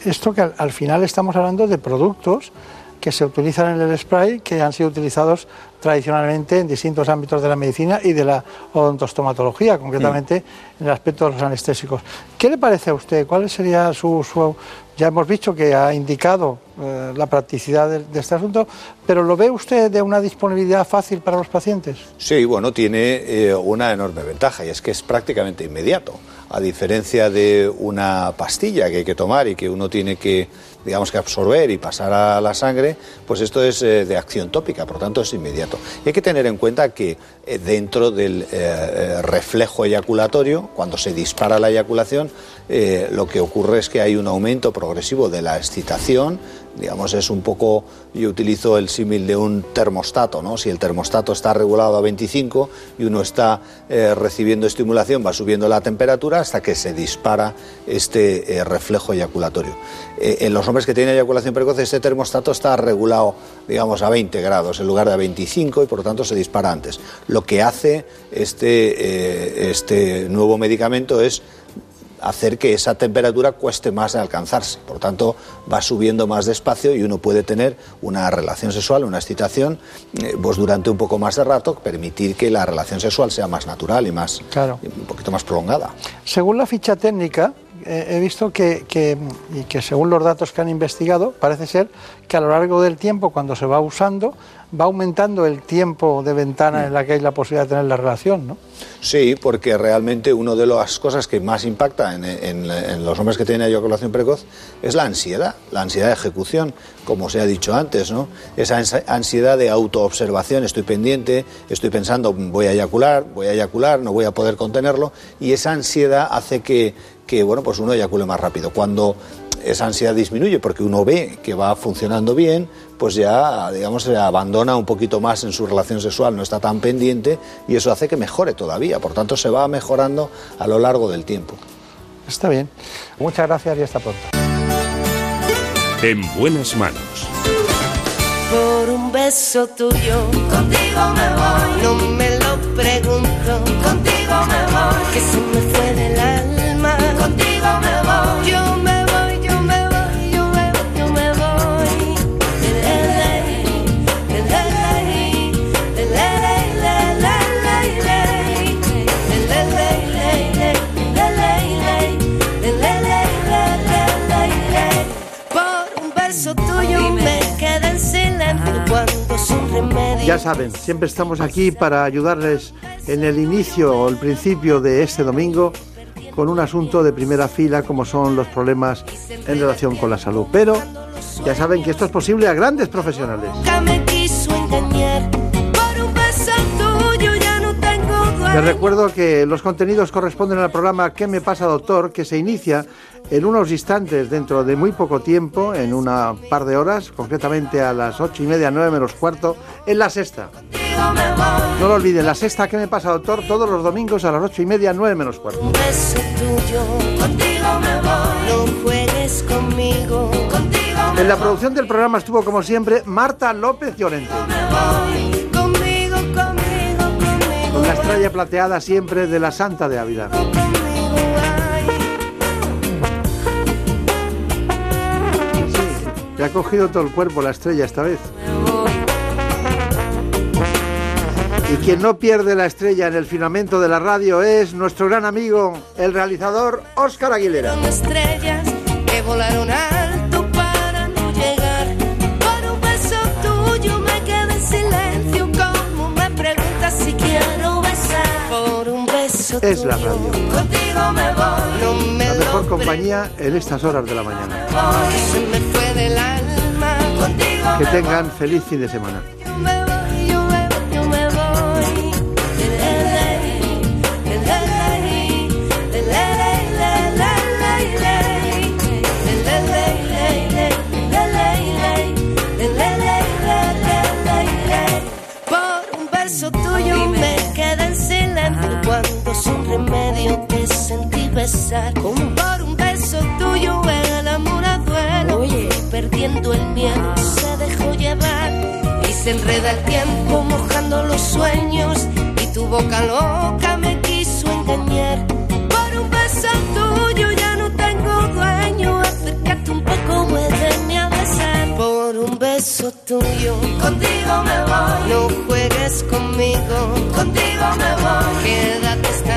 esto que al, final estamos hablando de productos que se utilizan en el spray, que han sido utilizados tradicionalmente en distintos ámbitos de la medicina y de la odontostomatología, concretamente en el aspecto de los anestésicos. ¿Qué le parece a usted? ¿Cuál sería su, ya hemos visto que ha indicado eh, la practicidad de, este asunto, pero ¿lo ve usted de una disponibilidad fácil para los pacientes? Sí, bueno, tiene eh, una enorme ventaja y es que es prácticamente inmediato. A diferencia de una pastilla que hay que tomar y que uno tiene que digamos que absorber y pasar a la sangre, pues esto es eh, de acción tópica, por tanto es inmediato. Y hay que tener en cuenta que dentro del reflejo eyaculatorio, cuando se dispara la eyaculación, lo que ocurre es que hay un aumento progresivo de la excitación, digamos, es un poco, yo utilizo el símil de un termostato, ¿no? Si el termostato está regulado a 25 y uno está eh, recibiendo estimulación, va subiendo la temperatura hasta que se dispara este eh, reflejo eyaculatorio. Eh, en los hombres que tienen eyaculación precoz, este termostato está regulado, digamos, a 20 grados en lugar de a 25 y por lo tanto se dispara antes. Lo que hace este, este nuevo medicamento es hacer que esa temperatura cueste más de alcanzarse. Por tanto, va subiendo más despacio y uno puede tener una relación sexual, una excitación, eh, pues durante un poco más de rato, permitir que la relación sexual sea más natural y más un poquito más prolongada. Según la ficha técnica he visto que, que, según los datos que han investigado, parece ser que a lo largo del tiempo, cuando se va usando, va aumentando el tiempo de ventana en la que hay la posibilidad de tener la relación, ¿no? Sí, porque realmente una de las cosas que más impacta en, en- los hombres que tienen eyaculación precoz es la ansiedad, la ansiedad de ejecución, como se ha dicho antes, ¿no? Esa ansi- ansiedad de autoobservación, estoy pendiente, estoy pensando, voy a eyacular, voy a eyacular, no voy a poder contenerlo, y esa ansiedad hace que, que bueno, pues uno eyacule más rápido. Cuando esa ansiedad disminuye porque uno ve que va funcionando bien, pues ya, digamos, se abandona un poquito más en su relación sexual, no está tan pendiente y eso hace que mejore todavía. Por tanto, se va mejorando a lo largo del tiempo. Está bien. Muchas gracias y hasta pronto. En buenas manos. por un beso tuyo. Contigo me voy, no me lo pregunto. Contigo me voy, que siempre estamos aquí para ayudarles en el inicio o el principio de este domingo con un asunto de primera fila como son los problemas en relación con la salud. Pero ya saben que esto es posible a grandes profesionales. Les recuerdo que los contenidos corresponden al programa ¿Qué me pasa, doctor? que se inicia en unos instantes dentro de muy poco tiempo, en una par de horas, concretamente a las ocho y media, nueve menos cuarto, en la sexta. No lo olviden, la sexta ¿Qué me pasa, doctor? todos los domingos a las ocho y media, nueve menos cuarto. Un beso tuyo, contigo me voy. No juegues conmigo, contigo me En la producción del programa estuvo, como siempre, Marta López Llorente, la estrella plateada siempre de la Santa de Ávila. Te ha cogido todo el cuerpo la estrella esta vez. Y quien no pierde la estrella en el firmamento de la radio es nuestro gran amigo, el realizador Óscar Aguilera. Estrellas que volaron alto Es la radio. La mejor compañía en estas horas de la mañana. Que tengan feliz fin de semana. Besar. Por un beso tuyo el amor a duelo y perdiendo el miedo se dejó llevar y se enreda el tiempo mojando los sueños y tu boca loca me quiso engañar. Por un beso tuyo ya no tengo dueño, acércate un poco, muéveme a besar. Por un beso tuyo, contigo me voy. No juegues conmigo, contigo me voy. Quédate esta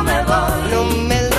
me voy. No me